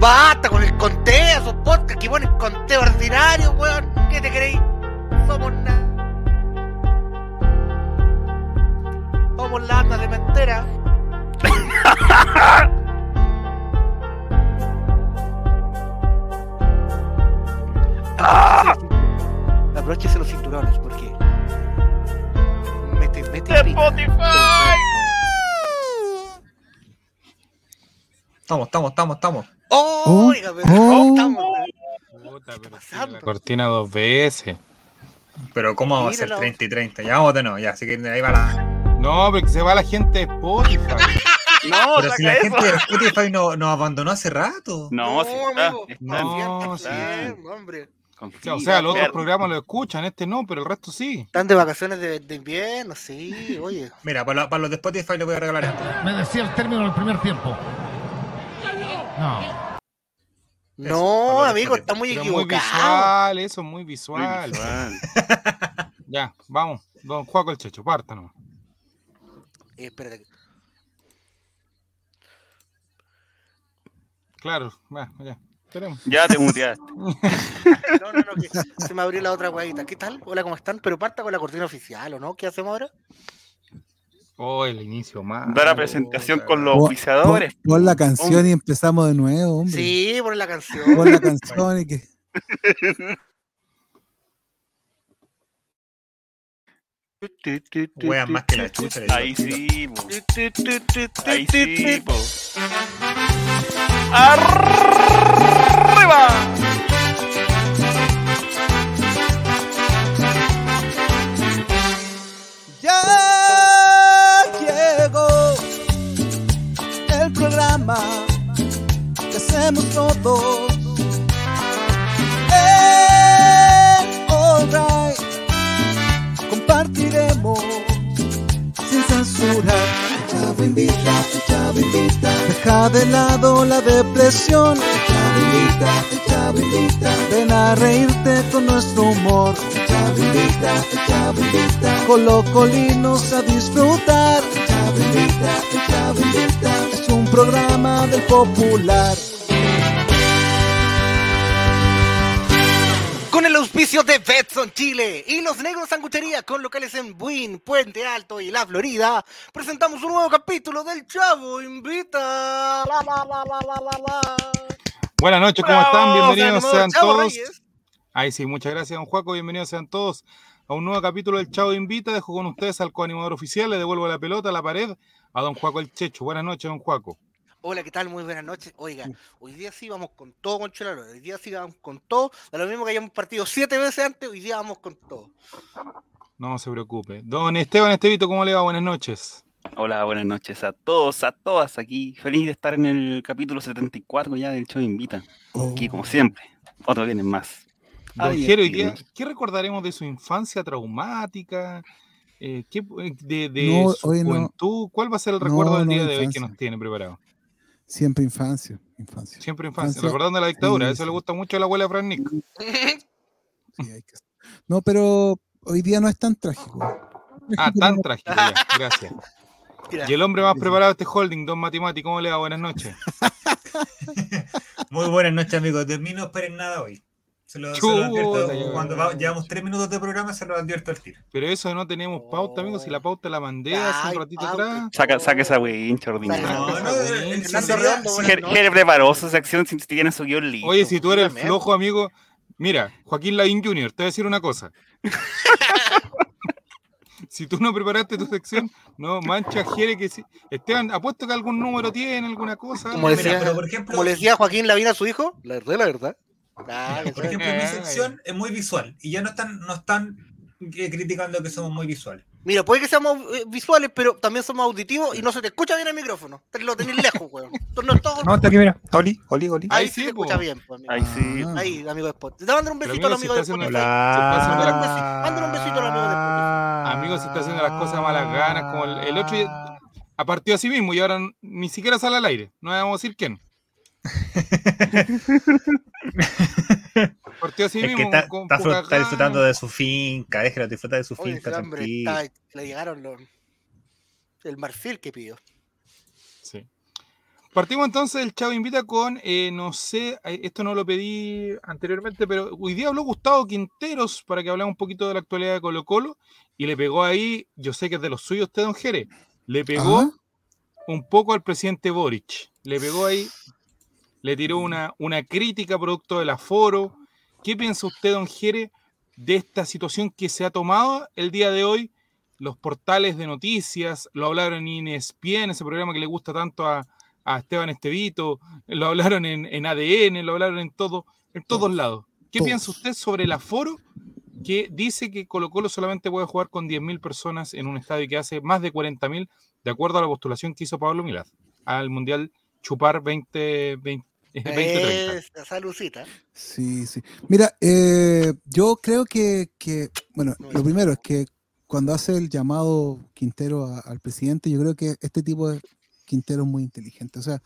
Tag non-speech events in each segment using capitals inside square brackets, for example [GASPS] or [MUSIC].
Basta con el conteo, esos podcasts que ponen conteo ordinario, weón. ¿Qué te creéis? Somos nada. Somos la anda de mentera. Abróchese los cinturones, porque. Mete, mete. Spotify. Estamos, estamos, estamos, estamos. Oh, oh. estamos. Puta, pero sí, pasando? la cortina dos veces. Pero ¿cómo vamos a Míralo. 30 y 30? Ya vamos de nuevo, ya, así que ahí va la... No, porque se va la gente de Spotify. [LAUGHS] No, Pero si la saca gente eso. de Spotify nos no abandonó hace rato. No, sí está. amigo. está. No, sí. hombre. Confía, O sea, los otros programas lo escuchan, este no, pero el resto sí. Están de vacaciones de, de invierno, sí, oye. Mira, para, para los de Spotify le voy a regalar esto. Me decía el término del primer tiempo. No. No, amigo, está muy muy equivocado. visual, eso, muy Muy visual. visual. [LAUGHS] Ya, vamos. Don Juaco el Checho, parta nomás. Eh, espérate. Claro, va, ya. Esperemos. Ya te muteaste. [LAUGHS] No, no, no, que se me abrió la otra guayita. ¿Qué tal? Hola, ¿cómo están? Pero parta con la cortina oficial, ¿o no? ¿Qué hacemos ahora? Oh, el inicio más. Da la presentación con los Pon- oficiadores. Pon, pon la canción y empezamos de nuevo, hombre. Sí, por la canción. Pon la canción y que. [LAUGHS] Wean más que la chucha. Ahí sí. Ahí sí. ¡Arriba! Programa que hacemos todos. Eh, alright, compartiremos sin censura. Chavo invita, chavo invita. Deja de lado la depresión. Chavo invita, chavo invita. Ven a reírte con nuestro humor. Chavo invita, chavo invita. Colocolinos a disfrutar. Chavo invita, chavo invita. Programa del popular. Con el auspicio de Betson Chile y los Negros Sanguchería con locales en Buin, Puente Alto y La Florida, presentamos un nuevo capítulo del Chavo Invita. La, la, la, la, la, la, la. Buenas noches, ¿cómo Bravo, están? Bienvenidos sean todos. Reyes. Ahí sí, muchas gracias, don Juaco. Bienvenidos sean todos a un nuevo capítulo del Chavo Invita. Dejo con ustedes al coanimador oficial. Le devuelvo la pelota a la pared a don Juaco el Checho. Buenas noches, don Juaco. Hola, ¿qué tal? Muy buenas noches. Oiga, hoy día sí vamos con todo con Chelaro. Hoy día sí vamos con todo. Da lo mismo que hayamos partido siete veces antes, hoy día vamos con todo. No se preocupe. Don Esteban Estevito, ¿cómo le va? Buenas noches. Hola, buenas noches a todos, a todas aquí. Feliz de estar en el capítulo 74 ya del show Invita. Aquí, como siempre, otro vienen más. Don Ay, Jero, ¿y aquí, qué, recordaremos de su infancia traumática? Eh, ¿qué- de de No, su no. juventud? ¿Cuál va a ser el No, recuerdo del no, día de hoy que nos tiene preparado? Siempre infancia. Infancia. Siempre infancia, Infancia. recordando la dictadura. Sí, Eso le gusta mucho a la abuela Fran Nick. [LAUGHS] Sí, hay que- No, pero hoy día no es tan trágico. Ah, [LAUGHS] tan trágico ya. Gracias. Y el hombre más preparado de este holding, Don Matimati, ¿cómo le va? Buenas noches. [LAUGHS] Muy buenas noches, amigos. De mí no esperen nada hoy. Se lo, se lo advierto. Cuando va- llevamos tres minutos de programa, se lo advierto al tiro. Pero eso no tenemos pauta, amigos. Si la pauta la mandé hace un ratito pauta. atrás. Saca, saca esa wincha Saca ordinaria. No, no, Jere preparó su sección si tiene su guion listo. Oye, si tú eres flojo, amigo. Mira, Joaquín Lavín Jr., te voy a decir una cosa. [LAUGHS] si tú no preparaste tu sección, no mancha Jere que sí. Esteban, apuesto que algún número tiene, alguna cosa. Como Mira, decía, pero por ejemplo- como le decía Joaquín Lavina a su hijo, la verdad, la verdad. Por ejemplo, mi sección es muy visual y ya no están, no están eh, criticando que somos muy visuales. Mira, puede que seamos eh, visuales, pero también somos auditivos y no se te escucha bien el micrófono. Te lo tenés lejos, weón. No estás- No, está aquí, mira. Oli, Oli, Oli. Ahí Ahí sí sí, se po. escucha bien, pues, amigo. Ahí sí. Ah. Ahí, amigo de Spot. Te mandan un besito al amigo, de Hola. Mándale un besito al amigo de Spotify. Amigo, se está haciendo las cosas a malas ganas, como el, el otro ya- a partido así mismo y ahora ni siquiera sale al aire. No vamos a decir quién. [LAUGHS] partido así Es que mismo. está, con está, disfrutando de su finca, déjelo disfrutar de su Oye, finca, está, le llegaron los, el marfil que pidió. Sí. Partimos entonces el Chavo Invita con, eh, no sé, eh, esto no lo pedí anteriormente, pero hoy día habló Gustavo Quinteros para que hablara un poquito de la actualidad de Colo Colo y le pegó ahí, yo sé que es de los suyos usted, don Jere, le pegó Ajá. un poco al presidente Boric, le pegó ahí, le tiró una, una crítica producto del aforo. ¿Qué piensa usted, don Jere, de esta situación que se ha tomado el día de hoy? Los portales de noticias, lo hablaron en ESPN, ese programa que le gusta tanto a, a Esteban Estevito, lo hablaron en, en ADN, lo hablaron en todo, en todos Todos. lados. ¿Qué Todos. piensa usted sobre el aforo que dice que Colo Colo solamente puede jugar con 10.000 personas en un estadio que hace más de 40.000, de acuerdo a la postulación que hizo Pablo Milad al Mundial Chupar 20, 20, [LAUGHS] 2030? Esa salucita. Sí, sí. Mira, eh, yo creo que, que, bueno, No, lo primero es que cuando hace el llamado Quintero a- al presidente, yo creo que este tipo de Quintero es muy inteligente. O sea,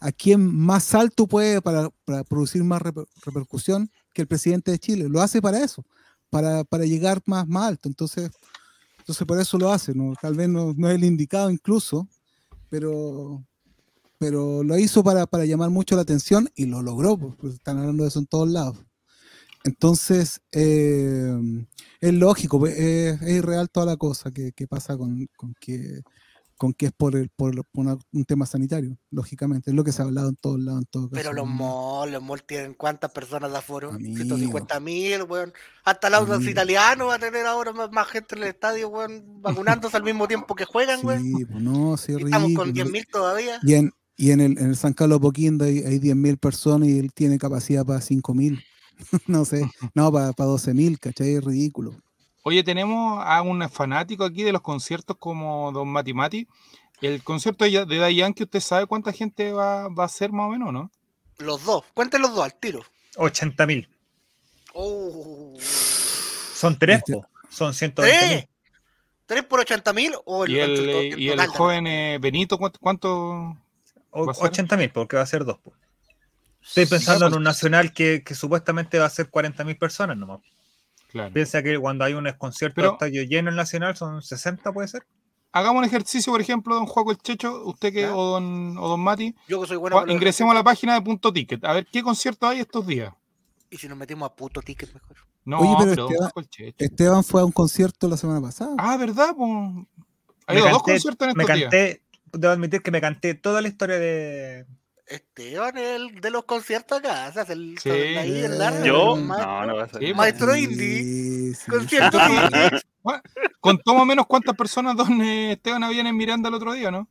¿a quién más alto puede para, para producir más reper- repercusión que el presidente de Chile? Lo hace para eso, para, para llegar más, más alto. Entonces, entonces por eso lo hace. ¿no? Tal vez no, no es el indicado incluso, pero, pero lo hizo para, para llamar mucho la atención y lo logró, pues, pues, están hablando de eso en todos lados. Entonces, eh, es lógico, pues, es, es irreal toda la cosa que, que pasa con, con que, con que es por, el, por, por una- un tema sanitario, lógicamente, es lo que se ha hablado en todos lados. En todo Pero los malls, los malls tienen cuántas personas de aforo? Amigo. 150 mil, weón. Hasta el Amigo. italiano va a tener ahora más, más gente en el estadio, weón, vacunándose al mismo tiempo que juegan, weón. Sí, pues no, sí, es Y Estamos con ridículo. 10 mil todavía. Y en, y en el, en el San Carlos Poquindo hay, hay 10.000 personas y él tiene capacidad para 5.000. [LAUGHS] no sé, [LAUGHS] no, para, para 12.000, ¿cachai? Es ridículo. Oye, tenemos a un fanático aquí de los conciertos como Don Mati Mati. El concierto de, Daddy Yankee, ¿usted sabe cuánta gente va, va a ser más o menos, no? Los dos, cuenten los dos al tiro. 80 mil. Oh. Son tres, Este- po. son 120 ¿Tres? mil. ¿Tres por 80 mil o el, Y el, el- el y el joven eh, Benito, ¿cuánto? cuánto? O- ¿Va a ser? 80 mil, porque va a ser dos. po. Estoy pensando en un nacional que, que supuestamente va a ser 40 mil personas nomás. Claro. Piensa que cuando hay un concierto Pero- estadio lleno en nacional son 60, puede ser. Hagamos un ejercicio, por ejemplo, don Juaco el Checho, usted que, o don, o don Mati. Yo que soy bueno. Ingresemos a la página de Punto Ticket, a ver qué conciertos hay estos días. Y si nos metemos a puto ticket mejor. No, Oye, pero pero don Esteban-. Esteban fue a un concierto la semana pasada. Ah, ¿verdad? Pues, ha Me ido dos canté- conciertos en Me estos días. Debo admitir que me canté toda la historia de. Esteban, el de los conciertos acá. Hace el, Sí. ahí el largo, ¿Yo? el No, maestro. no va a ser. Sí, Maestro Sí, indie. sí, Concierto [LAUGHS] indie. Contó más o menos cuántas personas don eh, Esteban habían en Miranda el otro día, ¿no?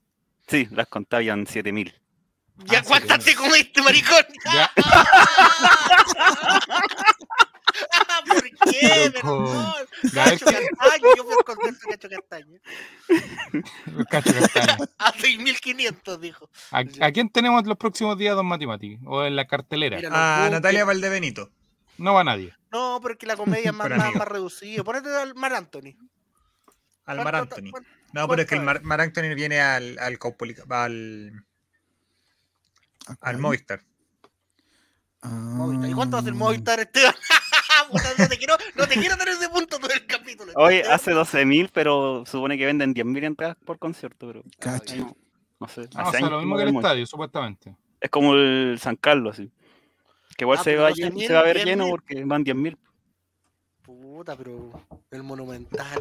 Sí, las contaban 7000. ¿Ya Ah, cuántas te comiste, maricón? Ya. [LAUGHS] [LAUGHS] ¿Por qué? Loco. Perdón. Cacho qué- Castaño, yo fui concierto de Cacho Castaño. [LAUGHS] Cacho Castaño. [LAUGHS] A 6.500, dijo. ¿A, a quién tenemos los próximos días, don Mati Mati? ¿O en la cartelera? Mira, A buques. Natalia Valdebenito. No va nadie. No, porque la comedia es más, reducida. Ponete al Mar Anthony. Al Mar ¿Cuánto- Anthony. No, pero es que el Mar, Mar Anthony viene al, al, al, Ah, al caray. Movistar. ¿Y cuánto hace el Ah. Movistar, Esteban? Puta, no, te quiero, no te quiero tener ese punto todo el capítulo. Oye, Esteban. hace 12.000, pero supone que venden 10.000 entradas por concierto, pero Cacha. no, no sé. Ah, hace o sea, lo mismo no que el estadio, supuestamente. Es como el San Carlos, así. Que igual Ah, se, pero va, 12.000, llen- se va a ver 10.000. lleno porque van 10.000. Puta, pero el Monumental.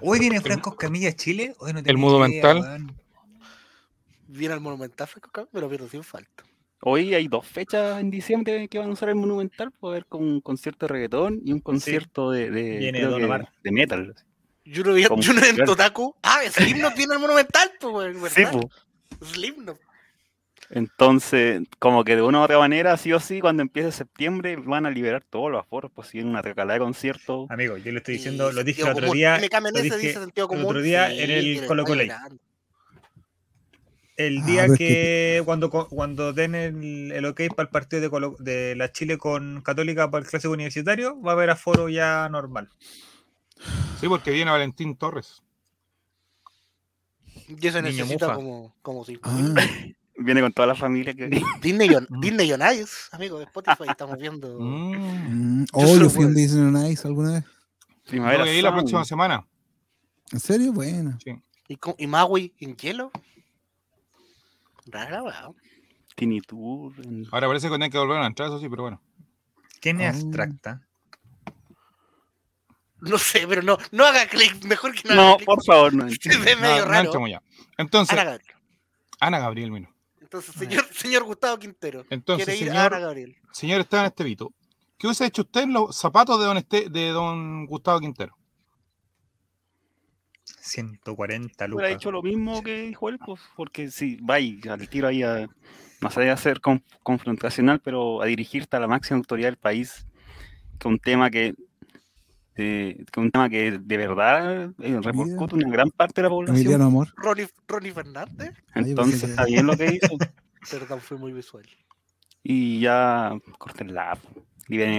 Hoy viene Franco Camilla a Chile. Hoy no tenía Monumental. Viene al Monumental, Franco Camilo, me lo pierdo sin falta. Hoy hay dos fechas en diciembre que van a usar el Monumental. Puede haber con un concierto de reggaetón y un concierto de, de, Viene creo Don que Omar. de metal. Yo no vi en. Totaku. Ah, Slipknot viene al Monumental, pues. Sí, po. Slipknot. Entonces, como que de una u otra manera, sí o sí, cuando empiece septiembre van a liberar todos los aforos, pues si viene una recalada de conciertos. Amigo, yo le estoy Y diciendo, lo dije el otro común. día. Me cambian lo ese, dice sentido el común. otro día sí, en el Colo Colo. El Ah, día que, cuando, cuando den el, el ok para el partido de, Colo- de la Chile con Católica para el clásico universitario, va a haber aforo ya normal. Sí, porque viene Valentín Torres. Y eso Niño necesita Mufa. como, como Ah, mil. [LAUGHS] Viene con toda la familia que Disney, on. [LAUGHS] Disney on Ice, amigo de Spotify, estamos viendo. [LAUGHS] Mm. mm. Yo Oh, yo fui puedo- Disney on Ice alguna vez. Primavera. voy a ir la próxima semana. ¿En serio? Bueno. ¿Y, co- y Maui en hielo? Rara, weón. En- Ahora parece que tienen que volver a entrar, eso sí, pero bueno. ¿Quién es Oh. abstracta? No sé, pero no, no haga clic, mejor que no haga No, por favor, no. [LAUGHS] Se ve No, medio no raro. ya. Entonces, Ana Ana, Gabriel. Gabriel, mira. Entonces, señor, [LAUGHS] señor Gustavo Quintero. Entonces, quiere ir a señor- Ana Gabriel. Señor Esteban Estevito, ¿qué hubiese hecho usted en los zapatos de don, Este- de don Gustavo Quintero? 140 Hubiera lucas. hecho lo mismo que dijo él, pues, porque si va ahí al tiro ahí a, no sé, a ser con- confrontacional, pero a dirigirte a la máxima autoridad del país, que un tema que, eh, que un tema que de verdad eh, repercute una gran parte de la población. Emiliano Amor. Ronnie, Ronnie Fernández. Ahí Entonces está bien lo que hizo. [LAUGHS] Perdón, fue muy visual. Y ya cortenla. po.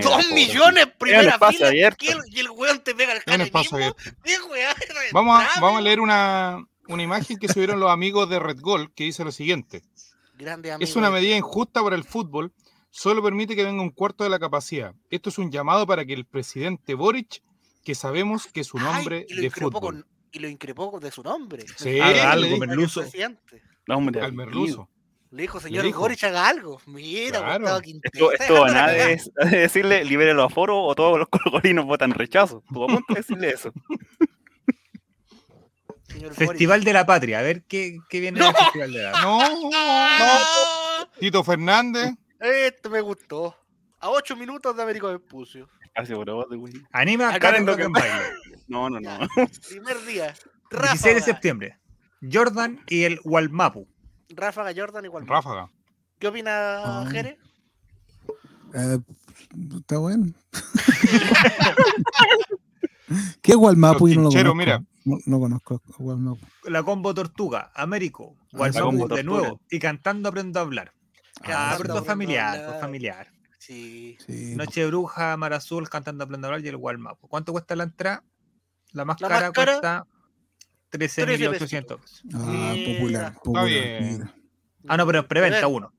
¡Dos millones! Primera espacio fila. abierto. Y el, weón te pega el En espacio canetismo. abierto. ¡Qué weá! Vamos a, vamos a leer una, una imagen que subieron los amigos de Red Gold que dice lo siguiente. Grande amigo. Es una medida injusta para el fútbol, solo permite que venga un cuarto de la capacidad. Esto es un llamado para que el presidente Boric, que sabemos que es un hombre de fútbol. con- y lo increpó de su nombre. Sí, le algo, dijo merluzo. Presidente. No, hombre, al merluzo. Le dijo, señor. Boric, haga algo. Mira, Claro. Gustavo Esto, Quintero. esto [LAUGHS] nada cagada. es es decirle libere los aforos o todos los [LAUGHS] colocolinos votan rechazo. Apunta es decirle eso. Señor Festival de la Patria. A ver qué, qué viene ¡No! del Festival de la Patria. [LAUGHS] No. Tito Fernández. Este me gustó. A ocho minutos de Américo Vespucio. Hace brote, güey. Anima a Karen Baile. No, no, no. Primer día. 16 de septiembre. Jordan y el Walmapu. Ráfaga Jordan igual. Ráfaga. ¿Qué opina Ah. Jere? Eh, está bueno. [LAUGHS] ¿Qué? Los Yo no lo conozco. mira. No, no conozco. La combo Tortuga. Américo. Ah, Walmapu combo de nuevo. Y cantando aprendo a hablar. Ah, Ah, familiar, hablar. pues, familiar. Sí. sí. Noche de Bruja, Mar Azul, cantando aprendo a hablar y el Walmapu. ¿Cuánto cuesta la entrada? La más La cara más cara, cuesta 13.800. Ah, popular. popular mira. Ah, no, pero en preventa uno.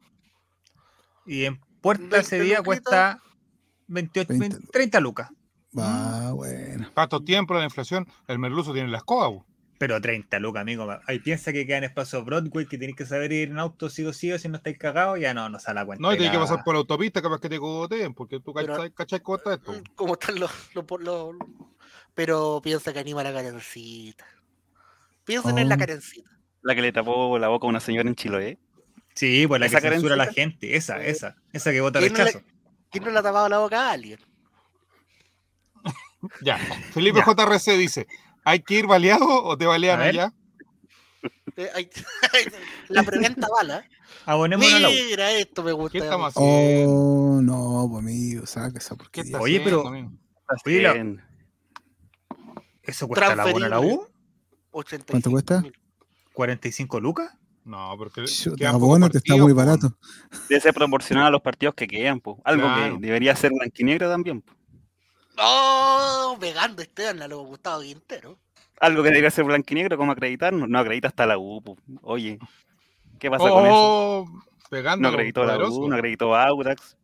Y en puerta 20 ese día cuesta 28, 20 20, 30 lucas. Va, bueno. Para estos tiempos, la inflación, el merluzo tiene la escoba. Pero 30 lucas, amigo. Ahí piensa que quedan espacios Broadway, que tenéis que saber ir en auto sí o sí, o si no estáis cagados, ya no, no sale la cuenta. No, y tienes que pasar por la autopista, capaz que te cogoteen, porque tú cachai, cachai cómo está esto. ¿Cómo están los, los, los- Pero piensa que anima la carencita. Piensen en la Oh. carencita. La que le tapó la boca a una señora en Chiloé. Sí, pues la que ¿Esa censura a la gente. Esa, Sí. esa. Esa que vota ¿Quién no le- rechazo. ¿Quién no le ha tapado la boca a alguien? [LAUGHS] Ya. Felipe Ya. JRC dice: ¿hay que ir baleado o te balean allá? Eh, [LAUGHS] la preventa bala. Abonémonos a la U. Mira, esto me gusta. ¿Qué estamos haciendo? Oh, no, pues amigo, saca esa ¿Qué porquería. Oye, pero-? Oye, la-. ¿Eso cuesta la abono a la U? 85 ¿Cuánto cuesta? mil. ¿45 lucas? No, porque. Chuta, quedan pocos abónate, está muy barato. Debe ser proporcional a los partidos que quedan, po. Algo Claro. que debería ser blanquinegro también. po. ¡Oh! Pegando Esteban a lo Gustavo Quintero. Algo que debería ser blanquinegro, como acreditarnos. No acredita hasta la U. po. Oye, ¿qué pasa con eso? Oh, pegando No a los acreditó la. U, no acreditó a Aurax.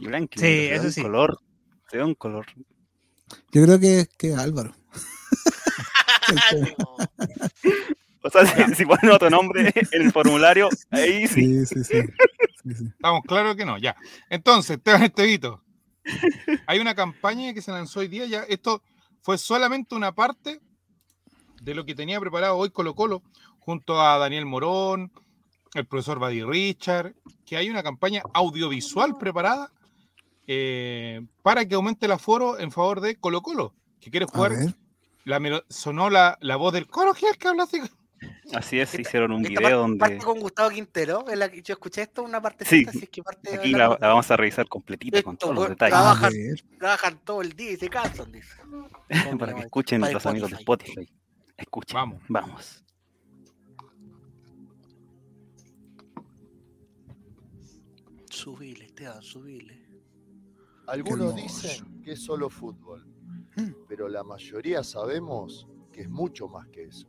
Y blanquinegro. Sí, eso sí. color. Se ve un color. Yo creo que, que Álvaro. [LAUGHS] O sea, si, si ponen otro nombre en el formulario, ahí sí. Sí, sí, sí. sí, sí. Estamos claros que no, ya. Entonces, Esteban [LAUGHS] Estevito, hay una campaña que se lanzó hoy día, ya esto fue solamente una parte de lo que tenía preparado hoy Colo Colo, junto a Daniel Morón, el profesor Buddy Richard, que hay una campaña audiovisual preparada eh, para que aumente el aforo en favor de Colo Colo, que quiere A jugar, ver. La, sonó la, la voz del Colo Gil que habla así. Así es, hicieron un Esta video par- donde. parte con Gustavo Quintero. en la que yo escuché esto, una parte Sí, si es que parte Aquí la, la vamos a revisar completita con todos los detalles. Trabajan- trabajan todo el día y se cansan, dice. [LAUGHS] para que escuchen para los amigos de Spotify. Escuchen. Vamos. Vamos. Subile, Esteban, subile. Algunos dicen que es solo fútbol, [CLEARS THROAT] pero la mayoría sabemos que es mucho más que eso.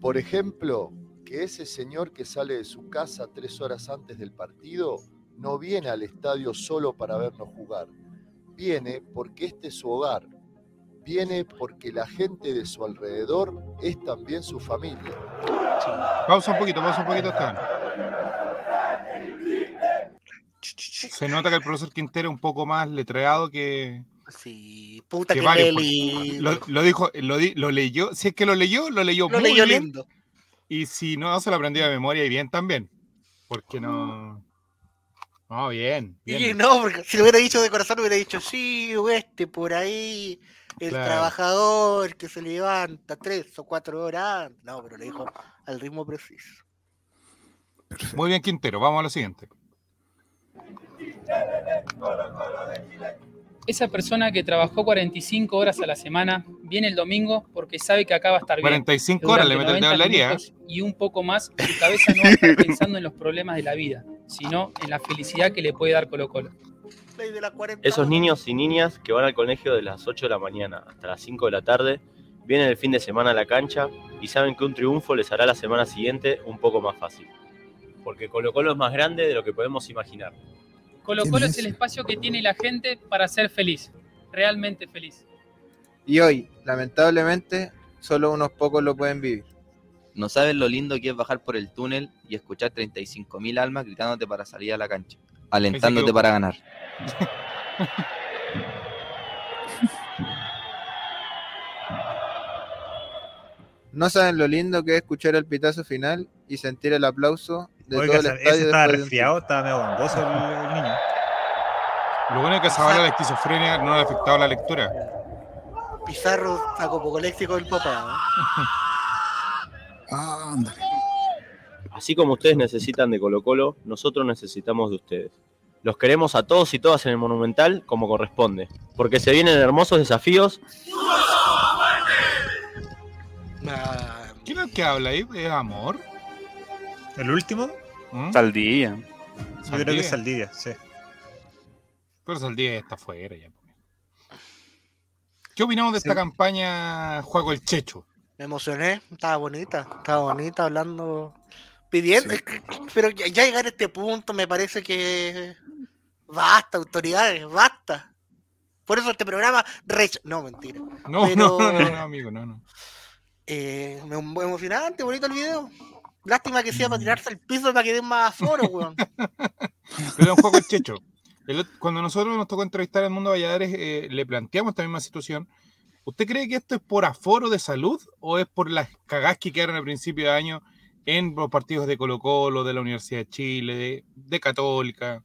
Por ejemplo, que ese señor que sale de su casa tres horas antes del partido no viene al estadio solo para vernos jugar. Viene porque este es su hogar. Viene porque la gente de su alrededor es también su familia. Pausa un poquito, pausa un poquito, Esteban. Se nota que el profesor Quintero es un poco más letreado que, Sí, puta que que, varios, lindo. Lo, lo dijo, lo, di- lo leyó. Si es que lo leyó, lo leyó Lo muy leyó bien. lindo. Y si no, se lo aprendió de memoria y bien también. Porque no. No, bien. Y no, porque si lo hubiera dicho de corazón, hubiera dicho, sí, este, por ahí, el Claro. trabajador que se levanta tres o cuatro horas. antes. No, pero le dijo al ritmo preciso. Muy bien, Quintero. Vamos a lo siguiente. Esa persona que trabajó 45 horas a la semana viene el domingo porque sabe que acá va a estar bien. 45 horas le Durante mete el dedo en 90 la herida. minutos Y un poco más, su cabeza no va a estar pensando en los problemas de la vida, sino en la felicidad que le puede dar Colo Colo. Ley de la 40 Esos niños y niñas que van al colegio de las 8 de la mañana hasta las 5 de la tarde, vienen el fin de semana a la cancha y saben que un triunfo les hará la semana siguiente un poco más fácil. Porque Colo Colo es más grande de lo que podemos imaginar. Colo ¿Quién Colo es el espacio que tiene la gente para ser feliz, realmente feliz. Y hoy, lamentablemente, solo unos pocos lo pueden vivir. No sabes lo lindo que es bajar por el túnel y escuchar 35.000 almas gritándote para salir a la cancha, alentándote para ganar. [LAUGHS] No saben lo lindo que es escuchar el pitazo final y sentir el aplauso de Oiga, todo el ese estaba resfriado, estaba medio gangoso el, el niño. Lo bueno es que a Zavala la esquizofrenia no le ha afectado la lectura. Pizarro sacó poco léxico del papá. Ah, [LAUGHS] ándale. Así como ustedes necesitan de Colo Colo, nosotros necesitamos de ustedes. Los queremos a todos y todas en el Monumental como corresponde, porque se vienen hermosos desafíos ¿Quién es el que habla ahí? ¿Es amor? El último, ¿Mm? Saldía. yo creo que es Saldivia. Sí. Pero Saldivia ya está fuera ya. ¿Qué opinamos de Sí. esta campaña Juego el Checho? me emocioné, estaba bonita, estaba bonita hablando, pidiendo, pero ya, ya llegar a este punto me parece que basta, autoridades, basta. Por eso este programa, rech- no, mentira. No, Pero- [LAUGHS] no, no, no, no, amigo, no, no. Eh, emocionante, bonito el video. Lástima que sea para tirarse al piso para que den más aforo, [LAUGHS] weón. Pero es un juego el checho. El cuando nosotros nos tocó entrevistar al Mundo Valladares, eh, le planteamos esta misma situación. ¿Usted cree que esto es por aforo de salud o es por las cagás que quedaron al principio de año en los partidos de Colo Colo, de la Universidad de Chile, de, de Católica,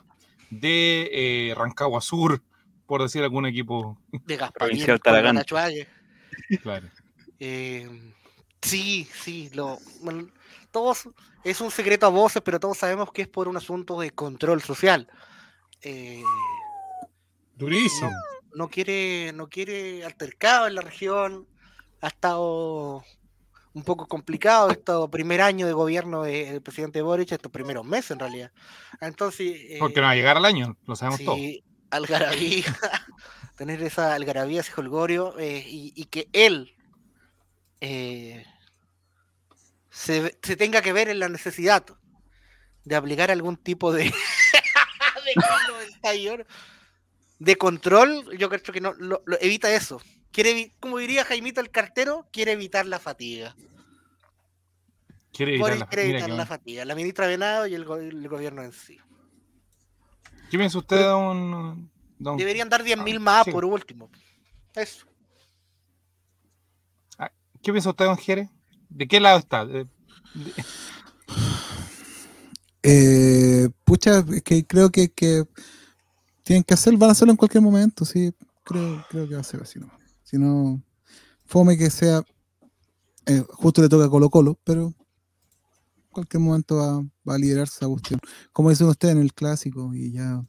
de eh, Rancagua Sur, por decir algún equipo? De Gasparín. Guanachuague. Claro. Eh, sí, sí, lo, bueno, todos, es un secreto a voces, pero todos sabemos que es por un asunto de control social. Eh, Durísimo. no quiere, no quiere altercado en la región, ha estado un poco complicado este primer año de gobierno de- del presidente Boric, estos primeros meses en realidad. Entonces, eh, Porque no va a llegar al año, lo sabemos todos. sí, algarabía, [LAUGHS] tener esa algarabía, ese holgorio, eh, y, y que él eh, se, tenga que ver en la necesidad de aplicar algún tipo de, [LAUGHS] de, de control, yo creo que no lo, lo- evita eso. Quiere, como diría Jaimito el cartero, quiere evitar la fatiga. Quiere evitar la, quiere evitar fatiga. La ministra Venado y el, go- el gobierno en sí. ¿Qué piensa usted, don, don- Deberían dar 10.000 más sí. por último. Eso. ¿Qué piensa usted, don Jere? ¿De qué lado está? Eh, pucha, que creo que, tienen que hacer, van a hacerlo en cualquier momento, sí. Creo, creo que va a ser así. Si no, fome que sea, eh, justo le toca a Colo Colo, pero en cualquier momento va, va a liderarse esa cuestión. Como dicen ustedes en el clásico, y ya,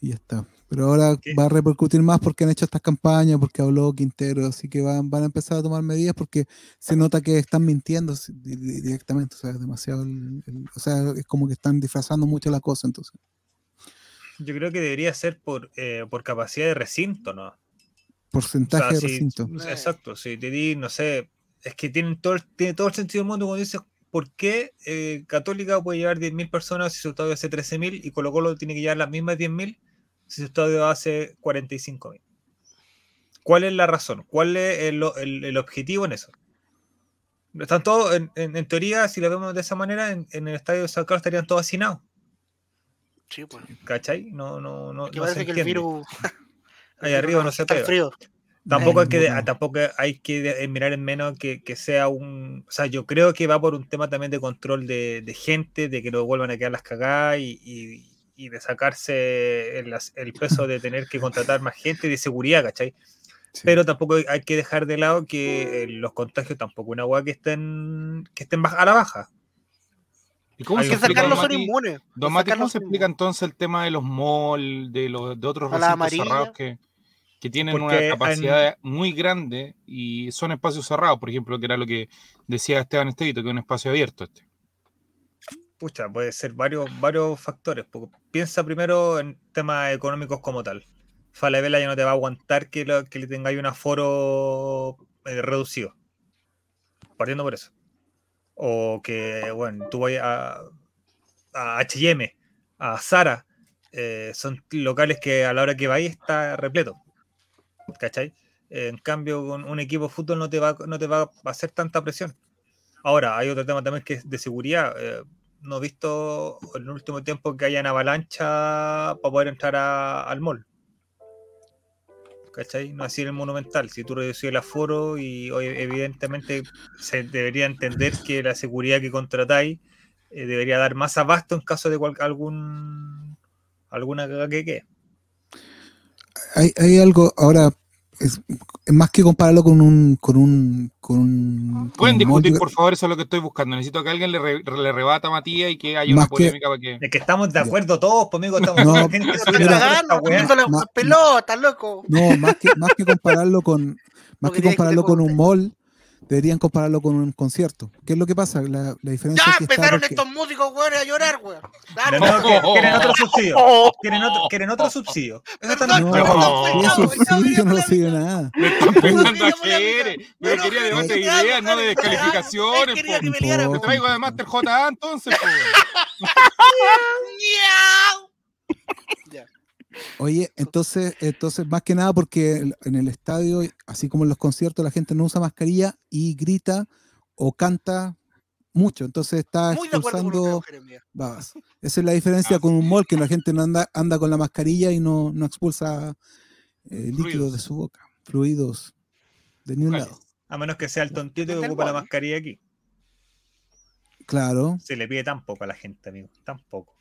y ya está. Pero ahora ¿Qué? va a repercutir más porque han hecho estas campañas, porque habló Quintero, así que van, van a empezar a tomar medidas porque se nota que están mintiendo directamente, o sea, es demasiado, el- el- o sea, es como que están disfrazando mucho la cosa, entonces. Yo creo que debería ser por, eh, por capacidad de recinto, ¿no? O Porcentaje sea, de si- recinto. Exacto, si te di, no sé, es que tienen todo, el- tiene todo el sentido del mundo cuando dices, ¿por qué eh, Católica puede llevar 10.000 personas si su estadio hace 13.000 y Colo Colo tiene que llevar las mismas 10.000 si su estadio hace 45.000? ¿Cuál es la razón? ¿Cuál es el, el- el objetivo en eso? Están todos, en, en- en teoría, si lo vemos de esa manera, en, en el estadio de San Carlos estarían todos hacinados. Sí, pues. ¿Cachai? No, no, no. Que no se parece que el virus. [LAUGHS] virus arriba no se pega. frío. Tampoco hay, Ay, que, tampoco hay que mirar en menos que, que sea un. O sea, yo creo que va por un tema también de control de, de gente, de que no vuelvan a quedar las cagadas y, y- y de sacarse el, peso de tener que contratar más gente de seguridad, ¿cachai? Sí. Pero tampoco hay- que dejar de lado que eh, los contagios tampoco una hueá que estén, que estén baja- a la baja. ¿Y cómo Hay se explica, don son Mati? inmunes. Don Mati, ¿cómo se explica entonces el tema de los malls, de, los, de otros recintos cerrados que, que tienen Porque una capacidad muy grande y son espacios cerrados? Por ejemplo, que era lo que decía Esteban Estevito, que es un espacio abierto este. Pucha, puede ser varios, varios factores. piensa primero en temas económicos como tal. Falabella ya no te va a aguantar que, lo- que le tengáis un aforo eh, reducido. Partiendo por eso. O que, bueno, tú vayas a, a HM, a Zara, eh, son locales que a la hora que vais está repleto. ¿Cachai? En cambio, con un equipo de fútbol no te va, no te va a hacer tanta presión. Ahora, hay otro tema también que es de seguridad. No he visto en el último tiempo que hayan avalancha para poder entrar a- al mall. ¿Cachai? No así en el monumental. Si tú reduces el aforo y oye, evidentemente se debería entender que la seguridad que contratáis eh, debería dar más abasto en caso de cual- algún alguna que quede. hay, hay algo, ahora, es, es más que compararlo con un, con un, con un, Pueden discutir, por favor, eso es lo que estoy buscando. Necesito que alguien le, re- le rebata a Matías y que haya Más una que- polémica para que. Es que estamos de acuerdo todos, pues amigo, estamos No, gente que pelotas, loco. No, más que, más que compararlo con, más Porque que que compararlo con un mall, deberían compararlo con un concierto. ¿Qué es lo que pasa? La, la diferencia Ya es que está empezaron porque- estos músicos, weón, a llorar, weón. No, no, quieren otro subsidio. Oh. Quieren otro, quieren otro subsidio. Perdón, No, No. sí, quería no nada. Están pegando a pero debate de ideas, no de no, descalificaciones. Quería que Te traigo Master entonces. Oye, entonces, entonces, más que nada porque en el estadio, así como en los conciertos, la gente no usa mascarilla y grita o canta mucho. Entonces está expulsando babas. Esa es la diferencia con un mall, que la gente no anda, anda con la mascarilla y no, no expulsa eh, líquidos de su boca, fluidos de ningún lado. A menos que sea el tontito que ocupa la mascarilla aquí. Claro. Se le pide tan poco a la gente, amigo. Tan poco.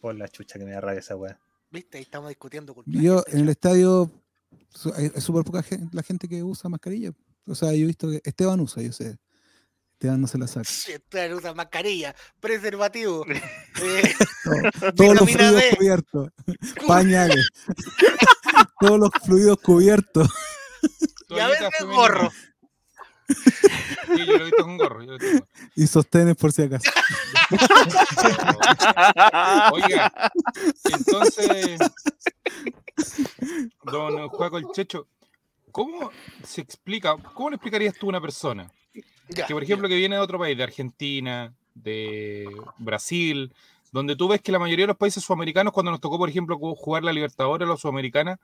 Por la chucha que me da rabia esa weá. Viste, ahí estamos discutiendo. cultura Yo gente, en el estadio es súper poca gente, la gente que usa mascarilla. O sea, yo he visto que Esteban usa, yo sé. Esteban no se la saca. Sí, Ustedes usan mascarilla, preservativo, [LAUGHS] eh, [LAUGHS] Todo- [LAUGHS] todos los fluidos D. cubiertos, pañales, todos los fluidos cubiertos. y a veces gorro. Sí, yo lo he visto con gorro. yo lo he visto con gorro. y sostenes por si acaso. [LAUGHS] Oiga, entonces, don Juaco el Checho, ¿cómo se explica, cómo le explicarías tú a una persona que, por ejemplo, que viene de otro país, de Argentina, de Brasil, donde tú ves que la mayoría de los países sudamericanos, cuando nos tocó, por ejemplo, ju- jugar la Libertadores, la Sudamericana,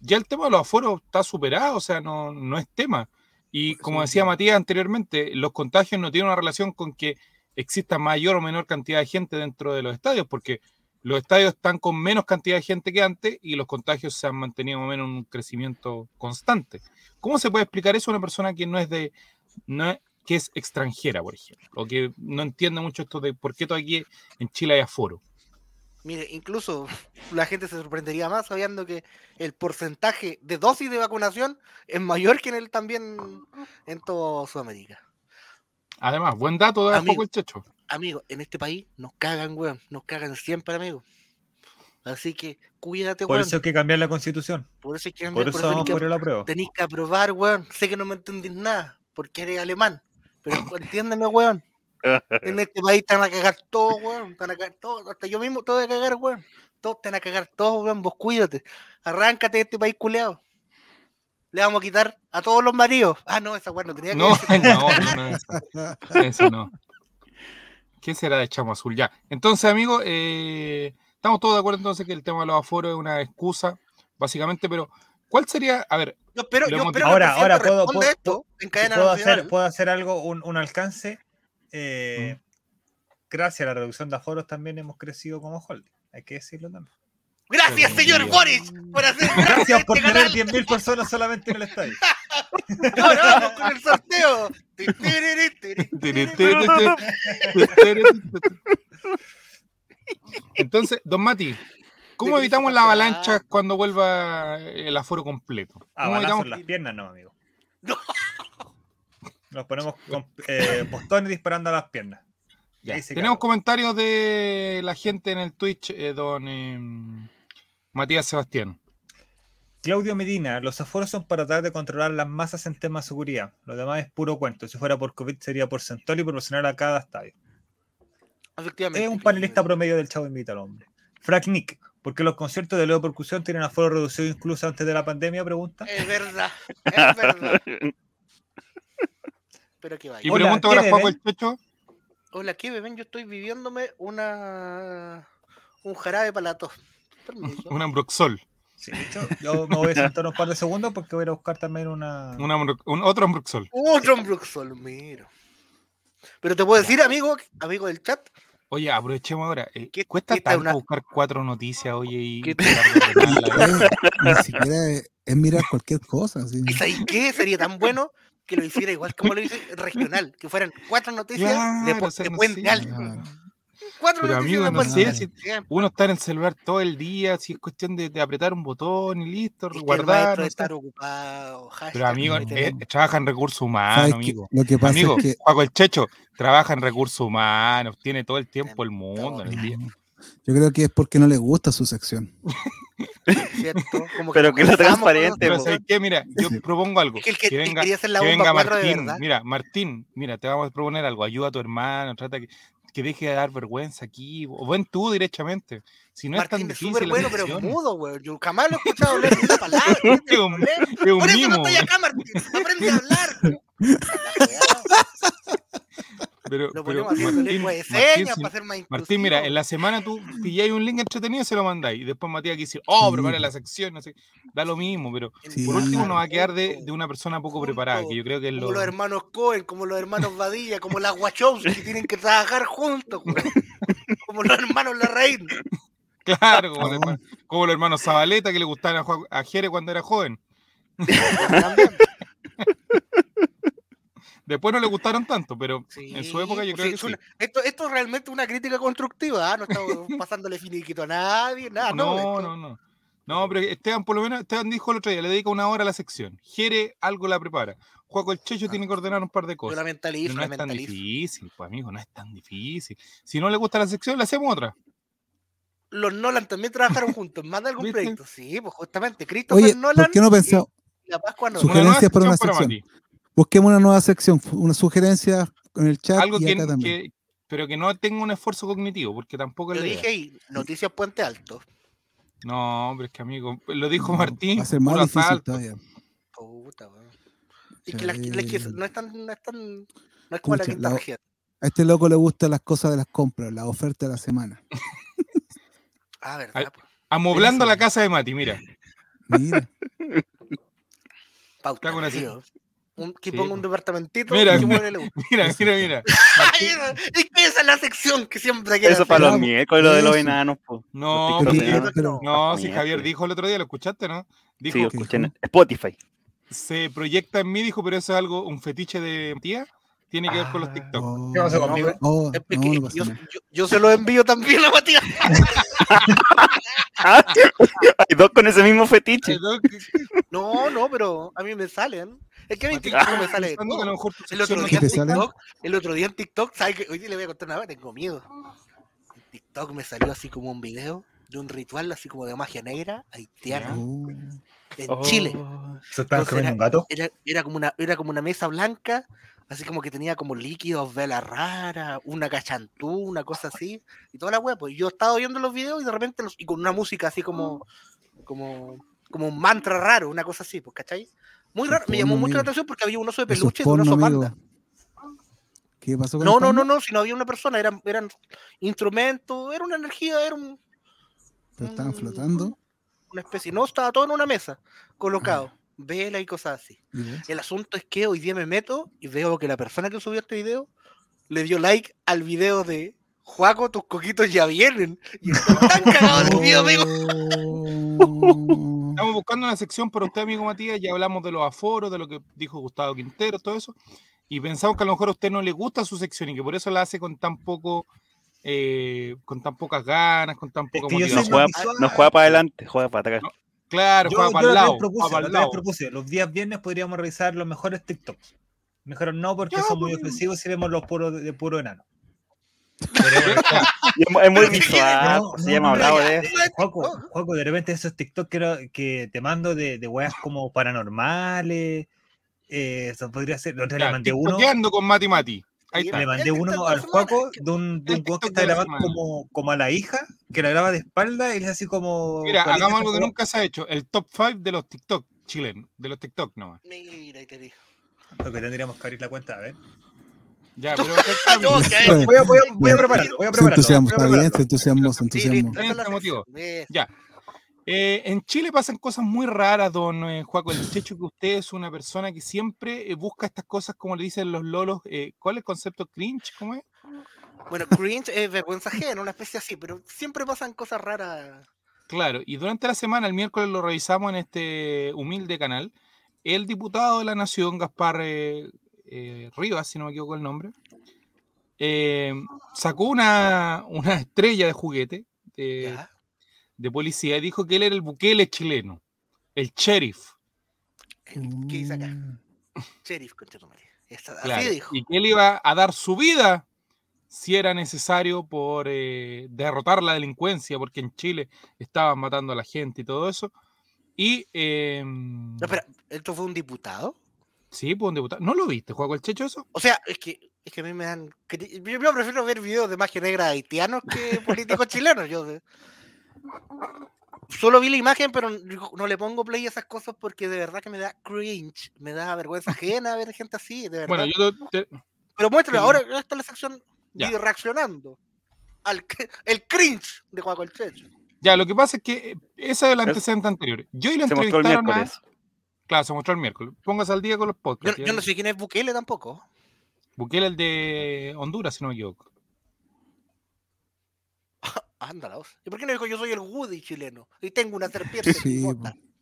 ya el tema de los aforos está superado, o sea, no, no es tema. Y como decía Matías anteriormente, los contagios no tienen una relación con que exista mayor o menor cantidad de gente dentro de los estadios, porque los estadios están con menos cantidad de gente que antes y los contagios se han mantenido más o menos en un crecimiento constante. ¿Cómo se puede explicar eso a una persona que no es de, no es- que es extranjera, por ejemplo, o que no entiende mucho esto de por qué todo aquí en Chile hay aforo? Mire, incluso [LAUGHS] la gente se sorprendería más sabiendo que el porcentaje de dosis de vacunación es mayor que en el también en toda Sudamérica. Además, buen dato de Amigo. poco el checho. Amigo, en este país nos cagan, weón. Nos cagan siempre, amigo. Así que cuídate, Por weón. eso hay que cambiar la constitución. Por eso hay que Por cambiar, eso por eso tenés por que, la prueba. tenés que aprobar, weón. Sé que no me entendís nada, porque eres alemán. Pero [COUGHS] entiéndeme, weón. En este país te van a cagar todo, weón. Te van a cagar todo. Hasta yo mismo te voy a cagar, weón. Todos te van a cagar todo, weón. Vos cuídate. Arráncate de este país culeado. Le vamos a quitar a todos los maridos. Ah, no, esa weón no tenía que No, decir. [LAUGHS] no, no, no, eso, eso no. ¿Qué será de Chamo Azul? Ya. Entonces, amigos, eh, estamos todos de acuerdo entonces que el tema de los aforos es una excusa, básicamente, pero ¿cuál sería? A ver, Yo espero, yo espero que Ahora, presidente ahora puedo- puedo- esto en cadena puedo nacional. hacer, puedo hacer algo, un, un alcance. Eh, Mm. Gracias a la reducción de aforos también hemos crecido como holding. Hay que decirlo también. Gracias, señor. Boris, por hacer [LAUGHS] Gracias por este tener canal. 10.000 personas solamente en el estadio. [LAUGHS] Ahora vamos con el sorteo. Entonces, don Mati, ¿cómo evitamos la avalancha cuando vuelva el aforo completo? Ah, ¿Cómo evitamos en las piernas, no, amigo. No. Nos ponemos con eh, postones disparando a las piernas. Ya, Tenemos comentarios de la gente en el Twitch, eh, don eh, Matías Sebastián. Claudio Medina, los aforos son para tratar de controlar las masas en temas de seguridad. Lo demás es puro cuento. Si fuera por COVID sería porcentual y proporcional a cada estadio. Efectivamente. Es un panelista promedio del Chavo Invita al Hombre. Frank Nick, ¿por qué los conciertos de Leo Percusión tienen aforo reducido incluso antes de la pandemia? Pregunta. Es verdad, es verdad. [LAUGHS] Pero que vaya. Y ¿qué ahora Juaco el Checho. Hola, ¿qué beben? Yo estoy viviéndome una un jarabe para la tos. Permiso. Una Ambroxol. Sí, yo me voy a sentar un par de segundos porque voy a ir a buscar también una. Una un, otro Ambroxol. Otro Bruxol, mira. Pero te puedo decir, amigo, amigo del chat, Oye, aprovechemos ahora. eh, ¿Qué- cuesta qué tanto una- buscar cuatro noticias, oye, y ¿Qué-? Es- ni siquiera es, es mirar cualquier cosa. así. ¿y qué? Sería tan bueno que lo hiciera igual como lo hice regional, que fueran cuatro noticias de, Claro, o sea, de no Puente sé, Alto. Ah, Cuatro Pero, noticias amigo, de no sé si-. Uno está en el celular todo el día, si es cuestión de, de apretar un botón y listo, Es guardar. no estar ocupado. Pero amigo, eh, trabaja en recursos ¿sabes humanos, amigo. Lo que pasa Amigo, es que Juaco el Checho trabaja en recursos humanos, tiene todo el tiempo el mundo en el día. Yo creo que es porque no le gusta su sección. ¿cierto? Como Pero que lo comenzamos con transparente, Pero. ¿sabes qué? Mira, yo propongo algo. Que el que, que que venga, hacer la que venga de Martín. Mira, Martín, mira, te vamos a proponer algo. Ayuda a tu hermano, trata que, que deje de dar vergüenza aquí. O ven tú directamente. Si no es tan Martín es difícil. súper bueno, pero mudo, güey. Yo jamás lo he escuchado hablar ni una palabra. ¿qué [LAUGHS] Es te un- es un Por eso mimo, no estoy acá, Martín. Aprende a hablar. [LAUGHS] Pero, Lo pero ponemos haciendo Martín, lengua de Martín, señas si- para hacer más Martín, mira, en inclusivo. la semana tú pilláis un link entretenido y se lo mandáis. Y después Matías aquí dice, oh, Sí, prepara la sección, no sé. Da lo mismo, pero Sí. por último nos va a quedar de, de una persona poco junto, preparada, que yo creo que es Como lo. los hermanos Cohen, como los hermanos Badilla, como las Wachowski que tienen que trabajar juntos, güey. [LAUGHS] Como los hermanos Larraín. Claro, como, los Oh. hermanos, como los hermanos Zabaleta que le gustaban a, a Jere cuando era joven. Después no le gustaron tanto, pero Sí, en su época yo pues creo sí, que es sí. una- esto, esto es realmente una crítica constructiva, ¿ah? no estamos [LAUGHS] pasándole finiquito a nadie, nada, no. No, esto- no, no. No, pero Esteban, por lo menos, Esteban dijo el otro día, le dedica una hora a la sección. Jere algo la prepara. Juaco el Checho tiene que ordenar un par de Yo cosas. la Pero mentalizo, no la es tan difícil, pues amigo, no es tan difícil. Si no le gusta la sección, le hacemos otra. Los Nolan también trabajaron juntos, más de algún [LAUGHS] ¿Viste? proyecto. Sí, pues justamente, Christopher Oye, Nolan ¿por qué no pensamos? y la Pascua nueva Sugerencias para una sección para. Busquemos una nueva sección, una sugerencia en el chat Algo y que, acá también. que- pero que no tenga un esfuerzo cognitivo, porque tampoco Yo la idea. dije ahí, Noticias Puente Alto. No, hombre, es que amigo, lo dijo No, Martín, Va a ser más difícil asalto. todavía. Puta, weón. Es que, la, la que Sí. no es tan, no es tan, no es como la quinta la- región. A este loco le gustan las cosas de las compras, la oferta de la semana. [LAUGHS] Ah, verdad. pues. Amoblando Eso. la casa de Mati, mira. Mira, Pauta, Está con tío. así. Un, que Sí, ponga po. un departamentito Mira, y que mira. uno. Mira, mira, mira. [LAUGHS] Es que esa es la sección que siempre quiero Eso hacer. para los Vamos, miércoles, lo de los enanos, po. No, Los enanos. pero- No, si. Javier dijo el otro día, lo escuchaste, ¿no? Dijo, Sí, lo ¿Qué escuché en? Spotify. se proyecta en mí, dijo, pero eso es algo, un fetiche de tía, tiene que ver con los Ah. TikTok. oh, ¿Qué pasa No, conmigo? oh, Es no, no yo, yo- yo se lo envío también a Matías. [LAUGHS] [LAUGHS] Hay dos con ese mismo fetiche. No, no, pero a mí me salen. Es que a mí en TikTok me [LAUGHS] sale que El otro día ¿Qué en? TikTok, el otro día en TikTok, ¿sabes qué? Hoy día le voy a contar una vez, tengo miedo. En TikTok me salió así como un video de un ritual así como de magia negra haitiana Oh, en Oh. Chile. ¿Se están Entonces comiendo un gato? Era, era como una, era como una mesa blanca, así como que tenía como líquidos, vela rara, una cachantú, una cosa así, y toda la wea, pues yo estaba viendo los videos y de repente los, y con una música así como, como, como un mantra raro, una cosa así, pues, ¿cachai? Muy raro, me llamó mucho la atención porque había un oso de peluche de un oso panda. ¿Qué pasó con No, no, no, no, si no había una persona, eran, eran instrumentos, era una energía, era un, Pero estaban flotando. una especie, no, estaba todo en una mesa, Ah. colocado, vela y cosas así. ¿Y? El asunto es que hoy día me meto y veo que la persona que subió este video le dio like al video de Juaco, tus coquitos ya vienen. Y están tan [LAUGHS] cagados amigo. [LAUGHS] Estamos buscando una sección para usted, amigo Matías. Ya hablamos de los aforos, de lo que dijo Gustavo Quintero, todo eso. Y pensamos que a lo mejor a usted no le gusta su sección y que por eso la hace con tan poco, eh, con tan pocas ganas, con tan poca que No motivación. juega, visual. no juega para adelante, juega para atrás. Claro, Yo, juega yo para el lado. propuse, para el propuse, los días viernes podríamos revisar los mejores TikToks. Me dijeron no porque Ya, son muy pues. ofensivos si vemos los puros de, de puro enano. Es, mu- es muy visual, no, pues, se no, llama no, hablado de eso. Juaco, Juaco, de repente esos TikTok que, te mando de, de weas como paranormales. Eh, eso podría ser. Vez le mandé uno. con Mati Mati. Ahí Sí, está. Le mandé El uno al Juaco es que- de un, de un weón que está grabando como, como a la hija, que la graba de espalda y le hace así como. Mira, hagamos algo que nunca se ha hecho. El top 5 de los TikTok chilenos. De los TikTok nomás. Mira, ahí te digo. Lo que tendríamos que abrir la cuenta, a ver. Ya, pero [LAUGHS] Voy a, voy a, voy a Ya. prepararlo, voy a Se prepararlo. entusiasmo, está bien, entusiasmo, entusiasmo. Ya. Eh, en Chile pasan cosas muy raras, don eh, Juaco el Checho, que usted es una persona que siempre eh, busca estas cosas, como le dicen los lolos. eh, ¿Cuál es el concepto cringe? ¿Cómo es? Bueno, cringe es vergüenza ajena, una especie así, pero siempre pasan cosas raras. Claro, y durante la semana, el miércoles lo revisamos en este humilde canal, el diputado de la Nación, Gaspar eh, Rivas, si no me equivoco el nombre, eh, sacó una, una estrella de juguete de, policía y dijo que él era el Bukele chileno, el sheriff. ¿Qué dice acá? Mm. Sheriff, madre. Esa- Así Claro, dijo. y que él iba a dar su vida si era necesario por eh, derrotar la delincuencia, porque en Chile estaban matando a la gente y todo eso. Y eh, No, espera, ¿esto fue un diputado? Sí, pues un diputado. ¿No lo viste, Juaco el Checho, eso? O sea, es que, es que a mí me dan. Yo, prefiero ver videos de magia negra haitianos que políticos [LAUGHS] chilenos. Yo de- solo vi la imagen, pero no le pongo play a esas cosas porque de verdad que me da cringe, me da vergüenza ajena ver gente así, de verdad. Bueno, yo te- Pero muéstralo, te- ahora esta es la sección Ya. video reaccionando al el cringe de Juan el Checho. ya, lo que pasa es que eh, ese es el antecedente anterior. Yo y lo Se entrevistaron a-. Claro, se mostró el miércoles. Póngase al día con los podcasts. yo no sé quién es Bukele tampoco. Bukele el de Honduras, si no me equivoco. [LAUGHS] Ándala. ¿Y por qué no dijo yo soy el Woody chileno? Y tengo una serpiente. en [LAUGHS] mi Sí?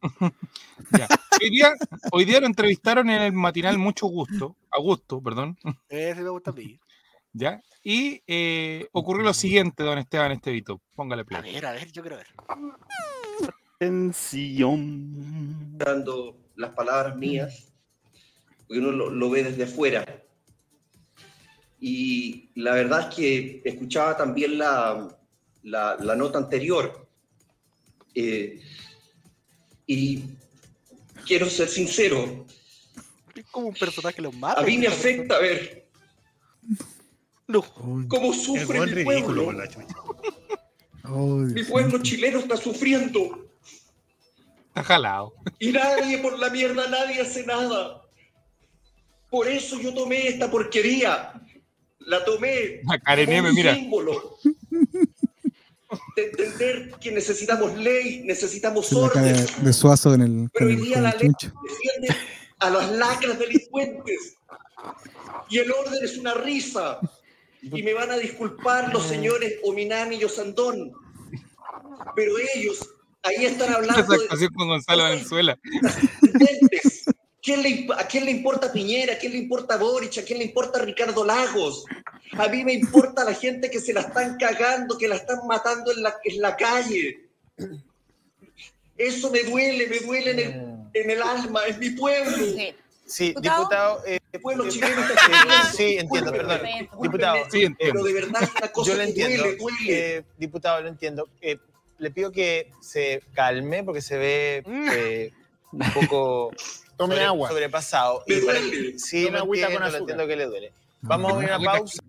[LAUGHS] Ya. Hoy, día, hoy día lo entrevistaron en el matinal Mucho Gusto, a gusto, perdón, Ese me gusta a mí. ¿ya? Y eh, ocurrió lo siguiente, don Esteban Estevito. Póngale A play. ver, a ver, yo quiero ver. Atención. dando las palabras mías, porque uno lo, lo ve desde afuera. Y la verdad es que escuchaba también la, la, la nota anterior. eh, y quiero ser sincero, Es como un personaje los mata. a mí me afecta ver No. cómo sufre mi ridículo, pueblo. Oh, Mi pueblo chileno está sufriendo Está jalado. y nadie por la mierda, nadie hace nada. Por eso yo tomé esta porquería. La tomé La Karen como M, un mira. símbolo de entender que necesitamos ley, necesitamos la orden. de suazo en el, Pero hoy día la ley defiende a las lacras delincuentes. Y el orden es una risa. Y me van a disculpar los señores Ominami y Osandón. Pero ellos ahí están [LAUGHS] Esa hablando de actuación con Gonzalo Valenzuela. [LAUGHS] ¿Quién le ¿A quién le importa Piñera? ¿A quién le importa Boric? ¿A quién le importa Ricardo Lagos? A mí me importa la gente que se la están cagando, que la están matando en la, en la calle. Eso me duele, me duele en el, en el alma, en mi pueblo. Sí, ¿Diputado? diputado. eh, El pueblo eh, chileno está eh, sí, entiendo, perdón. Diputado. Sí, entiendo. Pero de verdad es una cosa Yo lo que entiendo. duele, duele. eh, diputado, lo entiendo. Eh, le pido que se calme porque se ve eh, un poco [LAUGHS] Tome sobre- agua. sobrepasado. Y para-. Sí, Tome lo agüita con entiendo, azúcar. entiendo que le duele. Vamos a una pausa.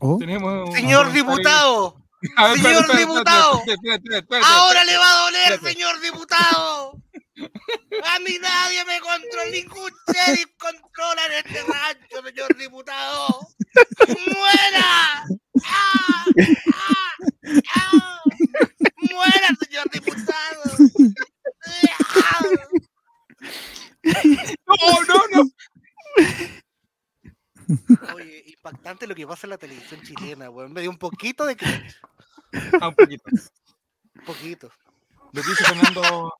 Oh, Tenemos Señor diputado, ver, Señor diputado. ahora le va a doler, señor diputado. A mí nadie me controla, ningún sheriff controla en este rancho, señor diputado. ¡Muera! ¡Ah! [LAUGHS] ¡Muera, señor diputado! [LAUGHS] No, no, no. Oye, impactante lo que pasa en la televisión chilena, weón. Me dio un poquito de cringe. Ah, un poquito. Un poquito. Lo que dice Fernando.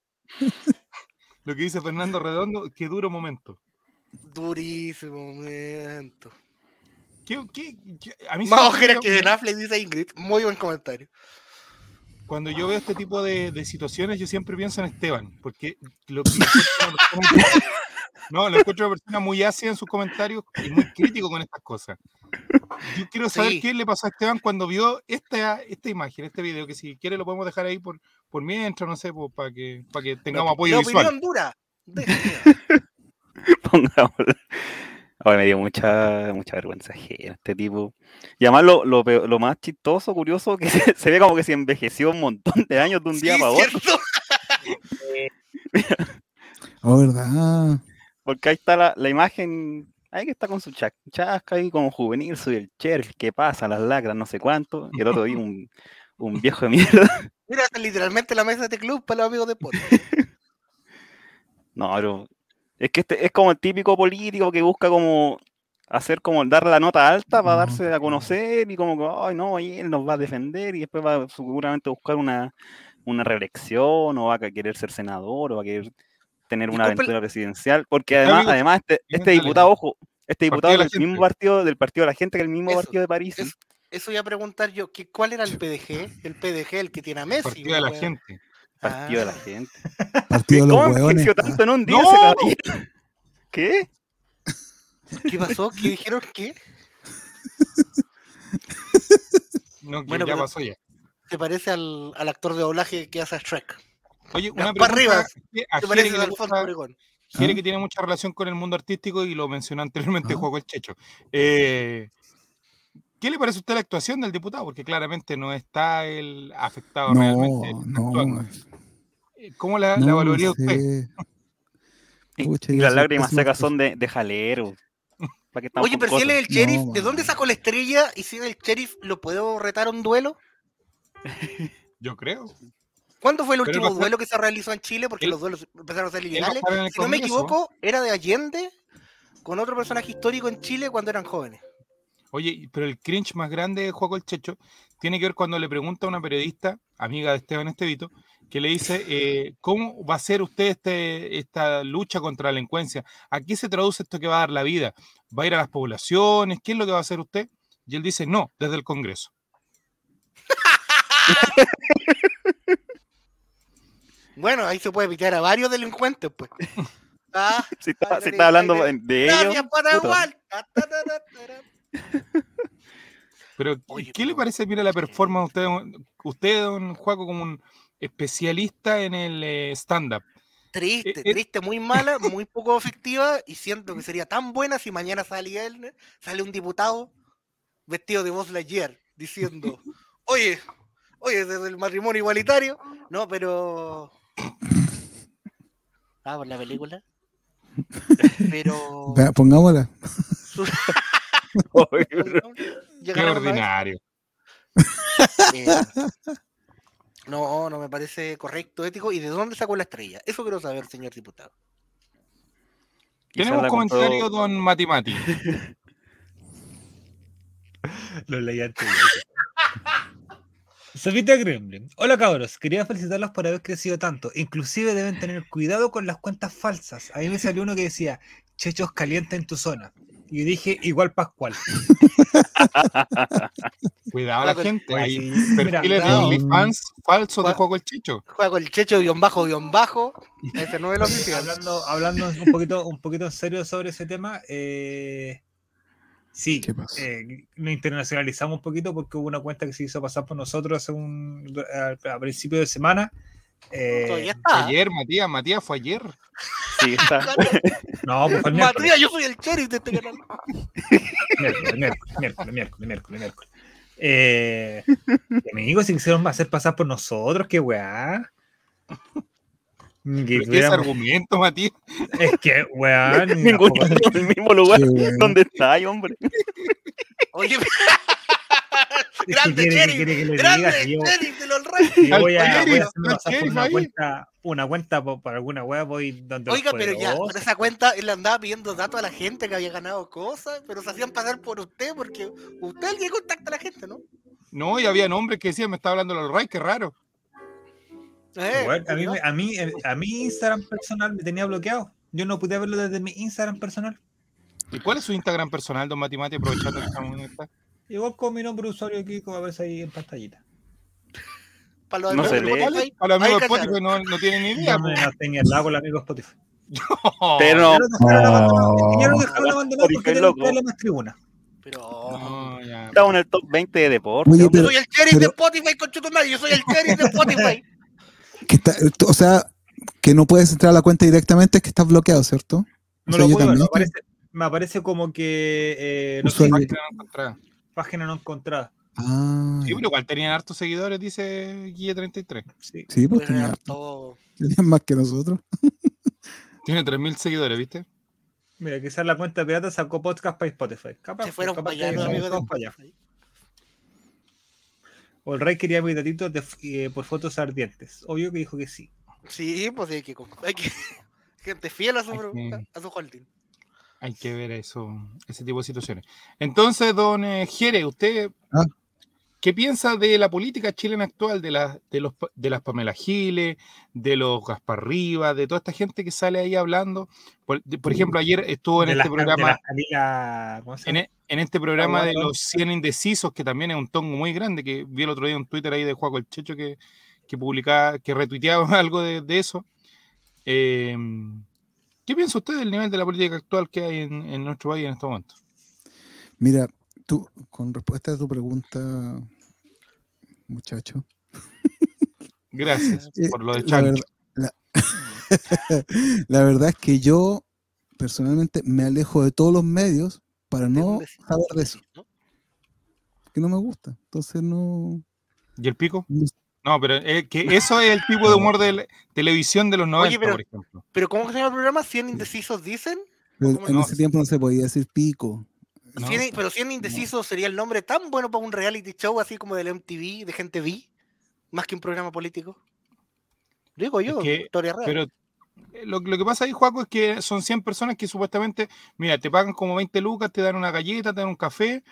Lo que dice Fernando Redondo, qué duro momento. Durísimo momento. ¿Qué, qué- qué- a mí Más siempre ojeras que Ben Affleck, dice Ingrid. Muy buen comentario. Cuando yo veo este tipo de, de situaciones, yo siempre pienso en Esteban, porque lo que lo [LAUGHS] no, lo encuentro una persona muy ácida en sus comentarios y muy crítico con estas cosas. Yo quiero saber Sí. qué le pasó a Esteban cuando vio esta, esta imagen, este video, que si quiere lo podemos dejar ahí por, por mientras, no sé, pues, para que, para que tengamos apoyo la visual. opinión dura. de- [LAUGHS] Pongámoslo. Ahora me dio mucha, mucha vergüenza ajena este tipo. Y además lo, lo, lo más chistoso, curioso, que [LAUGHS] se, se ve como que se envejeció un montón de años de un día Sí, para otro. ¿cierto? [LAUGHS] Oh, ¿verdad? Porque ahí está la, la imagen, ahí que está con su chasca ahí como juvenil, soy el sheriff, ¿qué pasa? Las lacras, no sé cuánto. Y el otro día un, un viejo de mierda. Mira, literalmente la mesa de este club para los amigos de Polo. [LAUGHS] No, pero es que este es como el típico político que busca como hacer como dar la nota alta para darse a conocer y como que, ay no, y él nos va a defender y después va seguramente a buscar una, una reelección o va a querer ser senador o va a querer tener una aventura presidencial, porque además, además este, este diputado, ojo, este diputado del mismo partido, del partido de la gente que el mismo Eso, partido de París. Eso, eso iba a preguntar yo. ¿qué, ¿Cuál era el PDG? El PDG, el que tiene a Messi. Partido de la gente. Partido de la Ah. gente. [LAUGHS] Partido de los ¿Cómo hueones. tanto en un día ¡No! ese caballero? ¿Qué? ¿Qué pasó? ¿Qué dijeron? ¿Qué? No, que Bueno, ya pasó ya. Se parece al, al actor de doblaje que hace a Shrek. Oye, una Gaspar pregunta Rivas, que a Se Jere parece Alfonso Obregón. Jere ¿Ah? que tiene mucha relación con el mundo artístico y lo mencionó anteriormente ¿Ah? Juego el Checho. Eh, ¿Qué le parece a usted la actuación del diputado? Porque claramente no está él afectado No, realmente. no. ¿Cómo la, la No, valoraría no usted? Y, [LAUGHS] Pucha, y yo las lágrimas secas son de, de jalero. ¿Para qué estamos Oye, pero si él es el sheriff, No, ¿de dónde sacó la estrella? Y si es el sheriff, ¿lo puedo retar a un duelo? [LAUGHS] Yo creo. ¿Cuándo fue el último duelo que se realizó en Chile? Porque él- los duelos empezaron a ser ilegales. Si no me equivoco, era de Allende con otro personaje histórico en Chile cuando eran jóvenes. Oye, pero el cringe más grande de Juego el Checho tiene que ver cuando le pregunta a una periodista, amiga de Esteban Estevito, que le dice, eh, ¿cómo va a ser usted este, esta lucha contra la delincuencia? ¿A qué se traduce esto que va a dar la vida? ¿Va a ir a las poblaciones? ¿Qué es lo que va a hacer usted? Y él dice, no, desde el Congreso. [LAUGHS] Bueno, ahí se puede pitear a varios delincuentes, pues. [LAUGHS] Ah, Si está, si hablando dale. de ellos. [LAUGHS] Pero, Oye, ¿qué le parece, mira, la performance de usted, usted, don Juaco, como un especialista en el eh, stand-up? Triste, Eh, eh. triste, muy mala, muy [LAUGHS] poco efectiva y siento que sería tan buena si mañana salía él, sale un diputado vestido de voz Lightyear diciendo, [LAUGHS] oye, oye, desde el matrimonio igualitario, no, pero... Ah, por la película. [LAUGHS] Pero... Pongámosla. Qué ordinario. Eh, no, no me parece correcto, ético. ¿Y de dónde sacó la estrella? Eso quiero saber, señor diputado. Tenemos la compró- comentario, don Matimati. [LAUGHS] Lo leí antes. [LAUGHS] Sofita Gremlin. Hola cabros, quería felicitarlos por haber crecido tanto. Inclusive deben tener cuidado con las cuentas falsas. A mí me salió uno que decía, Chechos caliente en tu zona. Y dije, igual Pascual. [LAUGHS] Cuidado la gente. Hay sí, mira, perfiles de. OnlyFans falsos de Juego el Chicho. Juega con el checho guion bajo guion bajo. Ese no es oficial. hablando, hablando un poquito, un poquito en serio sobre ese tema, eh, sí, eh, lo internacionalizamos un poquito porque hubo una cuenta que se hizo pasar por nosotros hace un, a, a principio de semana. eh, ayer, Matías. Matías fue ayer. Sí, [LAUGHS] está. no, pues el miércoles, Matías, yo soy el sheriff de este canal. miércoles, miércoles, miércoles, miércoles, miércoles, miércoles. Eh, amigos, se quisieron hacer pasar por nosotros, qué weá. Que ¿Qué es argumento, Matías? es que, weá, ni Ninguno [LAUGHS] en el mismo lugar bueno. donde está, hombre. Oye, [LAUGHS] Grande le grande sheriff de los reyes. voy a, voy a pasar una cuenta, una cuenta por, por alguna wea, voy donde los Oiga, pero ya, con esa cuenta él andaba pidiendo datos a la gente que había ganado cosas, pero se hacían pasar por usted porque usted es el que contacta a la gente, ¿no? No, y había nombres que decían, me estaba hablando de los Ray, qué raro. Eh, a, mí, a, mí, eh, a mí Instagram personal me tenía bloqueado. Yo no pude verlo desde mi Instagram personal. ¿Y cuál es su Instagram personal, don Matimati, aprovechando que estamos en esta? Igual con mi nombre de usuario aquí, como a ver ahí en pantallita. [LAUGHS] Para los No amigos se lee. Spotify, A los amigos de Spotify no, no tienen ni idea. Me no tenía el lago el amigo Spotify. Pero Ya lo dejaron abandonado. Porque tienen loco. que darle más tribuna. Pero No, ya. estamos en el top 20 de deporte. Oye, yo pero, soy el sheriff de pero- Spotify, con yo soy el sheriff de Spotify. [LAUGHS] que está- o sea, que no puedes entrar a la cuenta directamente, es que estás bloqueado, ¿cierto? O No sea, lo yo puedo ver, me aparece, me aparece como que eh, no sé. Página no encontrada. Ah, Sí, pero igual tenían hartos seguidores, dice Guille 33. Sí. sí, pues Pero tenía, era todo- tenían más que nosotros. [LAUGHS] Tiene 3.000 seguidores, ¿viste? Mira, quizás la cuenta pirata sacó podcast para Spotify. Capaz, Se fueron capaz para allá los se amigos de fueron para allá. O el rey quería mis datitos de, eh, por fotos ardientes. Obvio que dijo que sí. Sí, pues hay que, hay que [LAUGHS] gente fiel a su, Hay que- a su holding. Hay que ver eso, ese tipo de situaciones. Entonces, don eh, Jere, ¿usted Ah. qué piensa de la política chilena actual, de, la, de, los, de las Pamela Giles, de los Gaspar Rivas, de toda esta gente que sale ahí hablando? Por, de- por ejemplo, ayer estuvo en De este de programa, las Camila- ¿cómo se en, e- en este programa de los 100 indecisos, que también es un tongo muy grande, que vi el otro día un Twitter ahí de Juaco el Checho que, que publicaba, que retuiteaba [LAUGHS] algo de, de eso. Eh, ¿Qué piensa usted del nivel de la política actual que hay en, en nuestro país en estos momentos? Mira, tú, con respuesta a tu pregunta, muchacho. Gracias [LAUGHS] eh, por lo de la, Chancho. verdad, la- [LAUGHS] la verdad es que yo personalmente me alejo de todos los medios para no saber de eso. Que no me gusta. Entonces no. ¿Y el pico? No- pero eh, que eso es el tipo de humor de la televisión de los 90, pero- por ejemplo. Pero ¿cómo que se llama el programa? ¿100 indecisos dicen? pero ¿Cómo en no? ese tiempo no se podía decir pico. ¿no? 100 pero 100 indecisos sería el nombre tan bueno para un reality show así como del MTV, de gente V, más que un programa político. Digo yo, que- historia real. Pero eh, lo, lo que pasa ahí, Juaco, es que son 100 personas que supuestamente, mira, te pagan como 20 lucas, te dan una galleta, te dan un café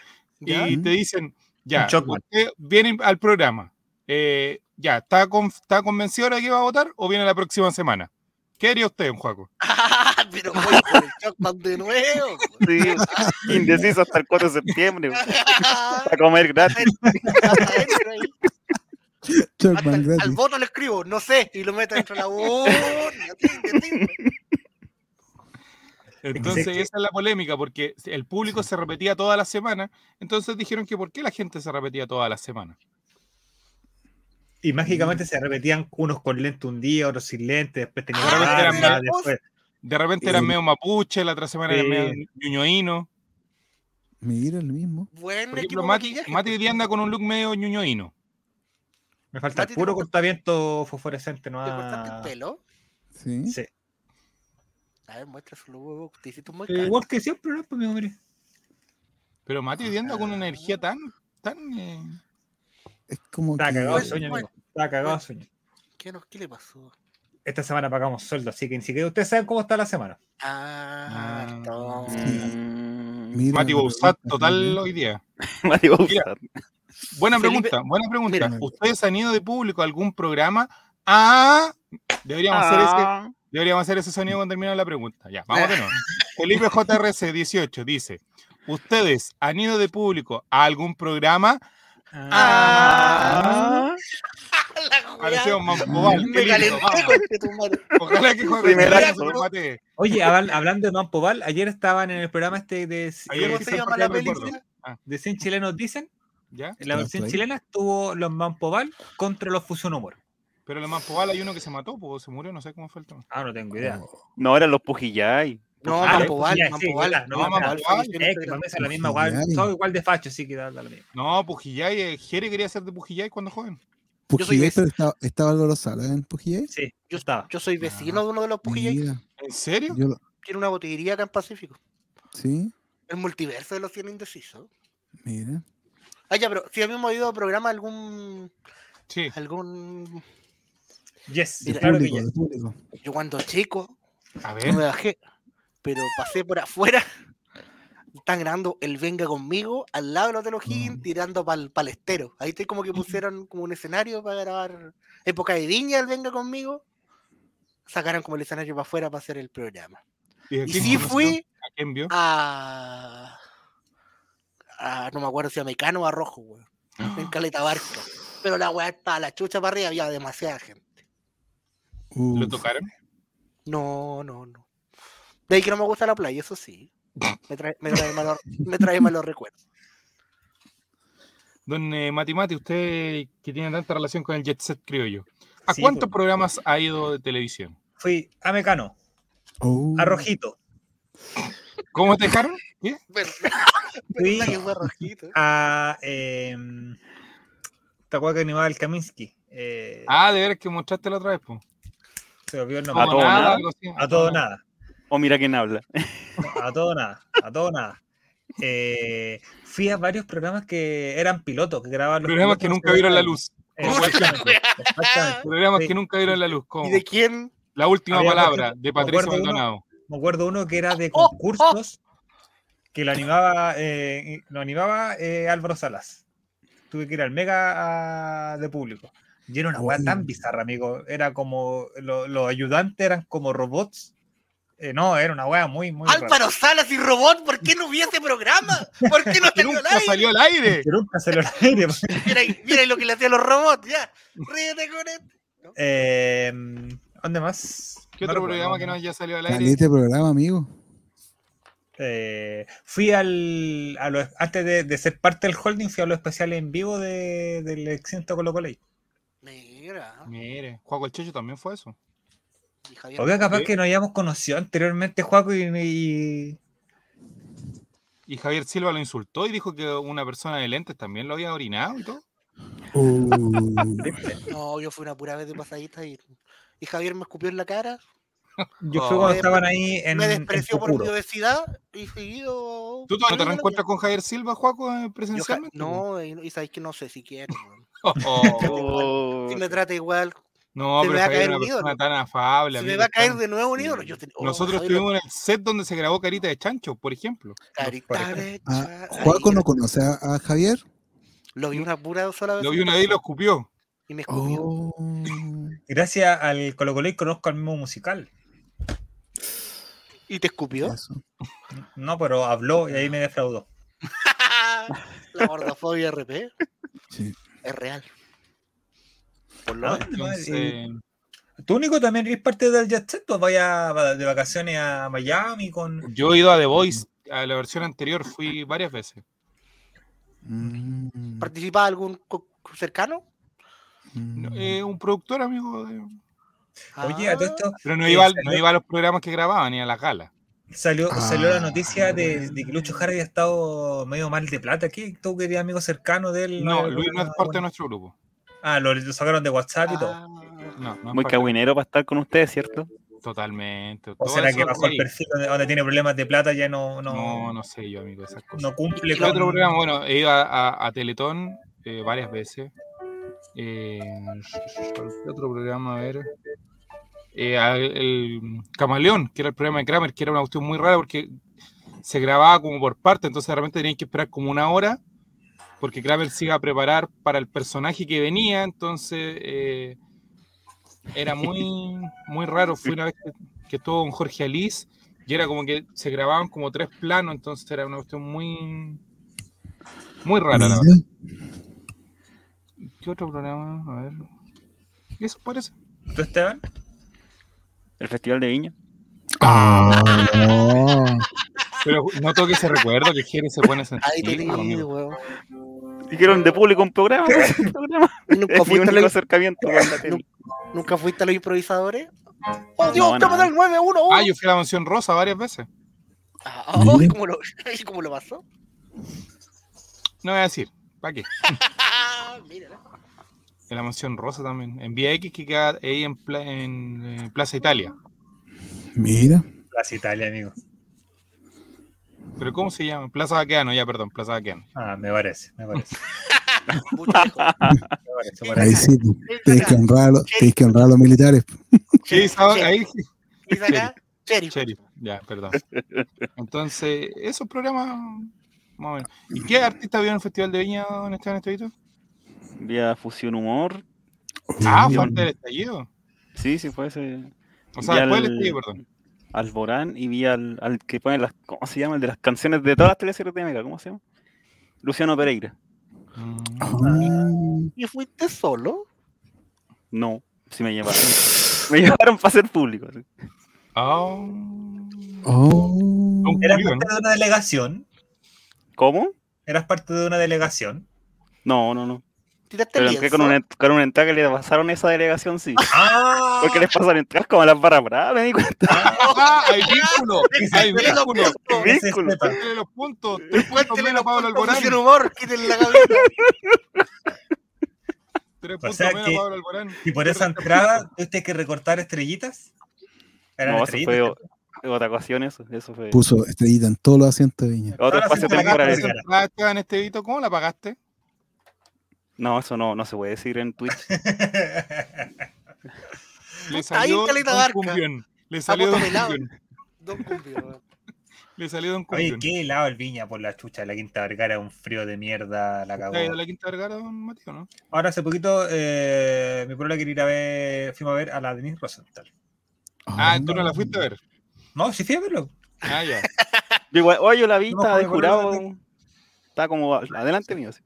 ¿Ya? y te dicen, ya, Un Chocman. usted viene al programa. Eh, ya, ¿está, con- ¿está convencido ahora de que va a votar o viene la próxima semana? ¿Qué haría usted, don Juaco? [LAUGHS] Ah, pero voy por el Chocman de nuevo. Sí, indeciso hasta el 4 de septiembre. güey. A comer gratis. [LAUGHS] Al voto le escribo, no sé, y lo meto dentro de la urna. Entonces, esa es la polémica, porque el público se repetía toda la semana. Entonces dijeron que ¿por qué la gente se repetía toda la semana? Y Mm. mágicamente se repetían unos con lente un día, otros sin lente, después tenían Ah, eran mira, después. De repente eran Eh, medio mapuche, la otra semana eran sí. medio ñuñoíno. Mira lo mismo. Buen Por equipo ejemplo, Mati, Mati hoy pues. día anda con un look medio ñuñoíno. Me falta Mati, el puro ¿te cortaviento fosforescente, no ¿Te cortaste el pelo? Sí. Sí. A ver, muestra su huevo. Te hiciste muy Eh. Igual que siempre, ¿no? Pues, mi hombre. Pero Mati hoy día anda con una energía tan, tan eh, Es como que. cagado de sueño, amigo. Estaba cagado de sueño. ¿Qué, nos- ¿Qué le pasó? Esta semana pagamos sueldo, así que ni siquiera ustedes saben cómo está la semana. Ah, Ah. entonces. Mm, Mira Mati Bouzat total hoy día. [LAUGHS] Mati Bauzat. Mira. Buena Felipe- pregunta, buena pregunta. Mira. ¿Ustedes han ido de público a algún programa? Ah, deberíamos hacer ese, Ah, deberíamos hacer ese sonido cuando termine la pregunta. Ya, vamos de nuevo. Felipe JRC 18 dice: ¿Ustedes han ido de público a algún programa? Ah. [LAUGHS] La Pareció. Me calenté con este. Ojalá que juegue. Oye, hablan- hablando de Mampobal, ayer estaban en el programa este de, Ayer ¿Cómo se llama la película? Ah, de 100 chilenos dicen. ¿Ya? En la versión chilena estuvo los Mampobal contra los Fusion Humor. Pero el Mampobal hay uno que se mató, pues se murió, no sé cómo fue el tema. Ah, no tengo idea. No, eran los Pujillay. No, Ah, Mampobal, ya, sí, Mampobal. verdad, no, No. Mampobal. Es que para mí es la misma, igual, son igual de facho, sí que da, lo mismo. No, Pujillay, eh, Jere quería ser de Pujillay cuando joven. Yo soy Pujillay, pero estaba, estaba Álvaro Sala en Pujillay. Sí, Yo, estaba. yo soy vecino de uno de los Pujillay. ¿En serio? yo lo- Tiene una botillería acá en Pacífico. sí, El multiverso de los 100 indecisos. mira. Ah, ya, pero si habíamos ido a programa algún. Sí. Algún. Yes, Mira, claro que Público, yes. de público. Yo cuando chico, A no ver. me bajé, pero pasé por afuera. Están grabando el Venga conmigo al lado de los de los Higgins, tirando para el estero. Ahí estoy como que pusieron como un escenario para grabar época de Viña el Venga conmigo. Sacaron como el escenario para afuera para hacer el programa. ¿Y sí fui ¿A quién vio? a, a- no me acuerdo si a Mecano o a Rojo, weón. En [GASPS] Caleta Barca. Pero la weá estaba a la chucha para arriba, había demasiada gente. ¿Lo tocaron? No, no, no. De ahí que no me gusta la playa, eso sí. Me trae, me trae, malos, me trae [LAUGHS] malos recuerdos. Don eh, Mati Mati, usted que tiene tanta relación con el jet set criollo, ¿a Sí, cuántos pues. programas ha ido de televisión? Fui a Mecano, Oh. a Rojito, ¿Cómo te dejaron? ¿Qué? ¿Verdad? [LAUGHS] Fui ¿Verdad que fue rojito? a. Eh, ¿Te acuerdas que animaba el Kaminsky? Eh, Ah, de veras que mostraste la otra vez, po. se olvidó el A nombre. todo nada. algo así. A todo nada. O mira quién habla. [LAUGHS] A todo nada. A todo nada. Eh, fui a varios programas que eran pilotos, que grababan los Programas que nunca vieron la luz. Exactamente, [LAUGHS] exactamente. Programas Sí. que nunca vieron la luz. ¿Y de quién? La última Había, palabra de me Patricio Maldonado. Me acuerdo uno que era de Oh, oh. concursos que lo animaba, eh, lo animaba eh, Álvaro Salas. Tuve que ir al mega a- de público. Y era una weá Oh. tan bizarra, amigo. Era como lo- los ayudantes eran como robots. Eh, no, era una weá muy, muy. rara. Álvaro Salas y Robot, ¿por qué no vi programa? ¿Por qué no [LAUGHS] salió al nunca aire? salió al aire. Nunca aire. [LAUGHS] Mira, mira lo que le hacían los robots, ya. Ríete con esto. Eh, ¿Dónde más? ¿Qué No otro programa que no haya salido al aire? Calete programa, amigo. Eh, fui al. A lo- antes de, de ser parte del holding, fui a los especiales en vivo de, del extinto Colo Colo. Mira. Mire, Juaco el Checho también fue eso. Y Javier- Obvio, capaz Sí. que nos habíamos conocido anteriormente, Juaco, y, y- Y Javier Silva lo insultó y dijo que una persona de lentes también lo había orinado y todo. Uh, [LAUGHS] No, yo fui una pura vez de pasadita y, y Javier me escupió en la cara. yo Oh. fui cuando Me- estaban ahí en. me en despreció por mi obesidad y seguido. ¿Tú todavía no te reencuentras con Javier Silva, Juaco, eh, yo presencialmente? No, y, y sabéis que no sé si quiero. weón. [LAUGHS] Oh. [LAUGHS] Si me trata igual. No, Se me pero va a caer una un ídolo. persona tan afable. Si me amigo, va a caer de nuevo un ídolo. Yo oh, Nosotros Javier, estuvimos en el set donde se grabó Carita de Chancho, por ejemplo. Carita de ah, cha- Juaco no conoce a, a Javier. Lo vi una pura sola vez. Lo vi una vez y lo escupió. Y me escupió. Oh. Gracias al Colo Colo y conozco al mismo musical. ¿Y te escupió? Eso. No, pero habló y ahí me defraudó. [LAUGHS] La gordofobia RP Sí. es real. Por lo Ah, menos. Entonces, ¿Tú, único también eres parte del Jet Set? ¿O vaya de vacaciones a Miami con. yo he ido a The Voice, a la versión anterior, fui varias veces. Mm, ¿Participaba algún cercano? No, eh, un productor, amigo. de- Oye, a todo esto. Pero no eh, iba, no iba a los programas que grababan ni a la gala. Salió, Ah. salió la noticia de, de que Lucho Jara había estado medio mal de plata. ¿Qué? ¿Tú querías amigo cercano de él? No, Luis no es parte de nuestro grupo. Ah, lo, lo sacaron de WhatsApp y todo. Ah, No, no es Muy cagüinero para estar con ustedes, ¿cierto? Totalmente. ¿O será que bajo el perfil donde, donde tiene problemas de plata ya no, no, No, no sé yo, amigo, esas cosas. no cumple ¿Qué con. otro programa? Bueno, he ido a, a- a Teletón eh, varias veces. Eh, ¿Qué otro programa? A ver. Eh, al- el Camaleón, que era el programa de Kramer, que era una cuestión muy rara porque se grababa como por parte, entonces de repente tenían que esperar como una hora porque Kramer se iba a preparar para el personaje que venía, entonces eh, era muy, [LAUGHS] muy raro. Fue una vez que, que estuvo con Jorge Alice y era como que se grababan como tres planos, entonces era una cuestión muy, muy rara. La verdad. ¿Qué otro programa? A ver. ¿Y eso parece? ¿Tú, Esteban? El Festival de Viña. Ah, no. Pero no toque ese recuerdo que Jerez se pone Ahí sensible. te digo, weón. Dijeron de público un programa. [LAUGHS] un programa. ¿Nunca [LAUGHS] Es mi fuiste, único los, acercamiento con la tele. ¿Nunca fuiste a los improvisadores? ¡Oh, Dios! No, ¡Llama no. del 911! Ah, yo fui a la mansión rosa varias veces. Ah, oh, ¿y ¿cómo, lo, [LAUGHS] ¿y cómo lo pasó? No voy a decir, ¿para qué? Mírala. En la mansión rosa también. En Vía X que queda ahí en, Pla- en, eh, Plaza Italia. Mira. Plaza Italia, amigo. ¿Pero cómo se llama? Plaza Baqueano, ya, perdón, Plaza Baqueano. Ah, me parece, [LAUGHS] me parece. Me parece, Ahí sí, tenéis que honrar, a los- tenéis que honrar a los militares. Sí, ¿sabes? Ahí sí. ¿Y de acá? Sheriff. Sheriff, ya, perdón. Entonces, esos programas, más o menos. ¿Y qué artista vio en el Festival de Viña, don Esteban Estevito? Vía Fusión Humor. Ah, fue antes del estallido. Sí, sí, fue ese. O sea, después del al- estallido, perdón. Alborán y vi al, al que pone las. ¿Cómo se llama? El de las canciones de todas las teleseries de Mega. ¿Cómo se llama? Luciano Pereira. Mm. ¿Y fuiste solo? No, sí me llevaron. me llevaron para ser público. sí. Oh. Oh. ¿Eras parte de una delegación? ¿Cómo? ¿Eras parte de una delegación? No, no, no. ¿Tiraste Pero lienzo? entré con una, con una entrada que le pasaron a esa delegación, sí. ¡Ah! Porque les pasan entradas como a las barras bravas, me di cuenta. ¡Ah! ¡Hay vínculo! [LAUGHS] ¡Hay vínculo! puntos. Vínculo. Los puntos. Cuéntele menos los [LAUGHS] Pablo Alborán. Fusión humor, quítenle la gaveta. Tres puntos menos Pablo Alborán. Y por esa entrada tuviste que recortar estrellitas. Eran No, eso estrellitas. fue otra ocasión, eso. Eso fue. Puso estrellita en todos los asientos de Viña. Otro espacio temporal. Ah, ¿cómo la pagaste? No, eso no, no se puede decir en Twitch. [LAUGHS] Le [LAUGHS] Ahí salió Caleta Don Barca. Cumbión. Le salió Don. Cumbión. Don. [LAUGHS] Le salió Don Oye, Cumbión. qué helado el viña por la chucha de la Quinta Vergara, un frío de mierda, la cagó. ¿Está ido a la Quinta Vergara, don Mateo, no? Ahora hace poquito eh, mi problema quería ir a ver, fuimos a ver a la Denise Rosenthal. Ah, tú no la fuiste a ver. No, sí fui a verlo. Ah, ya. Yo igual, oye, yo la vi, No, estaba de jurado. Está como adelante mío. así.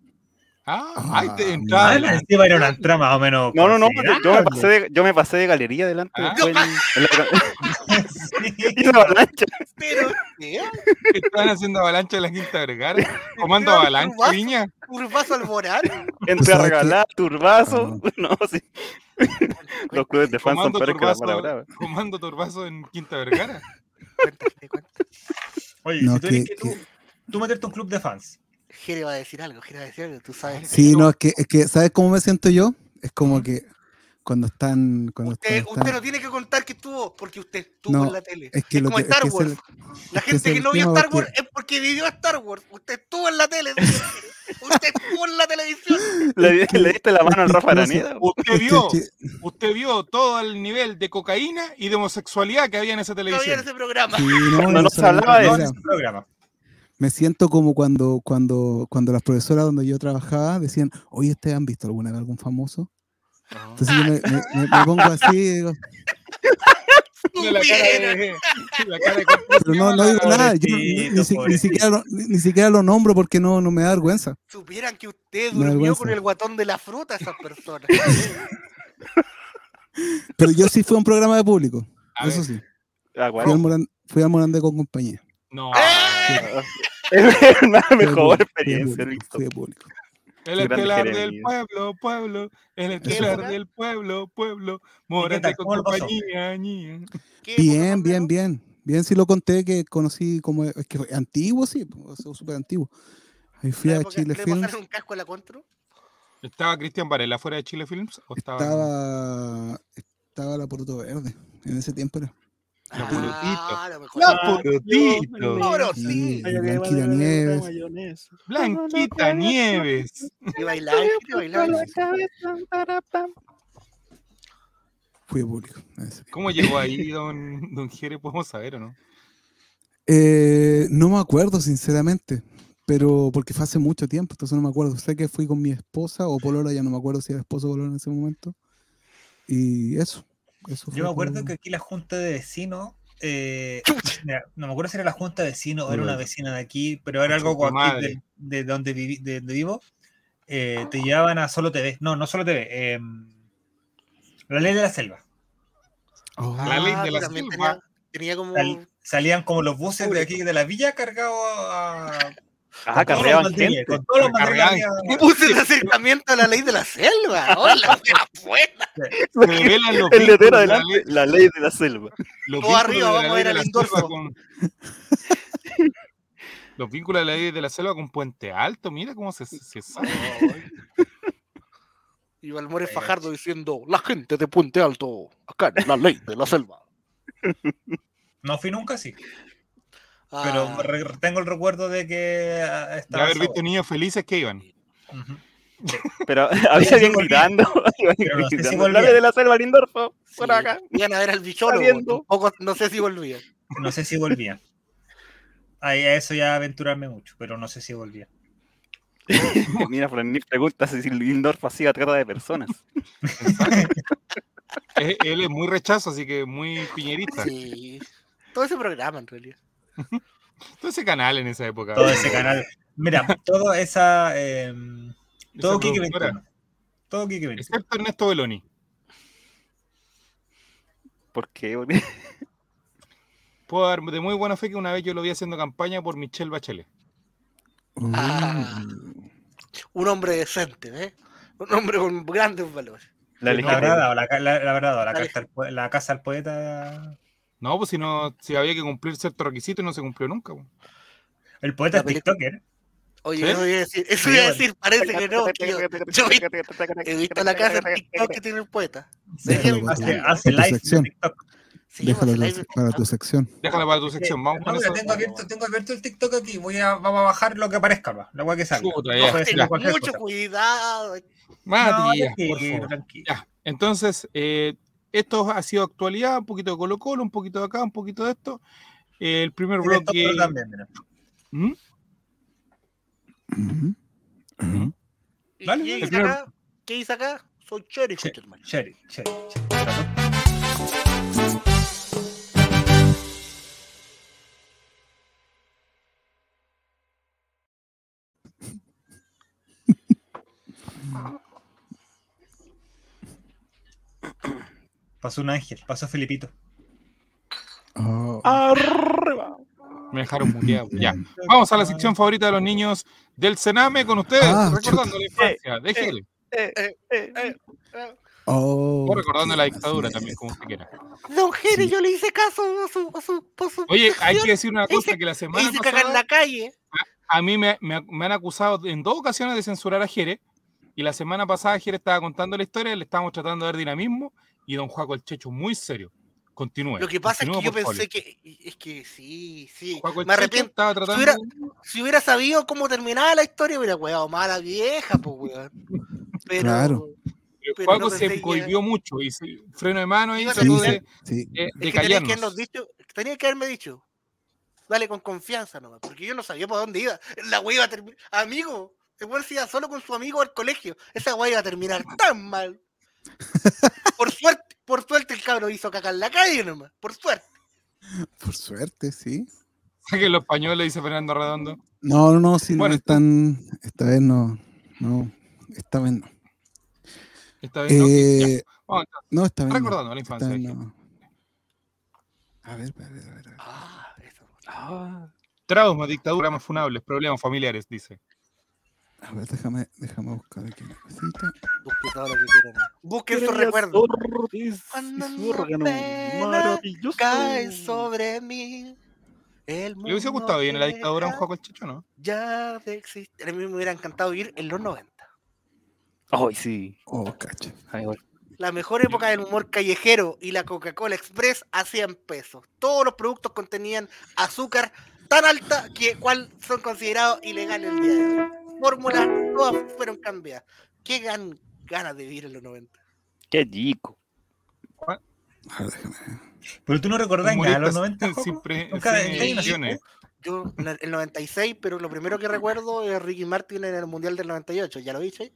Ah, ahí te Ah, entraba. Ah, encima era una entrada más o menos. No, no, no, yo me pasé de, yo me pasé de galería adelante. Ah. después en- en la- Sí. [LAUGHS] hice avalancha. Pero, ¿qué? Estaban haciendo avalancha en la Quinta Vergara. [LAUGHS] Comando avalancha, Curvazo. Viña. Curvazo Alborán. Entré a sabes que- regalar, turbazo. [LAUGHS] No, sí. Los clubes de fans son peores que la Turbazo, brava. comando Turbazo en Quinta Vergara. Oye, No, si tú, eres que- que tú, tú meterte a un club de fans. Jere va a decir algo, Jere va a decir algo, tú sabes. Sí, no, es que, es que, ¿sabes cómo me siento yo? Es como que cuando están. Cuando Usted, cuando usted están- no tiene que contar que estuvo, porque usted estuvo No, en la tele. es que es lo como que- es Star es Wars. el- la que gente que no vio Star porque- Wars es porque vivió Star Wars. Usted estuvo en la tele. Usted estuvo en la televisión. [LAUGHS] Le, le diste la mano al Rafa. Araneda. Usted vio, usted vio todo el nivel de cocaína y de homosexualidad que había en esa No había en televisión. ese programa. sí, no, no se hablaba de ese programa. Me siento como cuando, cuando, cuando las profesoras donde yo trabajaba decían, oye, ¿ustedes han visto alguna vez algún famoso? Entonces yo me, me- me- me pongo así y digo, Tiene la cara de, la cara de pero no, no digo nada, yo ni, ni ni siquiera lo, ni, ni siquiera lo nombro porque no, no me da vergüenza. Supieran que usted durmió con el guatón de la fruta, esas personas. Pero yo sí fui a un programa de público, A eso ver. sí. Ah, Fui al, Moran- fui al Morandé con compañía. No. Es una mejor experiencia, público. El estelar del pueblo, pueblo. El estelar del pueblo, pueblo. Morate con compañía, ña. ¿Qué época Bien, bien, bien. Bien, sí lo conté que conocí como, es que antiguo, sí, súper antiguo. Ahí fui ¿La a Chile ¿Le Films. pasaron un casco a la contro? ¿Estaba Cristian Varela fuera de Chile Films? ¿O estaba, Estaba, estaba la Poroto Verde, en ese tiempo era. La Ah. La Ah. Blanquita Nieves. [LAUGHS] Blanquita Nieves. Y bailaba, y bailaba. Fui de público. ¿Cómo llegó ahí, don, don Jere? ¿Podemos saber o no? Eh, no me acuerdo, sinceramente, pero porque fue hace mucho tiempo, entonces no me acuerdo. Sé que fui con mi esposa o Polola, ya no me acuerdo si era esposo o Polola en ese momento. Y eso. Eso Yo me acuerdo como- que aquí la junta de vecinos. eh, no me acuerdo si era la junta de vecinos o era una vecina de aquí, pero era algo de, de donde, viví, de donde vivo. eh, te llevaban a Solo TV. No, no Solo TV. em, la ley de la selva. Oh, La ley de Ah, la también selva. tenía, tenía como. Sal- salían como los buses de aquí de la villa cargados a. Ah, los carreaban gente. Con todos los. Puse el acercamiento a la ley de la selva. [LAUGHS] Hola, buena. Revelan El letrero vínculos de la la ley de la selva. los Todo arriba, vamos a de al la endorso. selva con- [LAUGHS] Los vínculos de la ley de la selva con Puente Alto, mira cómo se, se sabe. Y Valmores Fajardo diciendo: La gente de Puente Alto, acá en la ley de la selva. [LAUGHS] No fui nunca, sí. Pero Ah. re- tengo el recuerdo de que ah, De estaba haber visto niños felices que iban. Ujú. Pero [LAUGHS] [LAUGHS] sé [LAUGHS] había alguien gritando. Pero no sé si gritando, volví. "Dale de la selva Lindorfo, por Sí, acá. Iban a ver al. Tampoco, no sé si volvían. No sé si volvía. Ahí a eso ya aventurarme mucho, pero no sé si volvía. Mira, Fran, pregunta si Lindorfo hacía trata de personas. Él es muy rechazo, así que muy piñerista. Sí. Todo ese programa, en realidad. [LAUGHS] Todo ese canal en esa época. Todo ese canal. Mira, [LAUGHS] toda esa. eh, todo Esa Kike productora. 21. Todo Kike 21. Excepto Ernesto Beloni. ¿Por qué? [LAUGHS] Puedo dar de muy buena fe que una vez yo lo vi haciendo campaña por Michelle Bachelet. Ah. Un hombre decente, ¿eh? Un hombre con grandes valores. La dado la, la- poe- la casa al poeta. No, pues si no, si había que cumplir ciertos requisitos y no se cumplió nunca. pues. El poeta es TikToker. Oye, ¿Sí? eso iba a decir, eso Sí, iba a bueno. decir, parece que no. que yo, he visto la casa en TikTok que tiene el poeta. Déjalo para Hace, tu, hace para live de sección. TikTok. Sí, Déjalo pues, live- para tu sección. Déjala para tu sección, vamos No, mira, tengo, abierto, tengo abierto el TikTok aquí. Voy a, vamos a bajar lo que aparezca, va, la weá que salga. Mucho cosa. cuidado. Matías, No, por tranquilo, favor. tranquilo. Ya, entonces, eh, esto ha sido actualidad, un poquito de Colo Colo, un poquito de acá, un poquito de esto. Eh, el primer bloque. también, mira. ¿Mm? Ujú. Ujú. ¿Y Dale, ¿Qué dice acá? ¿Qué dice acá? Soy Cherry, Che- concha tu madre. Cherry, [LAUGHS] cherry, cherry. Pasó un ángel, pasó Felipito. Oh, Arriba. Me dejaron muteado. [LAUGHS] Ya. Vamos a la sección favorita de los niños del Sename con ustedes, Ah, recordando la infancia. Déjele. Eh, eh, eh. oh, O recordando la dictadura también, como usted quiera. Don Jerry, yo le hice caso a su, a su, a su Oye, hay que decir una Hice- cosa, que la semana hice cagar en pasada la calle. a mí me, me- me han acusado en dos ocasiones de censurar a Jere, y la semana pasada Jere estaba contando la historia, le estábamos tratando de dar dinamismo, y don Juaco el Checho, muy serio. Continúe. Lo que pasa es que yo pensé que. Es que sí, sí. Juaco el Me Checho arrepiento. estaba Si tratando hubiera, si hubiera sabido cómo terminaba la historia, hubiera weado mala vieja, pues weón. Pero, Claro. Pero Juaco no se que- cohibió mucho y se- freno de mano ahí a trató de, sí. de- de Es que tenía que, callarnos. habernos dicho, tenía que haberme dicho, dale con confianza nomás, porque yo no sabía por dónde iba. La wea iba a terminar. Amigo, el weón se iba solo con su amigo al colegio. Esa wea iba a terminar tan mal. Por suerte, por suerte el cabro hizo caca en la calle nomás. Por suerte. Por suerte, sí. [LAUGHS] Saquen los pañuelos, dice Fernando Redondo. No, no, no, si Bueno, no están. Esta vez no. No, esta vez no. Esta vez no. Eh, Vamos, no, esta vez no. recordando la Esta infancia. vez no. A ver, a ver, a ver. a ver. Ah, eso. Ah, Traumas, dictaduras más funables, problemas familiares, dice. A ver, déjame, déjame buscar aquí una cosita. Busquen todo lo que quieran. Busquen sus recuerdos. Cuando mi órgano maravilloso. Cae sobre mí. El ¿Le hubiese mundo gustado bien la dictadura a un Juaco el Checho, no? Ya de existir. A mí me hubiera encantado vivir en los 90. Ay, sí. Oh, cacha. Ay, bueno. La mejor época del humor callejero y la Coca-Cola Express a 100 pesos. Todos los productos contenían azúcar tan alta que cual son considerados ilegales el día de hoy. Fórmulas todas fueron cambiadas. Qué gan- ganas de vivir en los 90. Qué chico. A ver, déjame. Pero tú no recordás nada los 90. Humoristas sin Joco? pre- Nunca- ediciones. Yo, en el- el 96, pero lo primero que recuerdo es Ricky Martin en el Mundial del 98. ¿Ya lo he dicho ahí?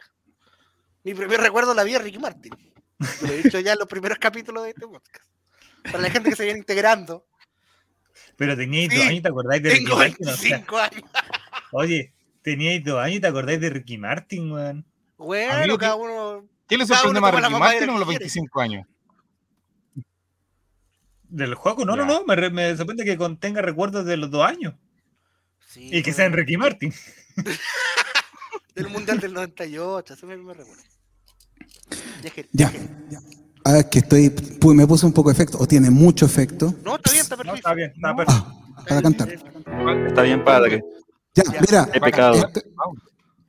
Mi primer recuerdo la vi de Ricky Martin. Lo he dicho ya en los primeros capítulos de este podcast. Para la gente que se viene integrando. Pero teníais Sí, dos años, ¿te acordáis de Ricky Martin? O sea, 25 años. oye, teníais dos años, ¿te acordáis de Ricky Martin, weón? Bueno, cada uno. ¿Qué le sorprende más, Ricky Martin o los quiere. 25 años? ¿Del juego? No, no, Ya. no. Me, re- me sorprende que contenga recuerdos de los dos años. Sí, Y que pero sean Ricky Martin. [LAUGHS] Del Mundial del 98, ese me, me recuerdo. Ya, Ya. que- Ah, es que estoy. pu- me puse un poco de efecto, o tiene mucho efecto. No, está bien, está No, perfecto. está bien, está perfecto. Ah, para cantar. Está bien para que. Ya, Ya. mira. He pecado. este-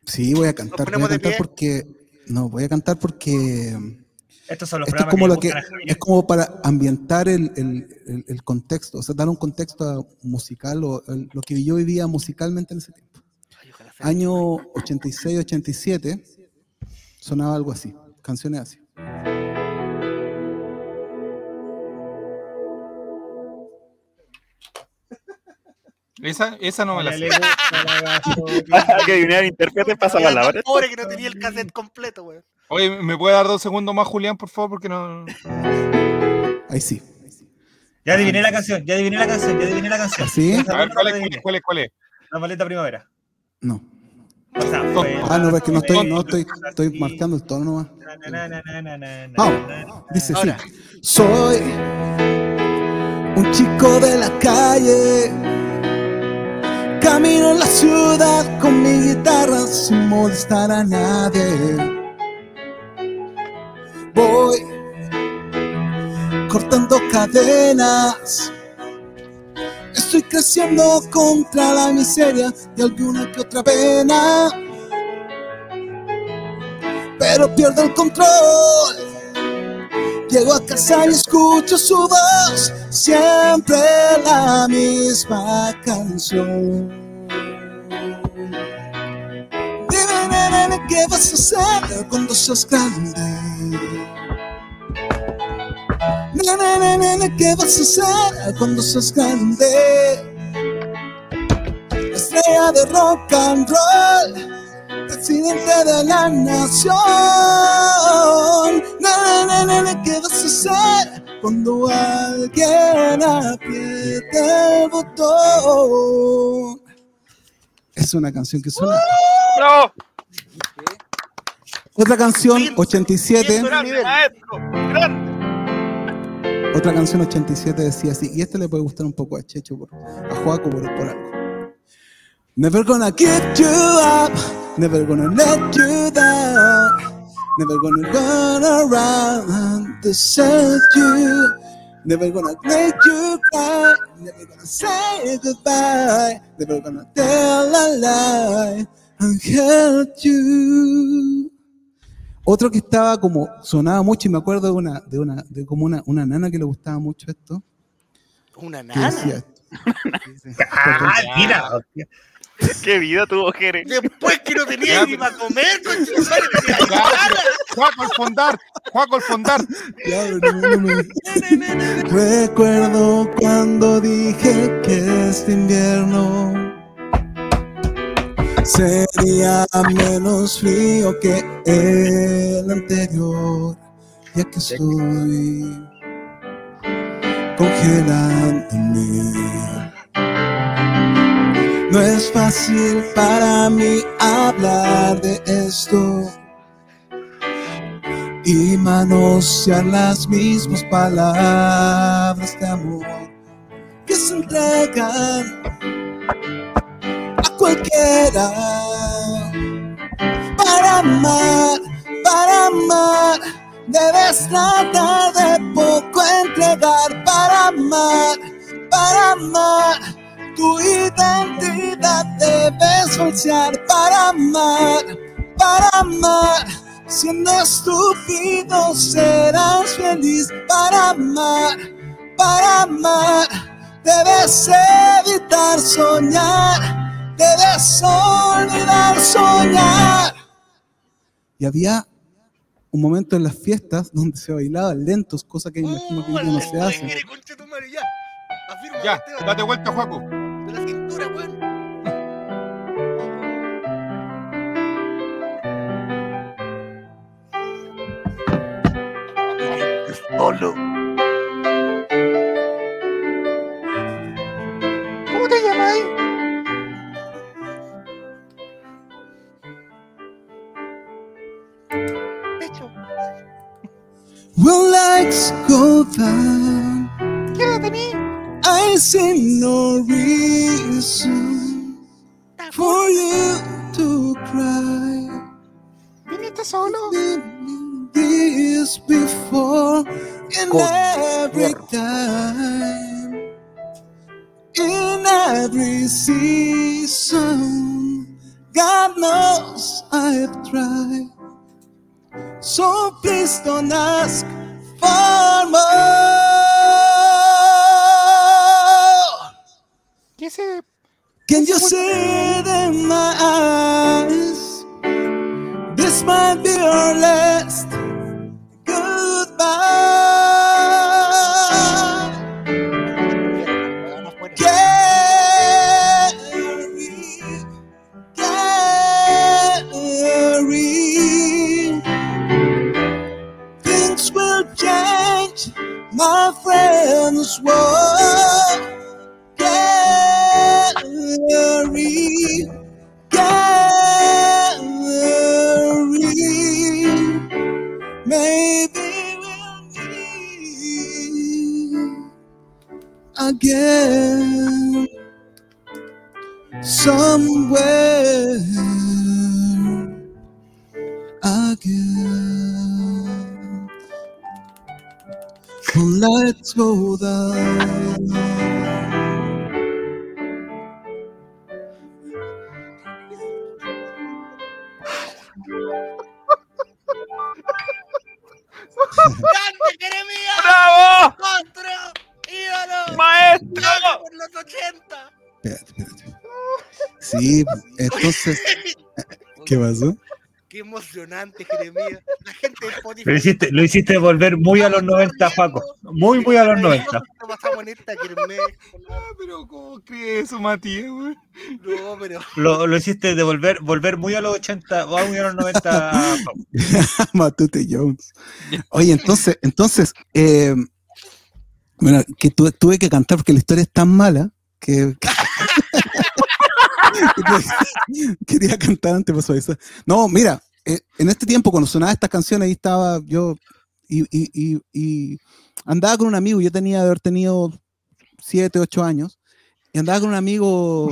sí, voy a cantar. Voy a cantar porque. No, voy a cantar porque. Estos son los Esto es como, lo que, es como para ambientar el, el- el- el contexto, o sea, dar un contexto musical o el- lo que yo vivía musicalmente en ese tiempo. Año 86, 87, sonaba algo así, canciones así. Esa, esa no me la sé. Hay [LAUGHS] [LAUGHS] que adivinar el intérprete pasa palabra. Pobre que no tenía el cassette completo, weón. Oye, ¿me puede dar dos segundos más, Julián, por favor? Porque no. Ahí sí. Ya adiviné la canción, ya adiviné la canción, ya adiviné la canción. ¿Sí? A ver, ¿cuál es, cuál es, cuál es, cuál es? La maleta primavera. No. O sea, fue- Ah, no, es que no estoy, no estoy, estoy marcando el tono nomás. Na, na, Vamos, dice así. Soy un chico de la calle. Camino en la ciudad con mi guitarra sin molestar a nadie. Voy cortando cadenas. Estoy creciendo contra la miseria y alguna que otra pena. Pero pierdo el control. Llego a casa y escucho su voz, siempre la misma canción. ¿Qué vas a hacer cuando seas grande? ¿qué vas a hacer cuando seas grande? Estrella de rock and roll, presidente de la nación. ¿qué vas a hacer cuando alguien apriete el botón? Es una canción que suena. ¡Bravo! Otra canción, 87. Maestro, grande. Otra canción 87 decía así, y este le puede gustar un poco a Checho, por- a Joaco por, por algo. Never gonna give you up, never gonna let you down, never gonna run around to set you, never gonna make you cry, never gonna say goodbye, never gonna tell a lie and hurt you. Otro que estaba como, sonaba mucho y me acuerdo de una, de una, de como una, una nana que le gustaba mucho esto. Una decía nana. esto. [LAUGHS] Ah, mira. [LAUGHS] Qué vida tuvo Jere. Después que no tenía ni para comer, nana. Juaco el fondar, Juaco el fondar. Recuerdo cuando dije que este invierno sería menos frío que el anterior, ya que estoy congelándome. No es fácil para mí hablar de esto y manosear las mismas palabras de amor que se entregan a cualquiera para amar, para amar. Debes tratar de poco entregar para amar, para amar. Tu identidad debes falsear para amar, para amar. Siendo estúpido serás feliz para amar, para amar. Debes evitar soñar, debes olvidar soñar. Y había un momento en las fiestas donde se bailaban lentos, cosa que me imagino que no se hace. Ya. Date vuelta, Juaco. De la cintura, weón. Solo. ¿Cómo te llamas? Pecho. When lights go down, Quédate a mí. I see no reason for you to cry. Viniste solo. This before in every time, in every season. God knows I've tried So please don't ask for more. Can you see it in my eyes? This might be our last goodbye. Carry, carry. Things will change, my friends. Whoa. Carry. Maybe we'll meet again somewhere again. Let's go down. ¡Grande, Jeremías! ¡Bravo! ¡Monstruo! ¡Ídolo! ¡Maestro! ¡Grande por los 80! Espérate, espérate. Sí, entonces. [LAUGHS] ¿Qué pasó? ¡Qué emocionante, Jeremías! La gente de Spotify. Lo hiciste, lo hiciste volver muy a los 90, Paco. Muy, muy a los 90. Lo pasamos en esta kermés. Pero, ¿cómo crees eso, Matías, güey? No, pero. Lo, lo hiciste de volver, volver muy a los 80, o muy a los 90. Paco. [LAUGHS] Matute Jones. Oye, entonces, entonces, eh, bueno, que tuve, tuve que cantar porque la historia es tan mala que. [LAUGHS] [LAUGHS] Quería cantar antes, pasó eso. No, mira, eh, en este tiempo cuando sonaba estas canciones, ahí estaba yo y, y- y- y andaba con un amigo, yo tenía de haber tenido 7, 8 años, y andaba con un amigo,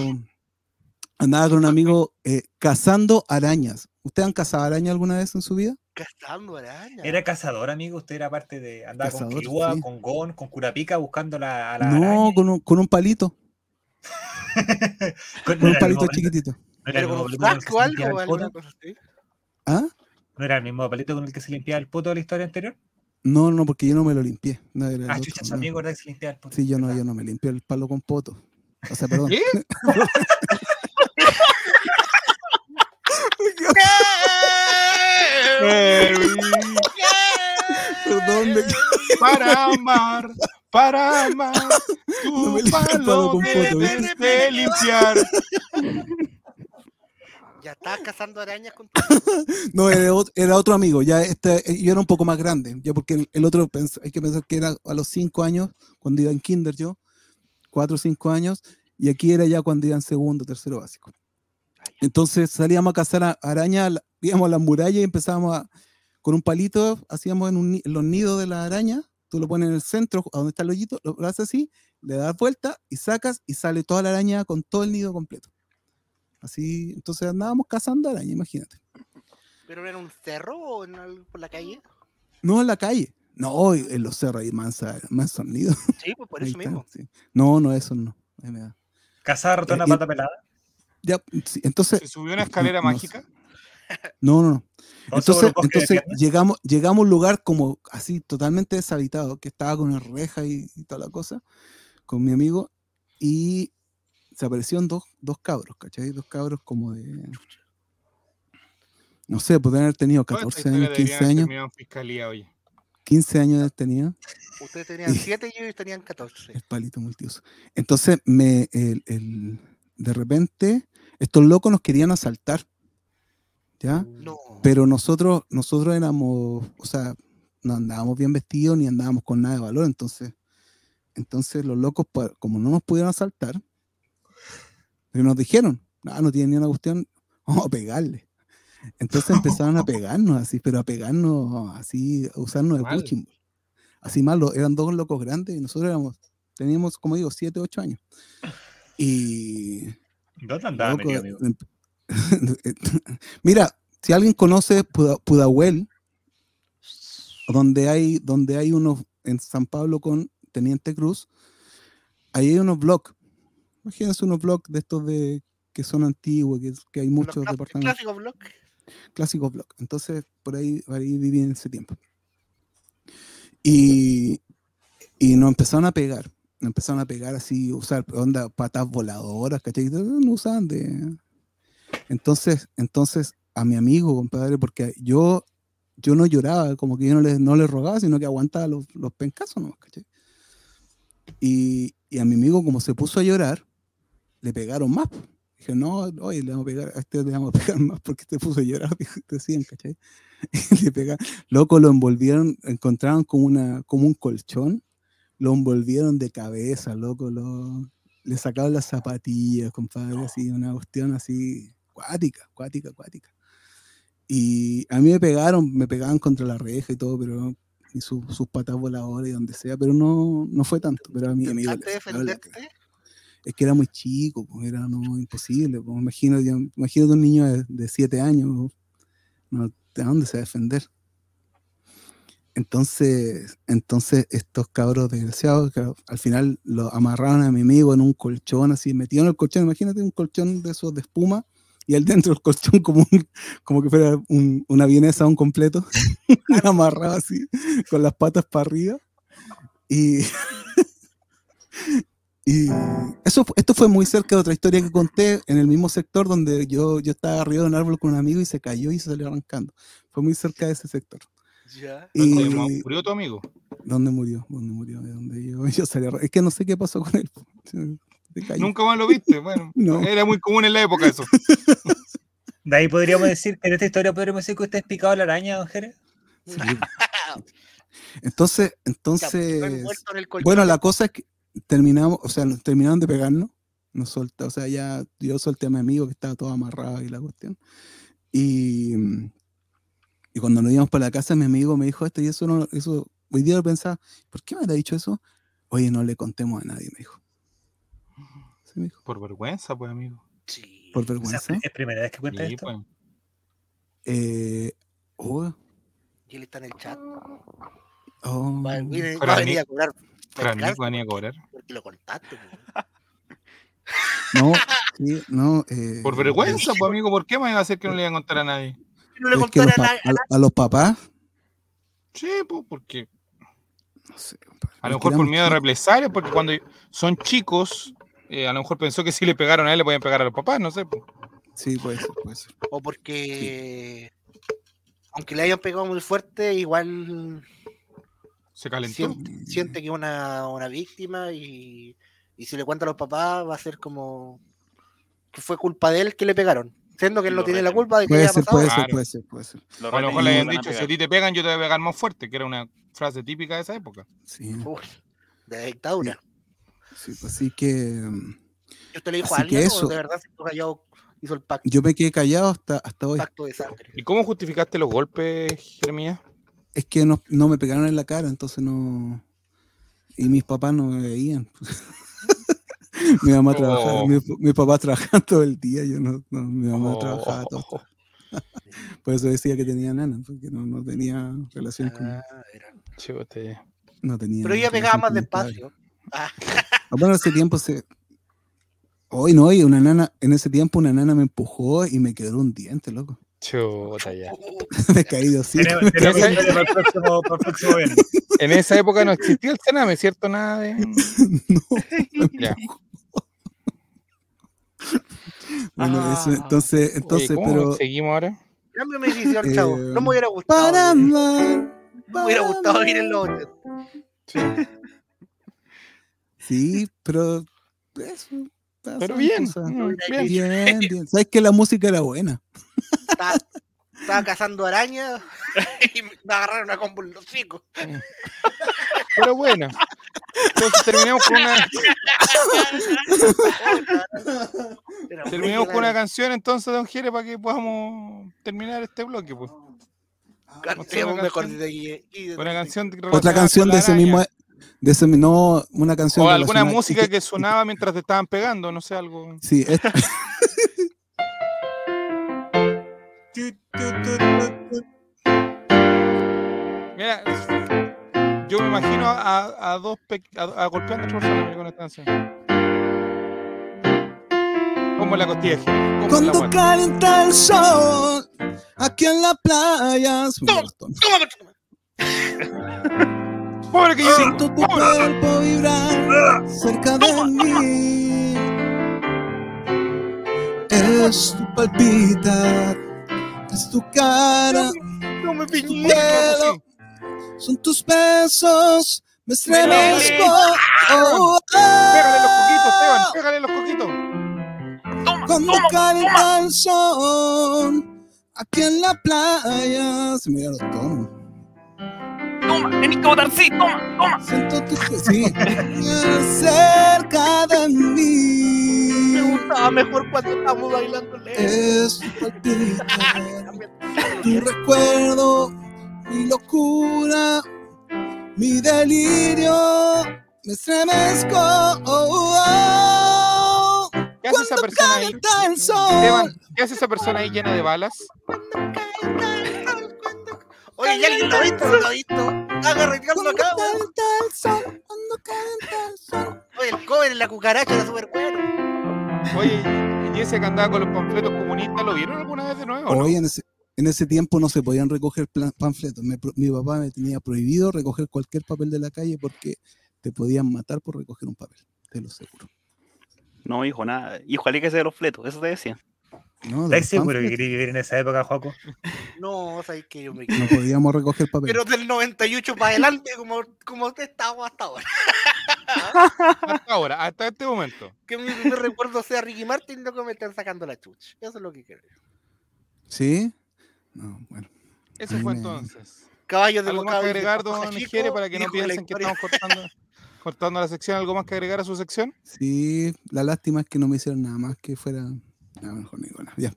andaba con un amigo eh, cazando arañas. ¿Ustedes han cazado arañas alguna vez en su vida? Cazando araña. Era cazador, amigo. Usted era parte de. Andaba con Kirua, sí. con Gon, con Curapica buscando la, a la No, con un, con un palito, [LAUGHS] Con- un palito chiquitito. no era el Pero mismo con palito con el que saco se o limpiaba algo, el o alguna poto. cosa así. ¿Ah? ¿No era el mismo palito con el que se limpiaba el poto de la historia anterior? No, no, porque yo no me lo limpié. No, Ah, otro, chucha, su no. que se limpiaba el poto. Sí, yo no, yo no me limpié el palo con poto. O sea, perdón. ¿Qué? [LAUGHS] [LAUGHS] Perdón, me- [LAUGHS] Para amar, para amar, [LAUGHS] No tu el palo con ¿viste? debes de limpiar. [LAUGHS] Ya estás cazando arañas con No, era otro, era otro amigo. Ya este, eh, yo era un poco más grande. Ya porque el, el otro pens- hay que pensar que era a los cinco años, cuando iba en kinder yo, cuatro o cinco años, y aquí era ya cuando iba en segundo, tercero básico. Entonces salíamos a cazar a- arañas, íbamos a las murallas y empezábamos a, con un palito, hacíamos en, un en los nidos de la araña, tú lo pones en el centro, a donde está el hoyito, lo, lo haces así, le das vuelta y sacas y sale toda la araña con todo el nido completo. Así, entonces andábamos cazando araña, imagínate. ¿Pero era un cerro o en por la calle? No en la calle. No, en los cerros hay mansa nido. Sí, pues por [LAUGHS] eso está, mismo. sí. No, no, eso no. Ahí me da. Cazaba ratona y- pata pelada. Ya, sí, entonces. ¿Se subió una escalera no mágica? No, no, no. ¿No Entonces, llegamos, llegamos a un lugar como así totalmente deshabitado, que estaba con una reja y, y toda la cosa, con mi amigo, y se aparecieron dos, dos cabros, ¿cachai? Dos cabros como de. No sé, pueden haber tenido Toda esta 14 años, historia 15 debería haber años. fiscalía, oye. 15 años de tenido. Ustedes tenían 7 y ellos tenían 14. El palito multiuso. Entonces, me, el- el- de repente, estos locos nos querían asaltar. ¿Ya? No. Pero nosotros, nosotros éramos, o sea, no andábamos bien vestidos ni andábamos con nada de valor. Entonces, entonces los locos, como no nos pudieron asaltar, pero nos dijeron, no, no tienen ni una cuestión, vamos a pegarle. Entonces empezaron a [LAUGHS] pegarnos así, pero a pegarnos así, a usarnos de ball. Así malo, eran dos locos grandes y nosotros éramos, teníamos, como digo, siete, ocho años. Y ¿Dónde [LAUGHS] Mira, si alguien conoce Puda- Pudahuel, donde hay, donde hay unos en San Pablo con Teniente Cruz, ahí hay unos blogs. Imagínense unos blogs de estos de que son antiguos, que, que hay muchos Los clá- departamentos. clásicos blog. Entonces, por ahí, por ahí viví en ese tiempo. Y, y nos empezaron a pegar. Nos empezaron a pegar así, usar onda patas voladoras, ¿cachai? No usaban de. Entonces, entonces, a mi amigo, compadre, porque yo, yo no lloraba, como que yo no le, no le rogaba, sino que aguantaba los, los pencazos, ¿no? ¿cachai? Y, y a mi amigo, como se puso a llorar, le pegaron más. Dije, no, oye, le vamos a pegar, a este le vamos a pegar más porque te puso a llorar, [LAUGHS] decían, ¿cachai? [LAUGHS] Y le pegaron. Loco, lo envolvieron, encontraron como, una, como un colchón, lo envolvieron de cabeza, loco, lo, le sacaron las zapatillas, compadre, así, una cuestión así, cuática, cuática, cuática. Y a mí me pegaron, me pegaban contra la reja y todo, pero y su- sus patas voladoras y donde sea, pero no, no fue tanto, pero a mi amigo es que era muy chico, pues, era no, imposible. Pues, imagínate, imagínate un niño de, de siete años, no, ¿de dónde se va a defender? Entonces, entonces estos cabros desgraciados, que al final lo amarraron a mi amigo en un colchón así, metido en el colchón, imagínate un colchón de esos de espuma, y él dentro del colchón como, un- como que fuera un- una vienesa un completo, [LAUGHS] amarrado así, con las patas para arriba. Y, [LAUGHS] y eso, esto fue muy cerca de otra historia que conté en el mismo sector donde yo, yo estaba arriba de un árbol con un amigo y se cayó y se salió arrancando. Fue muy cerca de ese sector. Ya. ¿Dónde Y, murió tu amigo? ¿Dónde murió? ¿Dónde murió? ¿De dónde yo, [LAUGHS] yo salí Es que no sé qué pasó con él. Nunca más lo viste. Bueno, [LAUGHS] No. era muy común en la época eso. [LAUGHS] De ahí podríamos decir que en esta historia podríamos decir que usted es picado a la araña, don Jerez. Sí. Entonces, entonces, pues, en bueno, la cosa es que terminamos, o sea, terminaron de pegarnos, nos solta, o sea, ya yo solté a mi amigo que estaba todo amarrado y la cuestión. Y, y cuando nos íbamos para la casa, mi amigo me dijo esto y eso, no, eso, hoy día lo pensaba, ¿por qué me ha dicho eso? Oye, no le contemos a nadie, me dijo. Sí, me dijo. Por vergüenza, pues, amigo. Sí. Por vergüenza. es primera vez que cuenta Sí, esto. pues. Eh, oh, Y él está en el chat. oh, Va, viene- va a a venir mí- a cobrar. A venía a cobrar. Porque lo contaste. po. no, sí, no. eh, Por vergüenza, pues, amigo. ¿Por qué me iba a hacer que no le iba a contar a nadie? No le que los pa- nada. a, a los papás, Sí, pues, porque no sé, a lo mejor por miedo de chicos. represalia, porque cuando son chicos, eh, a lo mejor pensó que si le pegaron a él le podían pegar a los papás, no sé. pues. Sí, puede ser, puede ser. O porque. Aunque le hayan pegado muy fuerte, igual Se calentó. siente, siente que es una, una víctima y, y si le cuenta a los papás va a ser como que fue culpa de él que le pegaron. Siendo que él no Lo tiene la culpa de que Puede haya ser, pasado. puede ser, Claro. puede ser, puede ser. A lo mejor le habían dicho, si a ti te pegan, yo te voy a pegar más fuerte, que era una frase típica de esa época. Sí, de la dictadura. Sí, pues así que ¿Y usted le dijo a Así que alguien eso. o de verdad se callado hizo el pacto, yo me quedé callado hasta, hasta hoy. pacto de sangre? ¿Y cómo justificaste los golpes, Jeremías? Es que no, no me pegaron en la cara, entonces no. Y mis papás no me veían. [LAUGHS] mi mamá trabajaba, Oh. mi, mi papá trabajaba todo el día, yo no, no, mi mamá Oh. trabajaba todo. [LAUGHS] Por eso decía que tenía nana, porque no, no tenía relación con. Ah, era. Chúbate. No tenía Pero ella pegaba más con despacio. Ah, [LAUGHS] Bueno, ese tiempo se. Hoy no, oye, una nana, en ese tiempo una nana me empujó y me quedó un diente, loco. Chuta ya. [LAUGHS] me caí de así. Para para. En esa época no existía el Sename, ¿cierto? Nada de. [LAUGHS] no. [LAUGHS] Ya. Bueno, eso, entonces, entonces, Oye, ¿cómo pero. seguimos ahora? Cámbiame de chavo. Eh, No me hubiera gustado. Para eh, amar, Me hubiera para gustado ir en los 80. Sí, pero eso. pasa, Pero bien, mm, bien. Bien, bien. Sabes que la música era buena. Estaba, estaba cazando arañas [LAUGHS] y me agarraron a combo en los hocicos. Pero bueno. Entonces terminamos con una, terminamos con una canción entonces, don Jere, para que podamos terminar este bloque, pues. Cantemos una mejor de de- Una canción Otra canción de ese araña. mismo. De ese, no, una canción. O alguna música que sonaba mientras te estaban pegando, no sé, algo. Sí, es- [LAUGHS] Mira, yo me imagino a, a dos pe- a, a golpeando a con esta canción. Como la costilla, como la Cuando guata. calienta el sol, Aquí en la playa. Toma, tono. toma, [LAUGHS] Pobre que yo. Siento tu cuerpo vibrar cerca de mí. Es tu palpitar, es tu cara, No me tu piñé. pelo, son tus besos, me estremezco. ¡Ah! Oh, Pégale los coquitos, oh, Esteban, pégale los coquitos. Cuando calienta el sol, aquí en la playa. Se me dieron los tonos. Toma, que votar sí, toma, toma. Siento tu sí. cerca de Me mí. gustaba mejor cuando estábamos bailando lejos. Es tu recuerdo, mi locura, mi delirio. Me estremezco. Oh, oh, ¿Qué hace esa persona ahí? ¿qué hace esa persona ahí llena de balas? Oye, ¿ya alguien lo ha visto? ¿Lo ha visto? Haga retirarlo Cuando acá, calienta el sol, cuando calienta el sol. Oye, el cover en la cucaracha era súper bueno. Oye, ¿y ese que andaba con los panfletos comunistas lo vieron alguna vez de nuevo? no? Hoy en ese, en ese tiempo no se podían recoger plan- panfletos. Me mi papá me tenía prohibido recoger cualquier papel de la calle porque te podían matar por recoger un papel, te lo aseguro. No, hijo, nada. Hijo, aléjese de los fletos, eso te decía. No, de ¿Estás los seguro que querías vivir en esa época, Joaco? No, sabes que yo me No podíamos recoger papel. Pero del 98 para adelante, como, como usted estaba hasta ahora. [LAUGHS] Hasta ahora, hasta este momento. Que mi primer recuerdo sea Ricky Martin, lo que me están sacando la chucha. Eso es lo que creo. ¿Sí? No, bueno. Eso fue me- entonces. Caballos de ¿Algo más bocado que y de agregar, don Jere, para que no piensen que estamos cortando, cortando la sección? ¿Algo más que agregar a su sección? Sí, la lástima es que no me hicieron nada más que fuera. No, mejor ni bueno. Ya.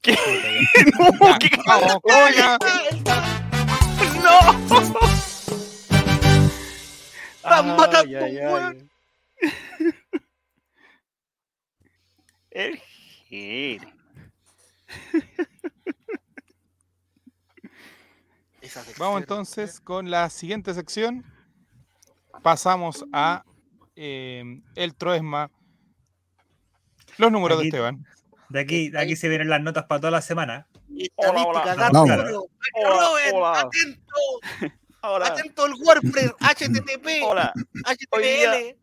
¿Qué? Ya, ¿Qué? ¡No! ¡Están matando, weón! El sección, Vamos entonces con la siguiente sección. Pasamos a eh, el Troesma. Los números de Aquí- Esteban. De aquí, de aquí se vienen las notas para toda la semana. Estadística, hola. datos, Vamos. números. Hola, Robert, hola. atento, [LAUGHS] Hola. atento el WordPress, HTTP, Hola. HTML.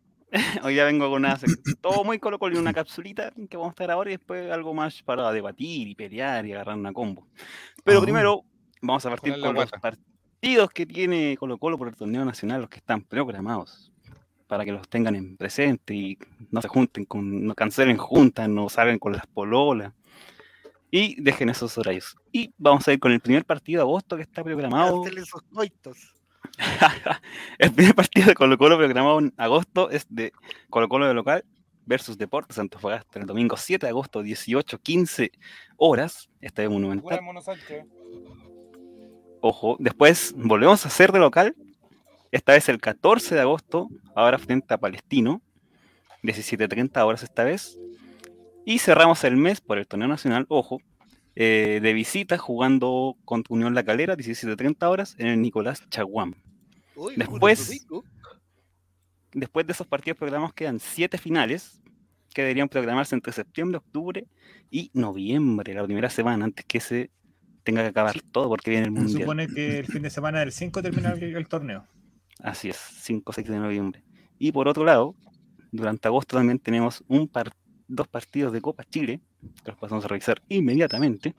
hoy día vengo con una todo muy colo colo y una capsulita que vamos a estar ahora y después algo más para debatir y pelear y agarrar una combo. Pero Ah. primero vamos a partir con los partidos que tiene Colo Colo por el torneo nacional, los que están programados, para que los tengan en presente y no se junten con, no cancelen juntas, no salgan con las pololas y dejen esos horarios. Y vamos a ir con el primer partido de agosto que está programado. Esos coitos. [LAUGHS] el primer partido de Colo Colo programado en agosto es de Colo Colo de local versus Deportes Antofagasta el domingo 7 de agosto, 18-15 horas. Estadio Monumental. Ojo, después volvemos a hacer de local. Esta vez el 14 de agosto, ahora frente a Palestino. 17.30 horas esta vez. Y cerramos el mes por el torneo nacional, ojo, eh, de visita jugando contra Unión La Calera, 17.30 horas, en el Nicolás Chaguán. Uy, Después-. Después de esos partidos programados quedan siete finales que deberían programarse entre septiembre, octubre y noviembre, la primera semana, antes que se tenga que acabar todo porque viene el Se mundial. supone que el fin de semana del 5 termina el, el torneo. Así es, 5 o 6 de noviembre. Y por otro lado, durante agosto también tenemos dos partidos de Copa Chile, que los pasamos a revisar inmediatamente,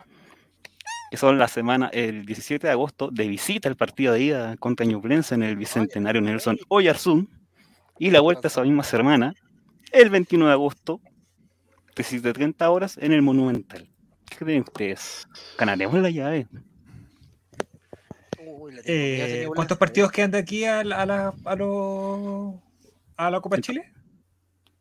que son la semana, el 17 de agosto, de visita el partido de ida contra Ñublense en el Bicentenario Nelson Oyarzún, y la vuelta esa misma semana, el 21 de agosto, 17.30 horas, en el Monumental. ¿Qué creen ustedes? ¿Ganaremos la llave? Uy, la Eh, ¿Cuántos partidos quedan de aquí a la, a la, a lo- a la Copa Chile?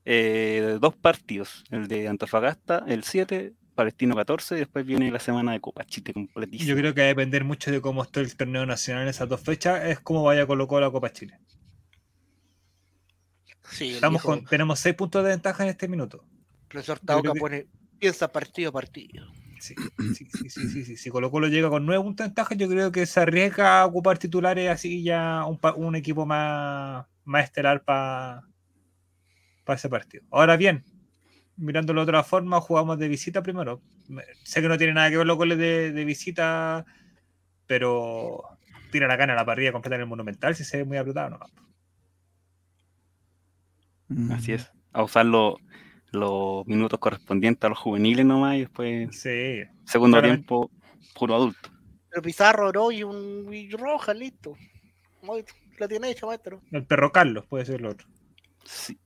eh, dos partidos, el de Antofagasta el 7, Palestino 14, y después viene la semana de Copa Chile completísima. Yo creo que va a depender mucho de cómo esté el torneo nacional en esas dos fechas, es cómo vaya a colocar la Copa Chile. Sí, el Estamos viejo con, tenemos seis puntos de ventaja en este minuto. profesor Tauca creo que- pone, piensa partido a partido. Sí, sí, sí, sí, sí, sí. Si Colo Colo llega con nueve puntos de ventaja, yo creo que se arriesga a ocupar titulares así ya un, pa- un equipo más, más estelar para ese partido. Ahora bien, mirándolo de otra forma, jugamos de visita primero. Me- Sé que no tiene nada que ver los goles de, de visita, pero tira la gana a la parrilla completa en el Monumental si se ve muy apretado. ¿no? Mm. Así es. A usar los, los minutos correspondientes a los juveniles nomás y después, Sí, segundo claramente. tiempo, puro adulto. Pero Pizarro, oro y un y roja, listo. Muy- La tiene hecha, maestro. el perro Carlos puede ser el otro. Sí.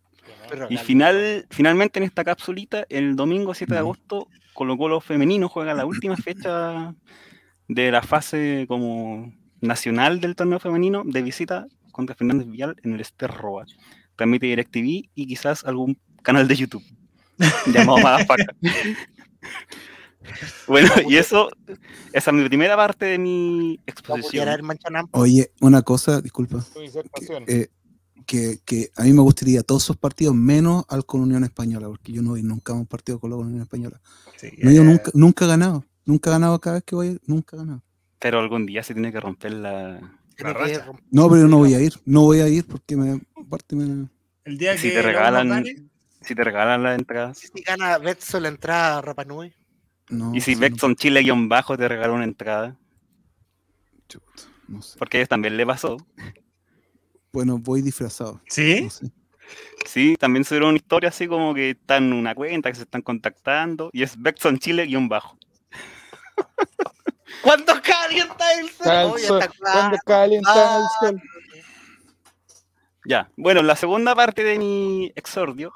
Y final, finalmente en esta capsulita, el domingo 7 de agosto, Colo Colo femenino juega la última [LAUGHS] fecha de la fase como nacional del torneo femenino de visita contra Fernández Vial en el Esterroa. Transmite DirecTV y quizás algún canal de YouTube [LAUGHS] llamado Madafaca. [LAUGHS] bueno, y eso, esa es mi primera parte de mi exposición. Oye, una cosa, disculpa. Eh, que, que a mí me gustaría todos esos partidos menos al con Unión Española, porque yo no voy nunca a un partido con la Unión Española. Sí, No, yo eh, nunca, nunca he ganado. Nunca he ganado cada vez que voy, nunca he ganado. Pero algún día se tiene que romper la... No, pero yo no voy a ir. No voy a ir porque me. Aparte me. el día Si que te U nos regalan, si te regalan las entradas. Si gana Betso la entrada a Rapa Nui. No, Y si sí, Betson Chile guion bajo te regaló una entrada, no, chuta, no sé. porque a ellos también le pasó. Bueno, voy disfrazado. ¿Sí? No sé. Sí, también subieron una historia así como que están en una cuenta, que se están contactando, y es Betson Chile guion bajo. [LAUGHS] ¿Cuándo calienta el Está el sol? Está claro. calienta el sol. Ya, bueno, la segunda parte de mi exordio,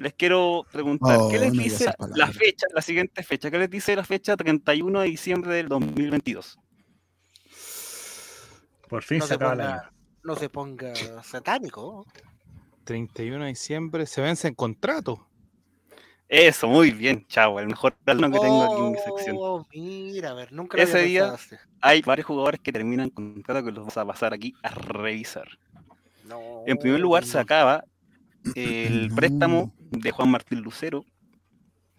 les quiero preguntar, Oh, ¿qué les no digas dice la fecha, la siguiente fecha? ¿Qué les dice la fecha 31 de diciembre del 2022? Por fin No se acaba el año. ponga, no se ponga [LAUGHS] satánico. 31 de diciembre se vence en contrato. Eso, muy bien, chavo, el mejor alumno que tengo aquí en mi sección. Oh, mira, a ver, nunca lo Ese había día-. Hay varios jugadores que terminan contrato que los vamos a pasar aquí a revisar. No, En primer lugar, se acaba el préstamo de Juan Martín Lucero.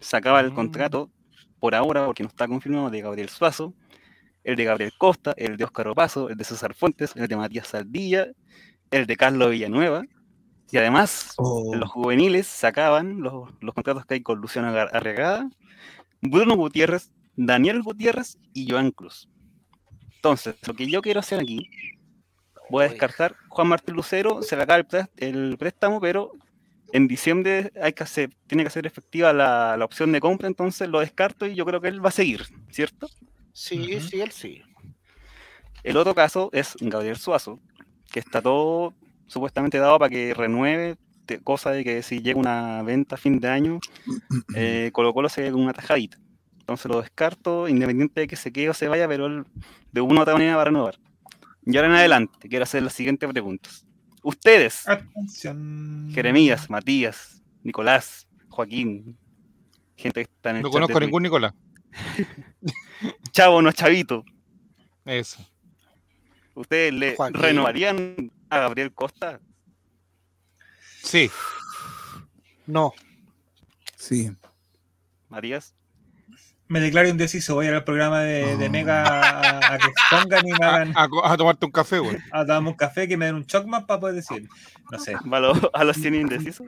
Se acaba el contrato, por ahora, porque no está confirmado, de Gabriel Suazo, el de Gabriel Costa, el de Óscar Opazo, el de César Fuentes, el de Matías Saldilla, el de Carlos Villanueva. Y además, Oh, los juveniles se acaban los, los contratos que hay con Luciano Arregada, Bruno Gutiérrez, Daniel Gutiérrez y Joan Cruz. Entonces, lo que yo quiero hacer aquí, voy a descartar Juan Martín Lucero, se le acaba el, prés- el préstamo, pero en diciembre hay que hacer, tiene que ser efectiva la, la opción de compra, entonces lo descarto y yo creo que él va a seguir, ¿cierto? Sí, sí, él sí. El otro caso es Gabriel Suazo, que está todo supuestamente dado para que renueve, te- cosa de que si llega una venta a fin de año, [CLEARS THROAT] eh, Colo Colo se quede con una tajadita. Entonces lo descarto, independiente de que se quede o se vaya, pero él de una u otra manera va a renovar. Y ahora en adelante, quiero hacer las siguientes preguntas. Ustedes, Atención. Jeremías, Matías, Nicolás, Joaquín, gente que está en el No chat conozco de a ningún Nicolás. [LAUGHS] Chavo, no chavito. Eso. ¿Ustedes le Joaquín. renovarían a Gabriel Costa? Sí. No. sí. Matías. Me declaro indeciso. Voy a ir al programa de, de. Mega a, a que expongan y me [LAUGHS] hagan a- a tomarte un café, güey. a darme un café, que me den un chocman para poder decir. No sé. ¿Va a los- a los 100 indecisos?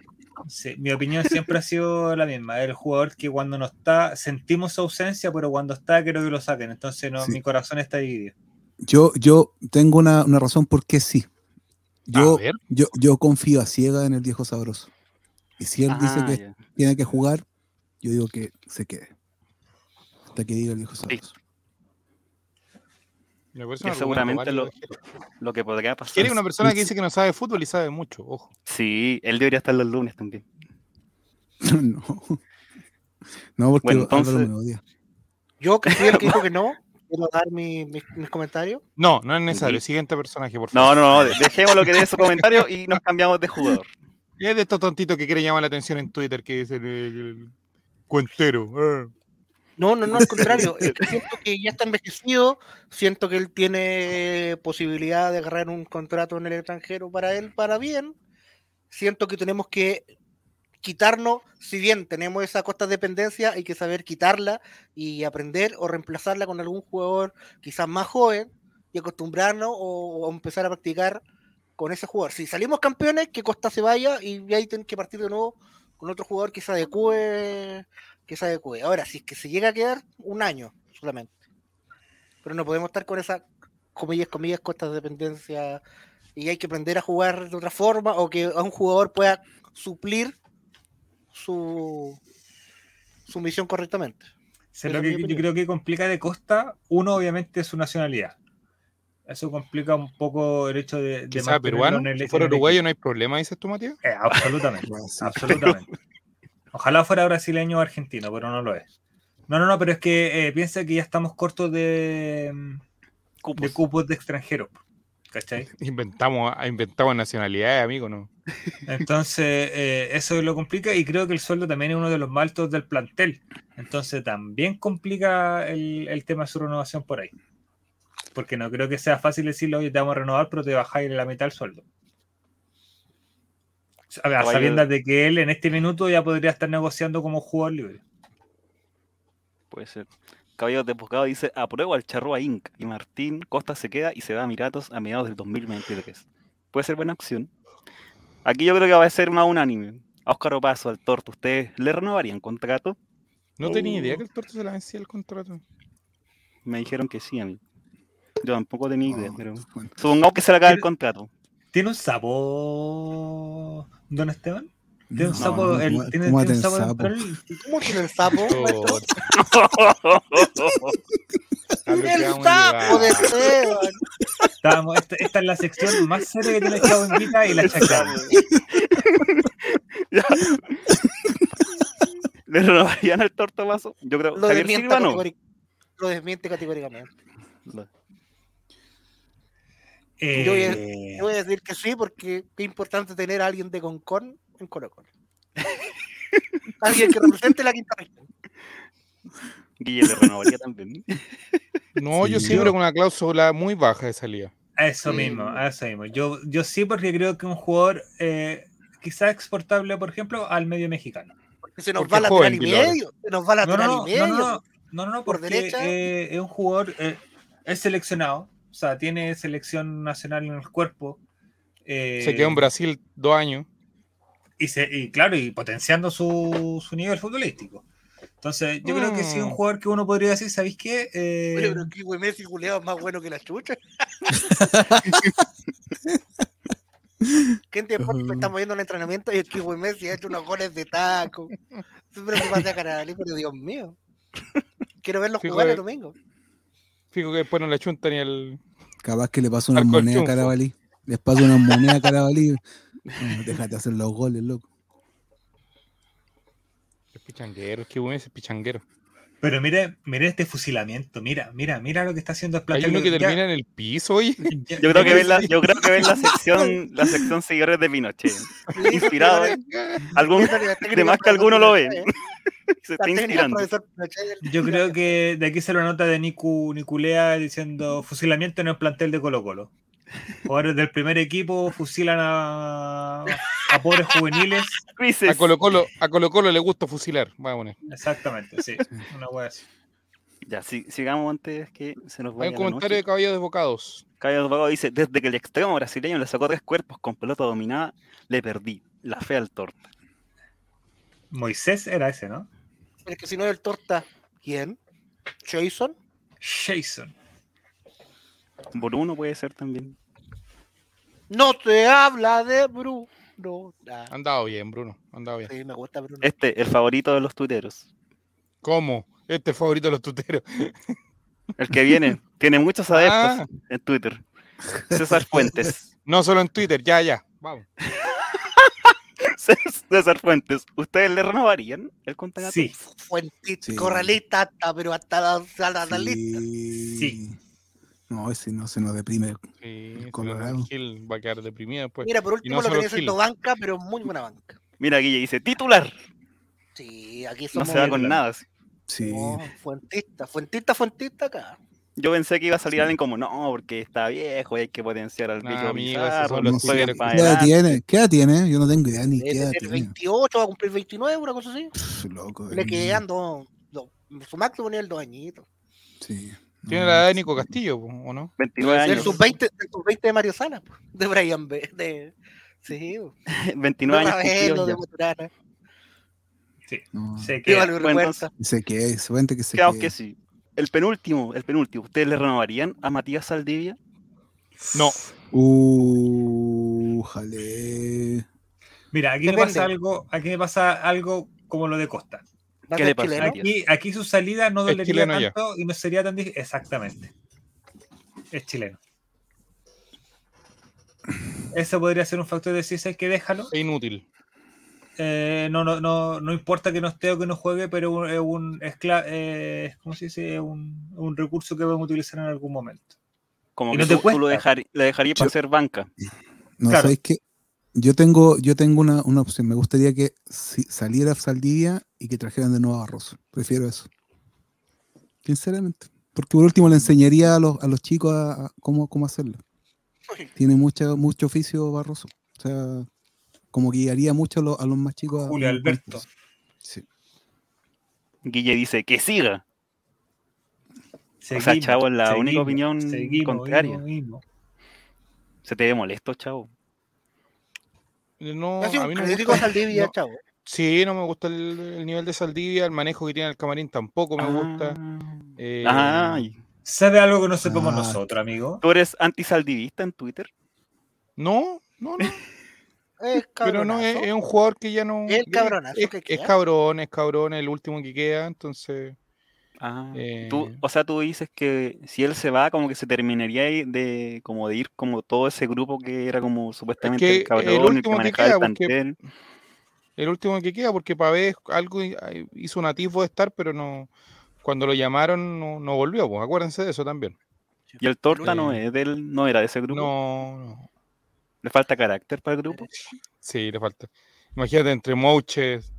Sí, mi opinión siempre ha sido la misma. El jugador que cuando no está, sentimos su ausencia, pero cuando está, quiero que lo saquen. Entonces, no, Sí. mi corazón está dividido. Yo, yo tengo una, una razón por qué sí. Yo, A ver. yo, yo confío a ciega en el viejo sabroso. Y si él dice Ah, que tiene que jugar, yo digo que se quede. Hasta que diga el viejo sabroso. Que seguramente lo, lo que podría pasar. Quiere una persona que dice que no sabe fútbol y sabe mucho, ojo. Sí, él debería estar los lunes también. [LAUGHS] no. No, porque Bueno, entonces- me odia. Yo que fui el que dijo que no, [LAUGHS] quiero dar mi- mi- mis comentarios. No, no es necesario. Sí. Siguiente personaje, por No, favor. no, no, de- dejemos lo que dé su comentario y nos cambiamos de jugador. Es de estos tontitos que quieren llamar la atención en Twitter que dicen el, el cuentero. eh. No, no, no, al contrario. [LAUGHS] Es que siento que ya está envejecido. Siento que él tiene posibilidad de agarrar un contrato en el extranjero para él, para bien. Siento que tenemos que quitarnos, si bien tenemos esa costa dependencia, hay que saber quitarla y aprender o reemplazarla con algún jugador quizás más joven y acostumbrarnos o, o empezar a practicar con ese jugador. Si salimos campeones, que Costa se vaya y ahí tienen que partir de nuevo con otro jugador que se adecue, que se adecue. Ahora, si es que se llega a quedar un año solamente. Pero no podemos estar con esa comillas, comillas, costas de dependencia y hay que aprender a jugar de otra forma o que a un jugador pueda suplir su, su misión correctamente. Lo que yo creo que complica de Costa, uno obviamente es su nacionalidad. Eso complica un poco el hecho de, de Que sea mantenerlo peruano, en el- si fuera en el uruguayo equipo. no hay problema, dices tú, Matías. Eh, absolutamente, [LAUGHS] absolutamente. Ojalá fuera brasileño o argentino, pero no lo es. No, no, no, pero es que eh, piensa que ya estamos cortos de, mm, de cupos de extranjeros. ¿Cachai? [LAUGHS] Inventamos, inventamos nacionalidades, amigo, ¿no? Entonces, eh, eso lo complica y creo que el sueldo también es uno de los más altos del plantel. Entonces, también complica el, el tema de su renovación por ahí. Porque no creo que sea fácil decirle, oye, te vamos a renovar, pero te bajáis la mitad del sueldo. A ver, a Caballero- sabiendas de que él en este minuto ya podría estar negociando como jugador libre. Puede ser. Caballero de Pescado dice, apruebo al Charrúa Inc. Y Martín Costa se queda y se va a Emiratos a mediados del 2023. Puede ser buena opción. Aquí yo creo que va a ser más unánime. A Óscar Opaso, al Torto, ¿ustedes le renovarían contrato? No tenía idea Oh. que el torto se le vencía el contrato. Me dijeron que sí a mí. Yo tampoco tenía idea, pero supongamos que se le acaba el contrato. ¿Tiene un sapo, don Esteban? ¿Tiene un sapo? el- ¿cómo- ¿Tiene, cómo tiene un sapo sapo? ¿Cómo tiene el sapo? ¡El sapo [LAUGHS] de. Esteban! Estábamos- esta, esta es la sección más seria que tiene el Chavo Invita y la chacamos. [LAUGHS] ¿Le renovarían al Torto Opaso? Yo creo. Lo Javier desmiente, Silva no. lo desmiente categóricamente. Lo- Yo, voy a, Eh, yo voy a decir que sí, porque es importante tener a alguien de Concón en Colo Colo. [LAUGHS] alguien que represente la quinta región. Guille le renovaría también. No, yo siempre con una cláusula muy baja de salida. Eso Sí. mismo, eso mismo. Yo, yo sí, porque creo que un jugador eh, quizás exportable, por ejemplo, al medio mexicano. Porque se nos Porque va lateral joven, y medio. Se nos va lateral no, no, y medio. no, no, no, no, no, Por porque derecha. eh, es un jugador, eh, es seleccionado, o sea, tiene selección nacional en el cuerpo. eh, Se quedó en Brasil dos años. y, se- y claro, y potenciando su, su nivel futbolístico. Entonces, yo creo que sí es un Mm. jugador que uno podría decir, ¿sabéis qué? Eh, Oye, pero que güey, Messi culeado es más bueno que la chucha. [LAUGHS] Gente de Porto estamos viendo el entrenamiento y el Kiwi Messi ha hecho unos goles de taco. Siempre se pasa a Carabali, pero Dios mío. Quiero verlo Fijo jugar el domingo. Fijo que después no le chunta ni el. Capaz que le pasó una moneda a. Carabalí. Les paso una moneda a Carabalí. No, déjate hacer los goles, loco. Es pichanguero, es que bueno, es pichanguero. pero mire, mire este fusilamiento, mira, mira, mira lo que está haciendo el Hay uno que Ya- termina en el piso, oye. [LAUGHS] Yo creo que ven la, yo creo que ven la sección, [LAUGHS] la sección seguidores de Pinochet. Inspirado. ¿eh? Algún, de más que alguno lo ve. [LAUGHS] Se está inspirando. Yo creo que de aquí se lo nota de Niku Niculea diciendo fusilamiento en el plantel de Colo Colo. Jugadores del primer equipo fusilan a, a pobres juveniles. [LAUGHS] A Colo Colo, a Colo Colo le gusta fusilar. Voy a poner. Exactamente, sí. Una wea así. Ya, si- sigamos antes que se nos Hay vaya un la comentario de noche. Caballo Desbocados. Caballo Desbocado dice, desde que el extremo brasileño le sacó tres cuerpos con pelota dominada, le perdí. La fe al torta. Moisés era ese, ¿no? Es que si no es el torta, ¿quién? ¿Jason? Jason. Bruno puede ser también. No te habla de Bruno. Ah, Han dado bien, Bruno. Han dado bien. sí, me gusta Bruno. Este, el favorito de los tuiteros. ¿Cómo? Este es favorito de los tuteros. [LAUGHS] El que viene. Tiene muchos adeptos Ah. en Twitter. César Fuentes. No solo en Twitter, ya, ya. Vamos. [LAUGHS] César Fuentes. ¿Ustedes le renovarían el contrato? Sí. Fuentita, Sí. corralita, hasta, pero hasta la, hasta la, la lista. Sí. No, ese no se nos deprime. Sí, El Colorado. Gil va a quedar deprimido después. Mira, por último no lo tenía haciendo banca, pero muy buena banca. Mira, Guille dice titular. Sí, aquí No somos. se va con nada. sí. Sí. No, fuentista, fuentista, fuentista acá. Yo pensé que iba a salir alguien como, no, porque está viejo y hay que potenciar al Pizarro, son no pa' ¿Qué edad adelante". tiene? ¿Qué edad tiene? Yo no tengo idea ni qué edad tiene. 28, va a cumplir 29, una cosa así. Pff, loco. Le el- quedando. do- Su máximo nivel dos añitos. Sí. Tiene No, la edad de Nico Castillo, ¿o no? 29 Del años. sub-20 del sub-20 de Mario Sala, de Brian B. De, sí, po. [LAUGHS] 29 de años cumplidos de. Maturana. Sí, No. se queda. Se que se cuenta que se quede. que sí. El penúltimo, el penúltimo. ¿Ustedes le renovarían a Matías Saldivia? No, Uh, jale. Mira, aquí me pasa algo, aquí me pasa algo como lo de Costa. ¿Va a ¿Qué le pasa? Aquí, aquí su salida no dolería ya. tanto y no sería tan difícil. Exactamente. Es chileno. Eso podría ser un factor de decir, ¿sabes que déjalo? es inútil. Eh, no, no, no, no importa que no esté o que no juegue, pero es un, es cla- eh, ¿cómo se dice? Un, un recurso que vamos a utilizar en algún momento. Como Y que no te tú, tú lo dejar- le dejarías para Yo- hacer banca. No, Claro. ¿sabéis qué? Yo tengo, yo tengo una, una opción. Me gustaría que si saliera Saldivia y que trajeran de nuevo a Barroso. Prefiero eso. Sinceramente. Porque por último le enseñaría a los, a los chicos a, a cómo, cómo hacerlo. Tiene mucha, mucho oficio Barroso. O sea, como guiaría mucho a los, a los más chicos. Julio a- Alberto. Sí. Guille dice que siga. Seguimos, o sea, Chavo, es la única opinión seguimos, contraria. Se te ve molesto, chavo. No, a mí no me gusta. Saldivia, no. chavo. Sí, no me gusta el, el nivel de Saldivia, el manejo que tiene el camarín tampoco me gusta. Eh, Ay. ¿Sabe algo que no sepamos Ah. nosotros, amigo? ¿Tú eres antisaldivista en Twitter? No, no, no. [LAUGHS] Es Pero no, es, es un jugador que ya no. El cabronazo es, que es queda. cabrón, es cabrón, el último que queda, entonces. Ah, Eh. tú, o sea, tú dices que si él se va, como que se terminaría de como de ir como todo ese grupo que era como supuestamente que el cabrón, el el, que último que manejaba queda, el porque-. El último que queda, porque Pavés algo hi- hizo un atisbo de estar, pero no. Cuando lo llamaron no, no volvió, pues acuérdense de eso también. Y el Torta no Eh, es del, no era de ese grupo. No, no. Le falta carácter para el grupo. Sí, le falta. Imagínate entre Mouches,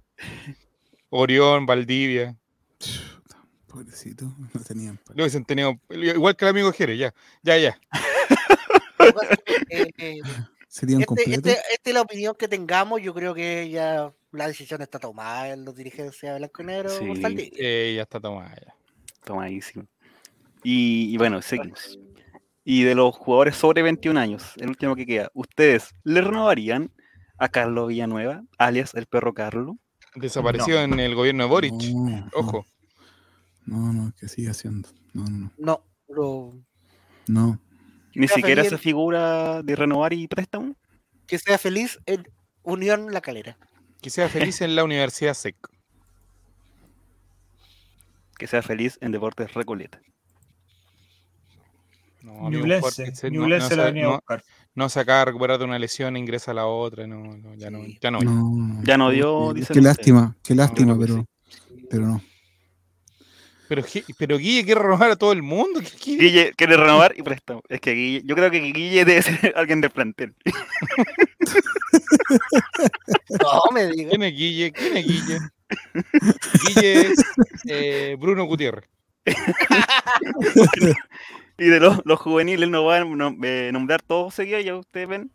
Orión, Valdivia. Pobrecito, no tenían. Lo hubiesen tenido. Igual que el amigo Jerez, ya. Ya, ya. Eh, [LAUGHS] eh, Serían este, completos. este, este es la opinión que tengamos. Yo creo que ya la decisión está tomada en los dirigencias de Blanco y Negro Sí. Eh, ya está tomada ya. Tomadísimo. Y, y bueno, seguimos. Y de los jugadores sobre 21 años, el último que queda, ¿ustedes le renovarían a Carlos Villanueva, alias el perro Carlos? Desapareció en el gobierno de Boric. No, Ojo. No, no, que siga haciendo. No, no, No, lo- no. Ni siquiera se figura de renovar y préstamo. que sea feliz en Unión La Calera. Que sea feliz en la Universidad SEC. Que sea feliz en Deportes Recoleta. No, que se- no- la venía a buscar. no se acaba de recuperar de una lesión e ingresa a la otra. No, no, ya no, ya no. No, Ya no dio, Qué, dicen qué lástima, qué lástima, pero, pero no. Pero, pero Guille quiere renovar a todo el mundo. Guille quiere renovar y préstamo. Es que Guille, yo creo que Guille debe ser [LAUGHS] alguien del plantel. [LAUGHS] No me digas. ¿Quién es Guille? ¿Quién es Guille? Guille es eh, Bruno Gutiérrez. [LAUGHS] [LAUGHS] Y de los, los juveniles no van a nom- eh, nombrar todos seguidos, ya ustedes ven.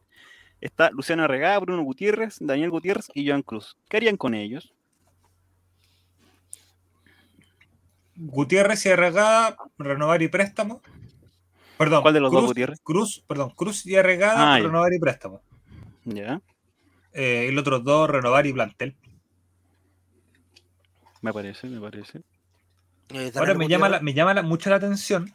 Está Luciano Arregada, Bruno Gutiérrez, Daniel Gutiérrez y Joan Cruz. ¿Qué harían con ellos? Gutiérrez y Arregada, renovar y préstamo. Perdón, ¿Cuál de los dos Cruz, Gutiérrez? Cruz, perdón, Cruz y Arregada, Ah, ya. renovar y préstamo. Ya, Eh, y los otros dos, renovar y plantel. me parece, me parece. Eh, Ahora me llama, la- me llama la- mucho la atención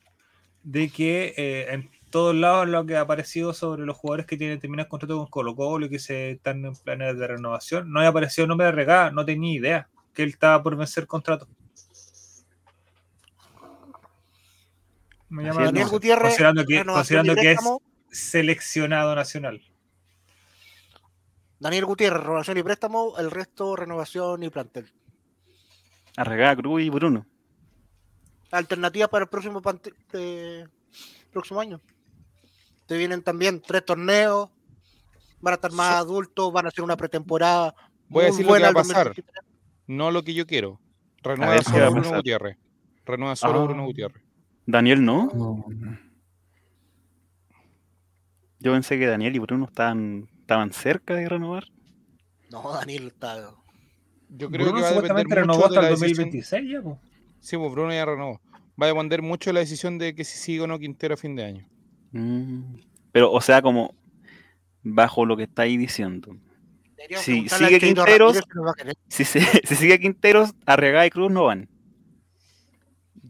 de que eh, en todos lados lo que ha aparecido sobre los jugadores que tienen terminado contrato con Colo Colo y que se están en planes de renovación, no había aparecido el nombre de Arregada, no tenía idea que él estaba por vencer contrato. Me llama la Daniel atención, Gutiérrez, considerando que, renovación considerando y que es préstamo. seleccionado nacional. Daniel Gutiérrez, renovación y préstamo, el resto renovación y plantel. Arregada, Cruz y Bruno. Alternativas para el próximo eh, próximo año. Te vienen también tres torneos, van a estar más adultos, van a hacer una pretemporada. Voy a decir lo que va a pasar. 2023. No lo que yo quiero. Renueva solo a Bruno. Gutiérrez. Renueva solo Ah. Bruno Gutiérrez. Daniel no. Yo pensé que Daniel y Bruno estaban, estaban cerca de renovar. No, Daniel está. Yo creo Bruno que va a depender supuestamente mucho renovó de hasta la el decisión. 2026 ya, po. Sí, pues Bruno ya renovó. Va a depender mucho de la decisión de que si sigue o no Quintero a fin de año. Mm, Pero, o sea, como bajo lo que estáis diciendo, Deberíamos Si sigue Quinteros, si se- [LAUGHS] si sigue Quinteros, Arriagada y Cruz no van.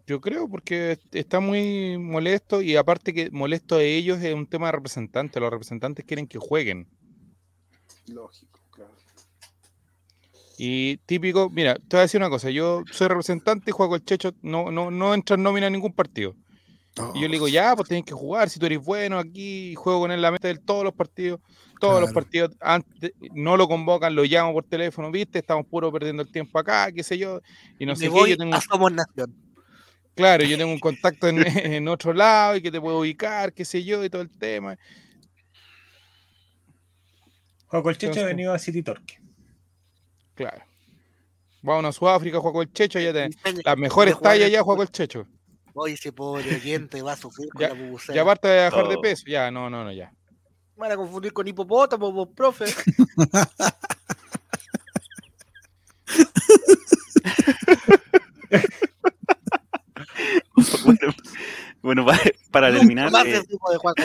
Yo creo porque está muy molesto y aparte que molesto de ellos es un tema de representantes. Los representantes quieren que jueguen. Lógico. Y típico, mira, te voy a decir una cosa, yo soy representante y juego el Checho, no, no, no entra en nómina en ningún partido. Y yo le digo, ya, pues tenés que jugar, si tú eres bueno aquí, juego con él la meta de todos los partidos, todos los partidos, antes, no lo convocan, lo llamo por teléfono, viste, estamos puro perdiendo el tiempo acá, qué sé yo, y no Y sé me qué, voy yo tengo, a Somos Nación. claro, yo tengo un contacto en, [LAUGHS] en otro lado y que te puedo ubicar, qué sé yo, y todo el tema. Juego el Checho ha venido a City Torque. Claro. Vamos a Sudáfrica, juego el Checho, ya te, las mejores tallas ya juego el Checho. Oye, ese pobre oyente va a sufrir con Ya, la bubucela. y aparte de bajar de peso, ya, no, no, no, ya. Me van a confundir con hipopótamo, vos, profe. bueno, [LAUGHS] bueno, para, para terminar, Más eh, de Juan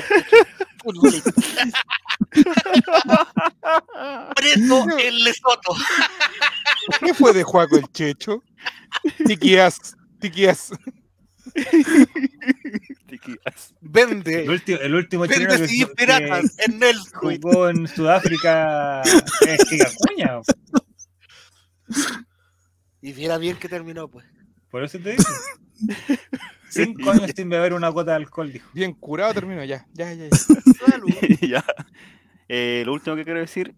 Preso [LAUGHS] en Lesoto. ¿Qué fue de Juaco el Checho? Tiquias, tiquias. Vende. El último, el último chileno que, piratas que en Nelson. jugó en Sudáfrica es Gigacuña. Y viera bien que terminó, pues. Por eso te digo. Cinco años [LAUGHS] sin beber una gota de alcohol, dijo. Bien curado terminó, ya, ya, ya. ya. [LAUGHS] [LAUGHS] Ya. Eh, lo último que quiero decir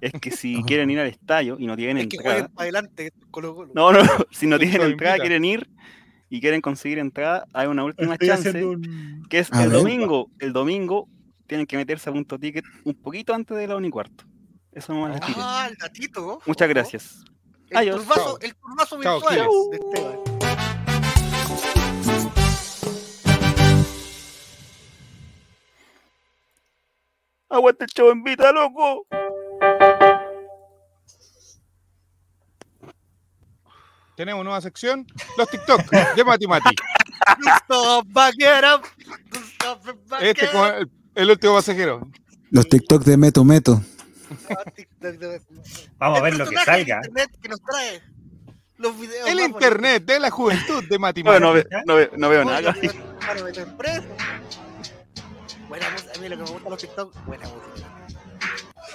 es que si quieren ir al estadio y no tienen Es que entrada, para adelante Colo Colo. no, no, si no tienen entrada, quieren ir y quieren conseguir entrada, hay una última Estoy chance, un... que es A el ver. domingo. El domingo tienen que meterse a punto ticket un poquito antes de la 1 y cuarto. Eso no tiren. Ah, el gatito. Muchas gracias. El Adiós. turbazo, el turbazo virtual de Esteban. Aguanta el show en vida, loco. Tenemos nueva sección, los TikTok de Mati Mati. Este up. el, el último pasajero. Los TikTok de Meto Meto. Vamos a ver lo que salga. internet que nos trae los videos El internet de la juventud de Mati No, Mati. no, ve- no ve- no veo nada. Buena música, a mí lo que me gusta los TikTok, buena música.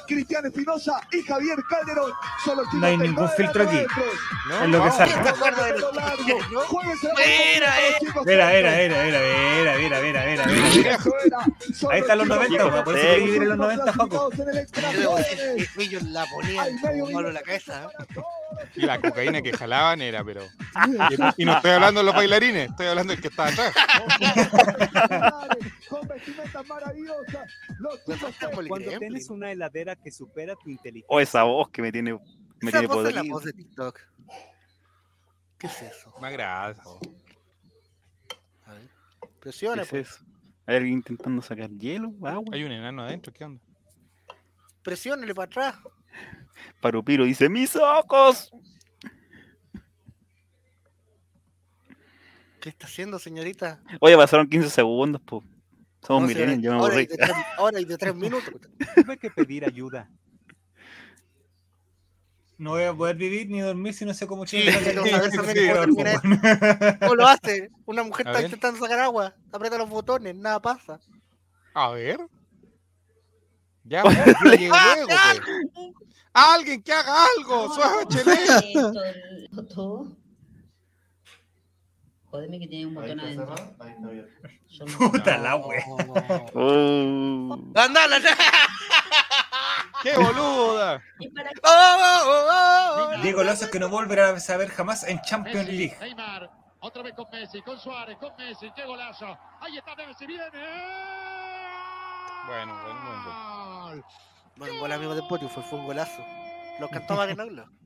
Cristian Espinosa y Javier Calderón. Son los no hay ningún filtro aquí. No, es lo que sale. Era, era, era, era, era, era, era, era. Ahí están los 90, por eso vivir en los 90, Paco. La ponía en la cabeza. Y la cocaína que jalaban era, pero. Y no estoy hablando de los bailarines, estoy hablando del que estaba atrás. Cuando tienes una heladera que supera tu inteligencia. O esa voz que me tiene, me Esa tiene voz es la podrido. voz de TikTok. ¿Qué es eso? Más grasa. A ver. ¿Qué Presiona, es pues. eso? ¿Hay alguien intentando sacar hielo? Agua. Hay un enano adentro, ¿qué onda? Presiónele para atrás. Parupiro dice: ¡Mis ojos! ¿Qué está haciendo, señorita? Oye, pasaron 15 segundos, pues. Somos millennials, yo me aburrí. de tres- Hora y de tres minutos. [LAUGHS] Tuve que pedir ayuda. No voy a poder vivir ni dormir si no sé cómo también cómo calor, termina po, ¿Cómo lo hace? Una mujer está intentando sacar agua. Aprieta los botones, nada pasa. A ver. Ya, pues, yo llego luego, pues. Alguien que haga algo, soy HL. Jódeme que tiene un botón adentro. Puta la wea. Oh. ¡Andala! [LAUGHS] ¡Qué boluda! [LAUGHS] ¡Oh, oh, oh, oh! Diego Lazo que no volverá a saber jamás en Champions League. Neymar, otra vez con Messi, con Suárez, con Messi, qué golazo. Ahí está Messi, viene. Bueno, bueno, bueno. Un gol amigo de Spotify, fue un golazo. Lo cantó [LAUGHS] Magnolo.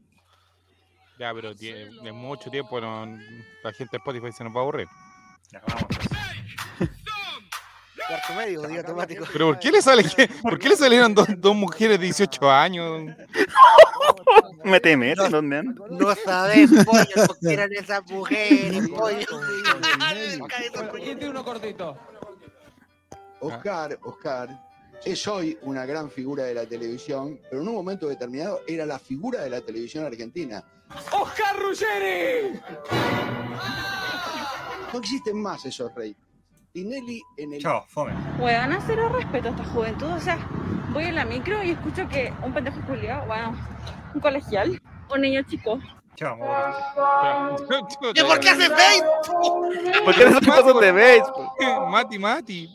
Ya, pero de mucho tiempo no, la gente de Spotify se nos va a aburrir. Ya, vamos. Cuarto medio, día temático. Pero ¿por qué le, sale, ¿por qué le salieron dos, dos mujeres de 18 años? [LAUGHS] Mete, ¿dónde andan? No sabes, pollo, por qué eran esas mujeres, pollo. ¿Quién [LAUGHS] tiene uno cortito? Oscar, Oscar, es hoy una gran figura de la televisión, pero en un momento determinado era la figura de la televisión argentina. ¡Oscar Ruggeri! No existen más esos reyes. Tinelli en el... Chao, fome. Weón, cero respeto a esta juventud. O sea, voy en la micro y escucho que un pendejo culiado, bueno, un colegial, un niño chico. Chao, ¿Y por qué haces bait? ¿Por qué esos son de bait? Mati, Mati.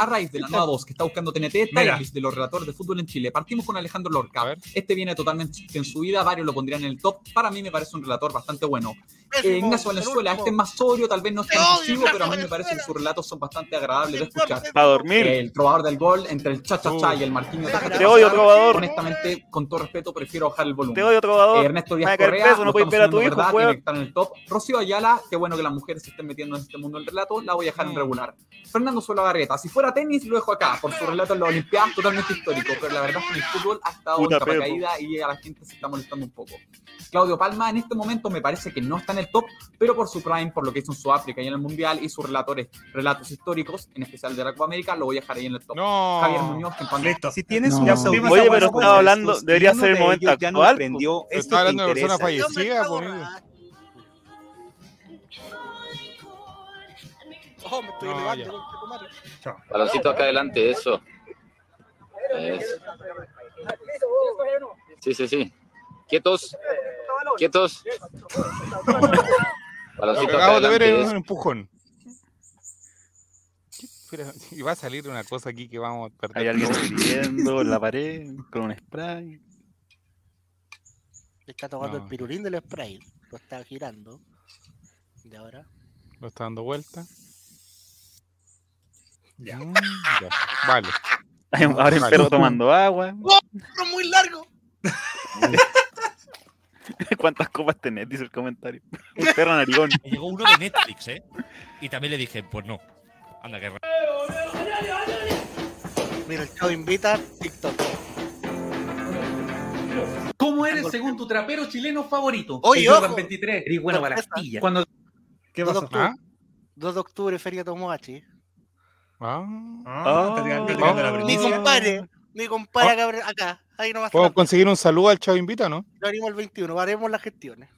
A raíz de la nueva voz que está buscando TNT, Timelist de los relatores de fútbol en Chile. Partimos con Alejandro Lorca. Este viene totalmente en su vida, varios lo pondrían en el top. Para mí me parece un relator bastante bueno. Eh, Ignacio Valenzuela, este es más sobrio, tal vez no es tan excesivo, pero a mí me parece que sus relatos son bastante agradables de escuchar. Para dormir. El trovador del gol, entre el cha-cha-cha y el Marquinho Taja. Te odio, trovador. Honestamente, con todo respeto, prefiero bajar el volumen. Te odio, trovador. Ernesto Díaz Correa, no puedes ver a tu hijo, verdad, weón. tiene que estar en el top. Rocío Ayala, qué bueno que las mujeres se estén metiendo en este mundo del relato, la voy a dejar Mm. en regular. Fernando Solagarrieta, si fuera tenis, lo dejo acá, por su relato en la Olimpiada, totalmente histórico, pero la verdad es que en el fútbol ha estado en caída y a la gente se está molestando un poco. Claudio Palma en este momento me parece que no está en el top, pero por su prime, por lo que hizo en Sudáfrica y en el Mundial y sus relatores, relatos históricos, en especial de la Copa América, lo voy a dejar ahí en el top. Javier Muñoz, que en pandemia. Si tienes No. una Oye, pero estaba hablando- estos, debería ser el de momento no actual, aprendió, pues. esto Está te hablando de persona fallecida. Oh, me estoy No, elevando. Baloncito acá adelante, eso. Eso. Sí, sí, sí. Quietos. Quietos. [LAUGHS] Acabo de ver es un empujón. [LAUGHS] Y va a salir una cosa aquí que vamos a perder. Hay alguien escribiendo en la pared con un spray. Le está tocando No. el pirulín del spray. Lo está girando. Y ahora. Lo está dando vuelta. Ya. Mm, ya. Vale. [LAUGHS] Ahora el Vale. perro tomando agua. ¡Oh! ¡Pero muy largo! [LAUGHS] ¿Cuántas copas tenés? Dice el comentario. [LAUGHS] El perro narigón. Me llegó uno de Netflix, ¿eh? Y también le dije, pues no. Anda, que ra- Mira, el chavo invita TikTok. ¿Cómo eres según tu trapero chileno favorito? Oye, El ojo. 23, eres bueno para la. Cuando ¿Qué 2 de pasó? octubre, ¿Ah? 2 de octubre, Feria Tomodachi. Ah. Ah, la Mi compadre, mi compadre acá, acá. Ahí nomás. ¿Puedo conseguir un saludo al Chavo Invita, no? Lo haremos el 21, haremos las gestiones.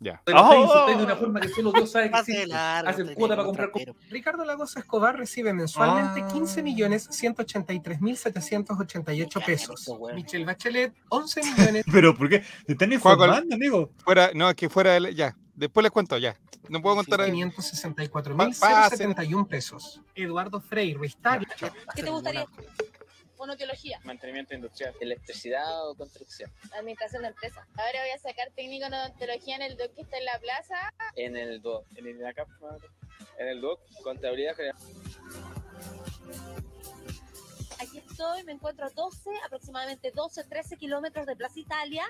Ya. te lo Oh. de una forma que solo Dios sabe que existe. largo, Hacen cuota para comprar trapero. Ricardo Lagos Escobar recibe mensualmente Ah. 15.183.788 pesos. Michelle Bachelet, 11 millones. [LAUGHS] Pero, ¿por qué? Te están informando, amigo. Fuera, no, es que fuera de la- ya. Después les cuento, ya. No puedo contar. ahí. 564.071 pesos. Eduardo Freire, Riztaria. ¿Qué te gustaría? Fonoteología, Mantenimiento industrial. Electricidad o construcción. administración de empresas. Ahora voy a sacar técnico en odontología en el DOC que está en la plaza. En el DOC. En el INACAP. En el DOC, contabilidad general. Aquí estoy, me encuentro a 12, aproximadamente 12, 13 kilómetros de Plaza Italia.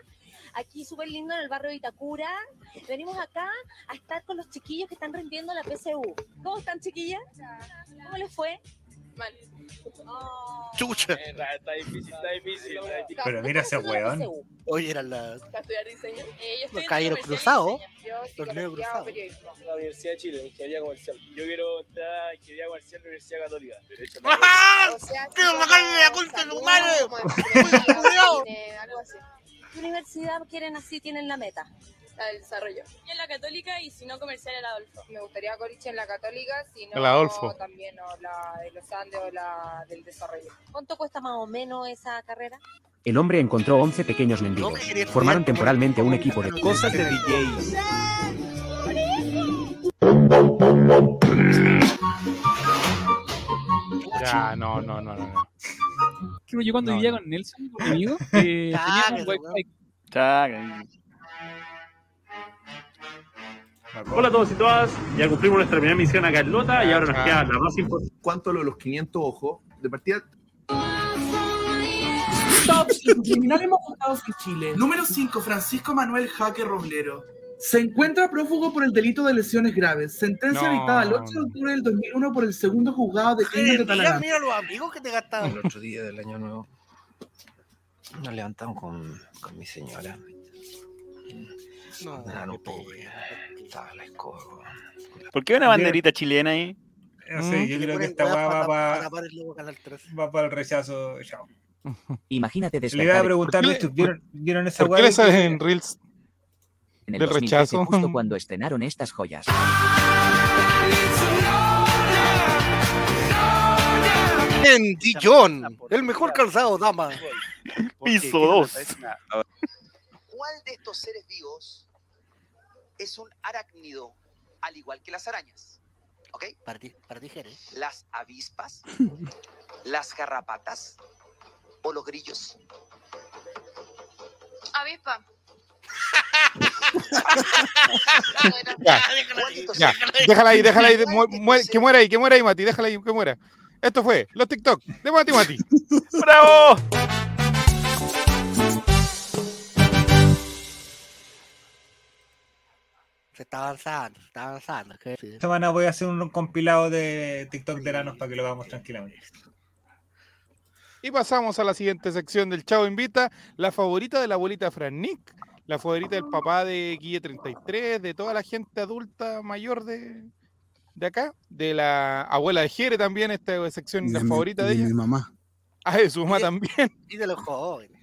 Aquí súper lindo en el barrio de Itacura. Venimos acá a estar con los chiquillos que están rindiendo la PSU. ¿Cómo están, chiquillas? ¿Cómo les fue? Mal. Chucha. Eh, Está, está difícil, está difícil. Está difícil. Pero mira ese weón. Hoy eran las. ¿Para estudiar diseño? Eh, yo estoy Los caballeros cruzados. Los negros cruzados. La Universidad de Chile, Ingeniería Comercial. Yo quiero entrar a Ingeniería Comercial en la Universidad Católica. Derecho. O sea, ¡Quiero sacarle la concha a tu madre! Cuidado. Algo así. ¿Qué universidad quieren así, tienen la meta? La del desarrollo. Y en la católica y si no comercial el Adolfo. Me gustaría Coriche en la católica, si no El Adolfo. también o la de los Andes o la del desarrollo. ¿Cuánto cuesta más o menos esa carrera? El hombre encontró 11 pequeños mendigos. Formaron temporalmente un equipo de Cosas de DJ. Ya, no, no, no, no. no. Que yo cuando No, vivía no. con Nelson, mi amigo, eh, [LAUGHS] Cágate, teníamos wifi. Hola a todos y todas, ya cumplimos nuestra primera misión acá en Lota y ahora nos queda la más importante. ¿Cuánto lo de los 500 ojos? De partida, Top 5 criminales más buscados en Chile. Número 5, Francisco Manuel Jaque Roblero. Se encuentra prófugo por el delito de lesiones graves. Sentencia No. dictada el 8 de octubre del 2001 por el segundo juzgado de crimen de mira los amigos que te gastaban. El otro día del año nuevo nos levantamos con, con mi señora. No, no la escoba. ¿Por qué una banderita chilena ahí? No sé, yo Le creo que esta weá va para para tapar el logo Canal 13. va para el rechazo. Chao. [LAUGHS] Imagínate Le iba despertar a preguntar, ¿Por qué ¿vieron, vieron esa ¿Por weá? qué sales que- en Reels? en el del 2013 rechazo. justo [LAUGHS] cuando estrenaron estas joyas. En Dijon, el mejor calzado, dama. [LAUGHS] Piso 2. ¿Cuál de estos seres vivos es un arácnido, al igual que las arañas? ¿Ok? Para ti, para. ¿Las avispas, [LAUGHS] las garrapatas o los grillos? Avispa. Ya, [LAUGHS] ya. Déjala ahí, déjala ahí. de- mu- mu- que muera ahí, que muera ahí, Mati. Déjala ahí, que muera. Esto fue los TikTok de Mati Mati. [LAUGHS] ¡Bravo! Se está avanzando, se está avanzando. Esta semana voy a hacer un compilado de TikTok de Eranos para que lo hagamos tranquilamente. Y pasamos a la siguiente sección del Chavo Invita, la favorita de la abuelita Fran Nick, la favorita del papá de Guille 33, de toda la gente adulta mayor de, de acá, de la abuela de Jere también, esta sección la mi- favorita de de ella. mi mamá. Ah, de su mamá también. Y de los jóvenes.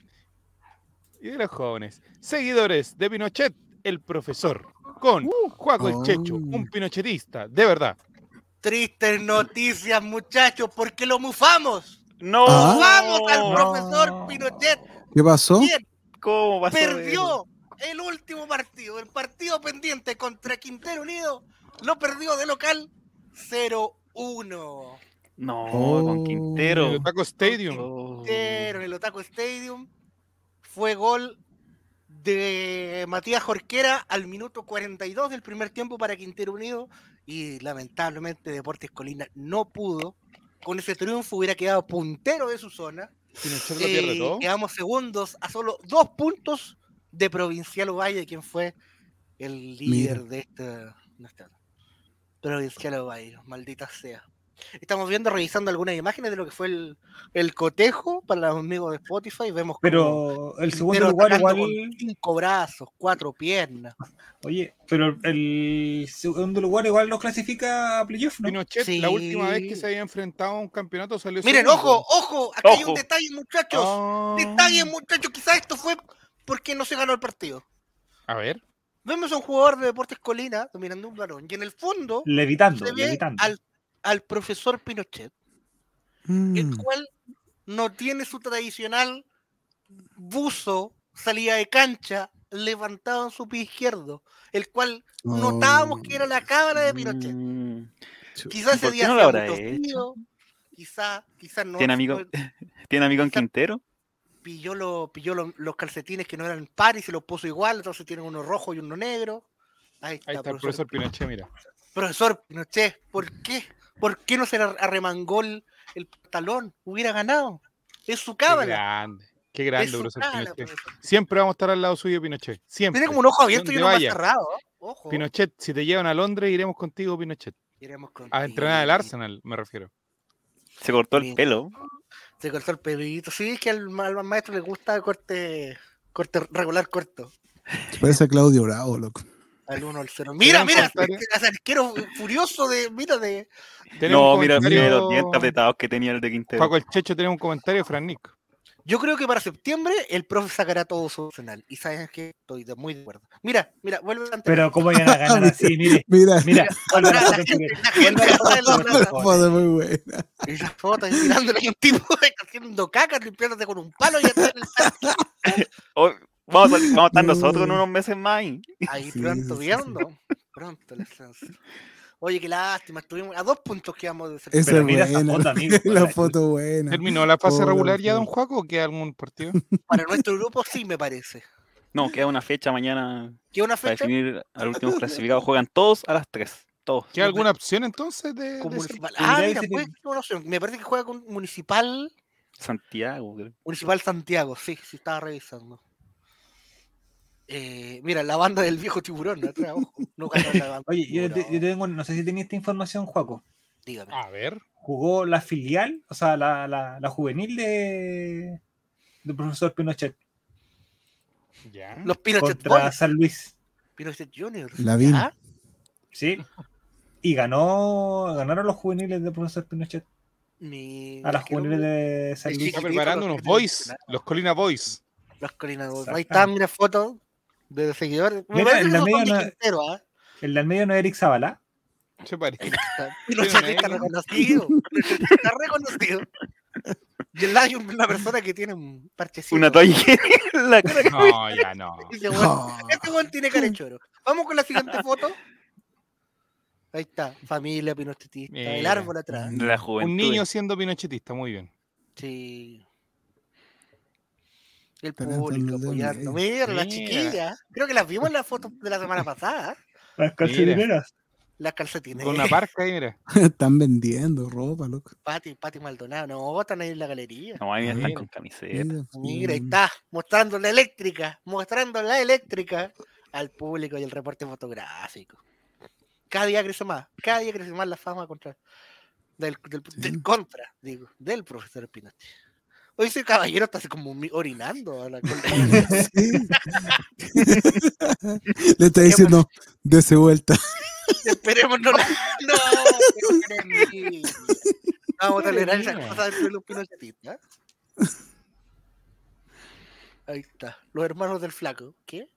Y de los jóvenes. Seguidores de Pinochet, el profesor, con Juaco el Checho, un pinochetista, de verdad. Tristes noticias, muchachos, porque lo mufamos. ¡No! Ah. ¡Vamos al profesor Pinochet! ¿Qué pasó? ¿Quién ¿Cómo pasó perdió el último partido? El partido pendiente contra Quintero Unido lo perdió de local 0-1. No, Oh. con Quintero. El Taco Stadium. Quintero en el Otaco Stadium. Fue gol de Matías Jorquera al minuto 42 del primer tiempo para Quintero Unido y lamentablemente Deportes Colina no pudo. Con ese triunfo hubiera quedado puntero de su zona. Pinochet lo pierde Eh, todo. Quedamos segundos a solo dos puntos de Provincial Ovalle, quien fue el líder de de esta Provincial Ovalle, maldita sea. Estamos viendo, revisando algunas imágenes de lo que fue el, el cotejo para los amigos de Spotify. Vemos Pero como el segundo Quintero lugar igual. cinco brazos, cuatro piernas. Oye, pero el segundo lugar igual nos clasifica a playoff, ¿no? Pinochet, la última vez que se había enfrentado a un campeonato salió Miren, segundo. ojo, ojo, acá hay un Ojo. detalle, muchachos. Ah. Detalle, muchachos. Quizás esto fue porque no se ganó el partido. A ver. Vemos a un jugador de Deportes Colina dominando un balón y en el fondo Levitando, se ve levitando. al, al profesor Pinochet, el cual no tiene su tradicional buzo, salida de cancha, levantado en su pie izquierdo, el cual notábamos que era la cámara de Pinochet. Mm. Quizás ese ¿Por qué día no lo habrá hecho? quizás, quizás no. ¿Tiene amigo, fue- [LAUGHS] ¿Tiene amigo en Quintero? pilló, lo- pilló lo- los calcetines que no eran par y se los puso igual, entonces tienen uno rojo y uno negro. Ahí está, Ahí está el profesor Pinochet, mira. Profesor Pinochet, ¿por qué? ¿Por qué no se le arremangó el, el pantalón? Hubiera ganado. Es su Qué cámara. grande. Qué grande, profesor Pinochet. Siempre vamos a estar al lado suyo, Pinochet. Siempre. Tiene como un ojo abierto y uno más cerrado. ¿eh? Ojo. Pinochet, si te llevan a Londres, iremos contigo, Pinochet. Iremos A entrenar al Arsenal, me refiero. Se cortó el pelo. Se cortó el pelito. Sí, es que al, ma- al maestro le gusta corte, corte regular corto. Se parece a Claudio Bravo, loco. Al 1 al 0. Mira, mira, arquero furioso de, mira, de. No, mira, mira los dientes apretados que tenía el de Quintero. Paco el Checho tiene un comentario Fran Nick. Yo creo que para septiembre el profe sacará todo su arsenal. Y sabes que estoy de muy de acuerdo. Mira, mira, vuelve a Pero cómo iban a ganar así, [LAUGHS] mire. [LAUGHS] Mira. Mira, vuelve a la gente, la gente está en la foto es muy buena. Y la foto ahí mirándole a un tipo [LAUGHS] haciendo caca, limpiándose con un palo y está en el vamos, a, vamos a estar nosotros en unos meses más. ahí. [LAUGHS] Ahí Sí, pronto sí, viendo. Pronto el ascenso. Oye, qué lástima, estuvimos a dos puntos quedamos de ser. Esa foto, amigo. [LAUGHS] La foto buena. ¿Terminó la fase Pobre regular ya, don Juaco, o queda algún partido? [LAUGHS] Para nuestro grupo sí me parece. No, queda una fecha mañana ¿Qué una para fecha? definir al último clasificado. Juegan todos a las 3. Todos. ¿Queda alguna opción entonces de, Con de ser- municipal. Ah, mira, que- ser una opción. Me parece que juega con Municipal. Santiago, creo. Municipal Santiago, sí, sí estaba revisando. Eh, mira, la banda del viejo tiburón, atrás, ojo. No la [LAUGHS] banda Oye, yo, te- tiburón, yo tengo, no sé si tenía esta información, Juaco. dígame. A ver. Jugó la filial, o sea, la, la, la juvenil de del profesor Pinochet Ya. Los Pinochet contra Boys, San Luis. Pinochet Juniors. Lavín. ¿ya? Sí. Y ganó, ganaron los juveniles de profesor Pinochet. A las juveniles de San Luis. Está preparando los unos boys, los Colina Boys. Los Colinas Boys. Ahí Exactamente. está, mira fotos de seguidores. Me Mira, parece en la media no- Quintero, ¿ah? El del medio no es Eric Zavala. Se parece. Pinochetista [LAUGHS] reconocido. [LAUGHS] Pinochetista reconocido. Y el Layo es una persona que tiene un parchecito. Una toalla en la cara. No, ya [LAUGHS] no. Este weón tiene cara de choro. Vamos con la siguiente foto. Ahí está, familia pinochetista, el árbol atrás. La juventud. Un niño siendo pinochetista, muy bien. Sí. El público apoyando. Mira, las chiquillas. Creo que las vimos en la foto de la semana pasada. Las calcetineras. Las calcetines. Con una parca ahí, mira. [LAUGHS] Están vendiendo ropa, loco. Pati, Pati Maldonado. No, están ahí en la galería. No, a mí me están con camiseta. Mira, Mira, ahí está, mostrando la eléctrica, mostrando la eléctrica al público y el reporte fotográfico. Cada día crece más, cada día crece más la fama contra del, del- del contra, digo, del profesor Pinochet. Hoy ese caballero está así como orinando. a la- [LAUGHS] sí. [LAUGHS] Le está diciendo, dese vuelta. [LAUGHS] Esperemos no, no, no. Vamos a tolerar esas cosas de los pinochetistas. Ahí está, los hermanos del flaco. ¿Qué?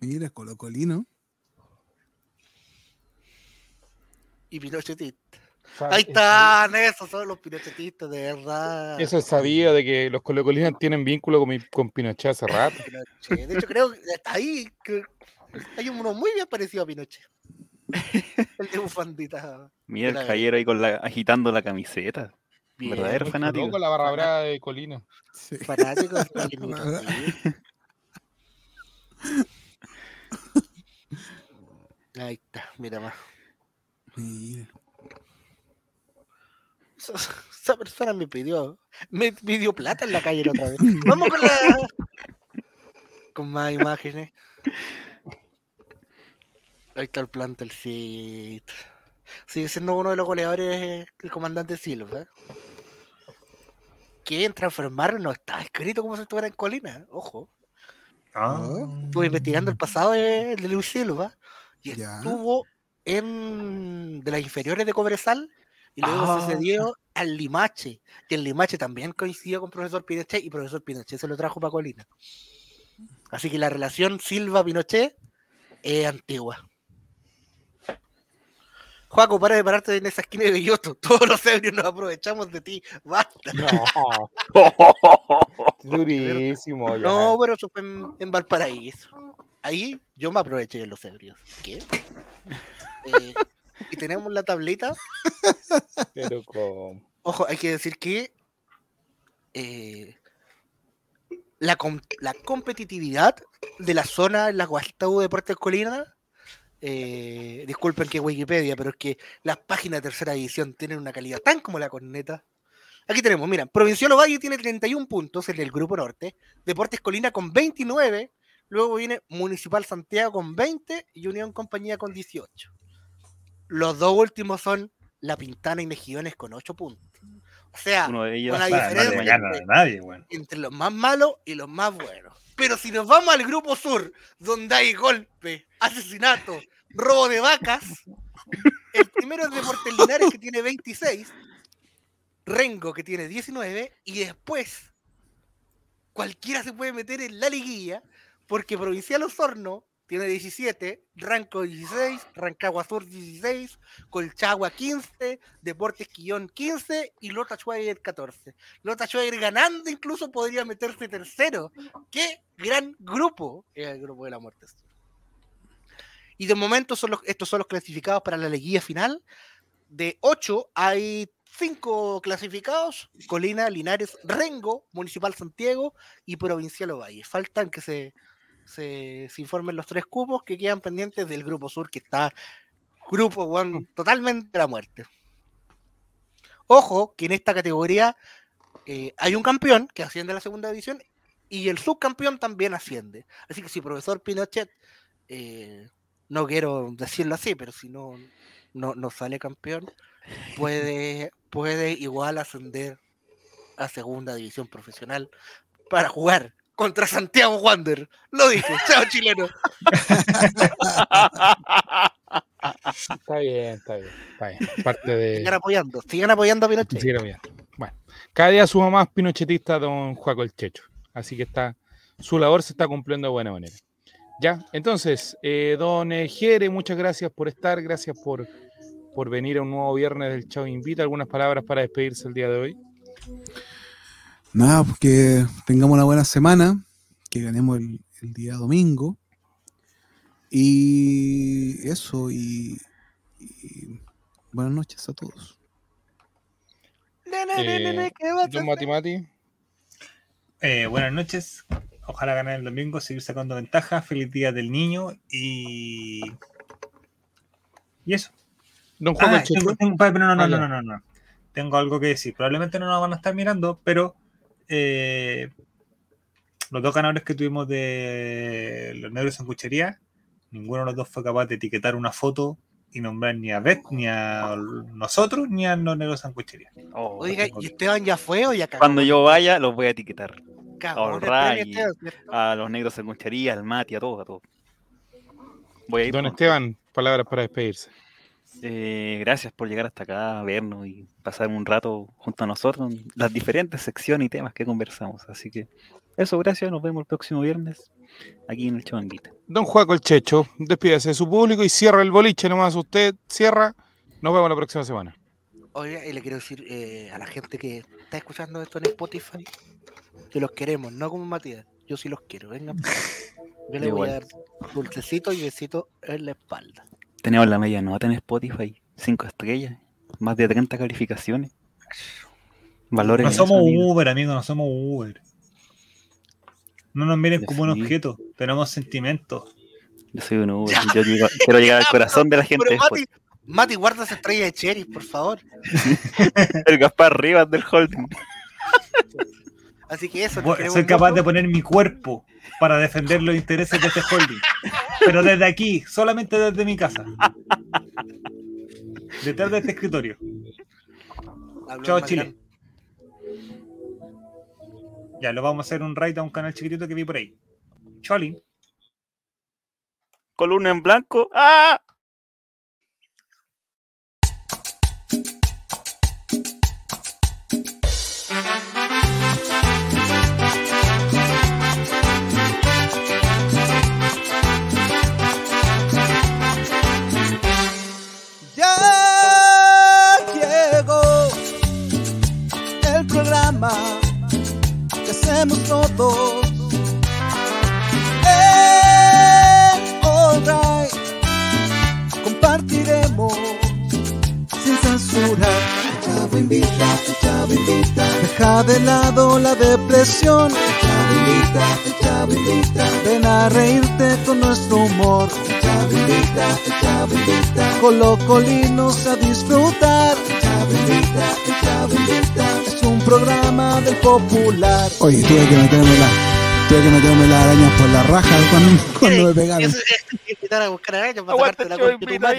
Mira, colocolino. y pinochetista. Ahí están, esos son los pinochetistas, de verdad. Eso es sabido de que los colocolinos tienen vínculo con, mi- con Pinochet hace rato. [LAUGHS] Pinochet. De hecho, creo que hasta ahí que hay uno muy bien parecido a Pinochet. [LAUGHS] El de bufandita. Mira el caballero ahí con la, agitando la camiseta. Bien, Verdadero fanático. loco la barra brava de Colina. Fanático de [LAUGHS] sí. Ahí está, mira más. Mira. Esa, persona me pidió, me pidió plata en la calle la otra vez. [LAUGHS] Vamos con la. Con más imágenes. Ahí está el plantelcito. Sigue siendo uno de los goleadores el comandante Silva. Que en transformar no está escrito como si estuviera en colina, ojo. Ah. Estuve investigando el pasado de, de Luis Silva y Ya. estuvo en de las inferiores de Cobresal y luego Ah. se cedió al Limache. Y el Limache también coincidió con profesor Pinochet y profesor Pinochet se lo trajo para Colina. Así que la relación Silva-Pinochet es antigua. Juaco, para de pararte en esa esquina de Belloto. [LAUGHS] Todos los ebrios nos aprovechamos de ti. Basta. No. [LAUGHS] Durísimo. No, pero eso fue en, en Valparaíso. Ahí yo me aproveché de los ebrios. ¿Qué? [LAUGHS] Eh, y tenemos la tablita. [LAUGHS] Pero con... Ojo, hay que decir que eh, la, com- la competitividad de la zona en la Guastau Deportes Colina, eh, disculpen que Wikipedia, pero es que las páginas de tercera edición tienen una calidad tan como la corneta. Aquí tenemos, mira, Provincial Ovalle tiene 31 puntos en el grupo norte, Deportes Colina con 29, luego viene Municipal Santiago con 20 y Unión Compañía con 18. Los dos últimos son La Pintana y Mejillones con 8 puntos. O sea, Uno de ellos. con la diferencia nadie, entre los más malos y los más buenos. Pero si nos vamos al grupo sur, donde hay golpe, asesinato, robo de vacas, el primero es Deportes Linares que tiene 26, Rengo que tiene 19, y después cualquiera se puede meter en la liguilla, porque Provincial Osorno tiene 17, Ranco 16, Rancagua Sur 16, Colchagua 15, Deportes Quillón 15 y Lota Schwager 14. Lota Schwager ganando incluso podría meterse tercero. ¡Qué gran grupo! Es el grupo de la muerte. Y de momento estos son los clasificados para la liguilla final. De 8 hay 5 clasificados, Colina, Linares, Rengo, Municipal Santiago y Provincial Ovalle. Faltan que se, se, se informen los tres cupos que quedan pendientes del grupo sur, que está grupo weón, totalmente a la muerte. Ojo que en esta categoría eh, hay un campeón que asciende a la segunda división y el subcampeón también asciende. Así que si profesor Pinochet, eh, no quiero decirlo así, pero si no, no, no sale campeón, puede, [LAUGHS] puede igual ascender a segunda división profesional para jugar contra Santiago Wander. Lo dije, [LAUGHS] chao chileno. Está bien, está bien. Está bien. Parte de. Sigan apoyando, sigan apoyando a Pinochet. Sigan apoyando. Bueno, cada día suma más pinochetista don Juaco el Checho. Así que está, su labor se está cumpliendo de buena manera. Ya, entonces, eh, don Jere, muchas gracias por estar, gracias por, por venir a un nuevo viernes del Chavo Invita. ¿Algunas palabras para despedirse el día de hoy? Nada, pues que tengamos una buena semana, que ganemos el, el día domingo. Y eso, y, y buenas noches a todos. Eh, don Mati Mati. Eh, buenas noches. Ojalá ganar el domingo, seguir sacando ventaja. Feliz día del niño y. Y eso. Don Juan Ah, tengo- tengo- no, no, Ah, no, no, no. Tengo algo que decir. Probablemente no nos van a estar mirando, pero eh, los dos ganadores que tuvimos de los negros en cuchería, ninguno de los dos fue capaz de etiquetar una foto y nombrar ni a Beth, ni a nosotros, ni a los negros en cuchería. Oiga, ¿y Esteban ya fue o ya cagó? Cuando yo vaya, los voy a etiquetar. A Esteban, ¿cierto? a los negros en conchería, al Mati, a todos, a todos. Voy a ir Don Esteban, palabras para despedirse. Eh, gracias por llegar hasta acá, a vernos y pasar un rato junto a nosotros en las diferentes secciones y temas que conversamos. Así que eso, gracias. Nos vemos el próximo viernes aquí en el Chavanguita. Don Juaco el Checho, despídase de su público y cierra el boliche nomás. Usted cierra. Nos vemos la próxima semana. Oiga, y le quiero decir eh, a la gente que está escuchando esto en Spotify que los queremos, no como Matías. Yo sí los quiero, vengan. [LAUGHS] Yo les voy a dar dulcecito y besito en la espalda. Tenemos la media nota en Spotify, 5 estrellas, más de 30 calificaciones. Valores. No somos Uber, amigos, no somos Uber. No nos miren como un objeto, tenemos sentimientos. Yo soy un Uber. Yo llego- quiero llegar al [LAUGHS] corazón de la gente. Pero Mati, Mati, guarda esa estrella de Cherry, por favor. [LAUGHS] El Gaspar Rivas del Holding. Así que eso. soy capaz de poner mi cuerpo para defender los intereses de este holding. Pero desde aquí, solamente desde mi casa. Detrás de este escritorio. Habló Chao, Chile. Ya, lo vamos a hacer un raid a un canal chiquitito que vi por ahí. Cholin. Columna en blanco. ¡Ah! Hacemos todos. Eh, alright, compartiremos sin censura. Chavo invita, chavo invita. Deja de lado la depresión. Chavo invita, chavo invita. Ven a reírte con nuestro humor. Chavo invita, chavo invita. Colocolinos a disfrutar. Chavo invita, chavo invita. Programa del popular. Oye, tuve que meterme la, tuve que meterme las arañas por la raja cuando, cuando me pegaron. Eso es invitar a buscar arañas para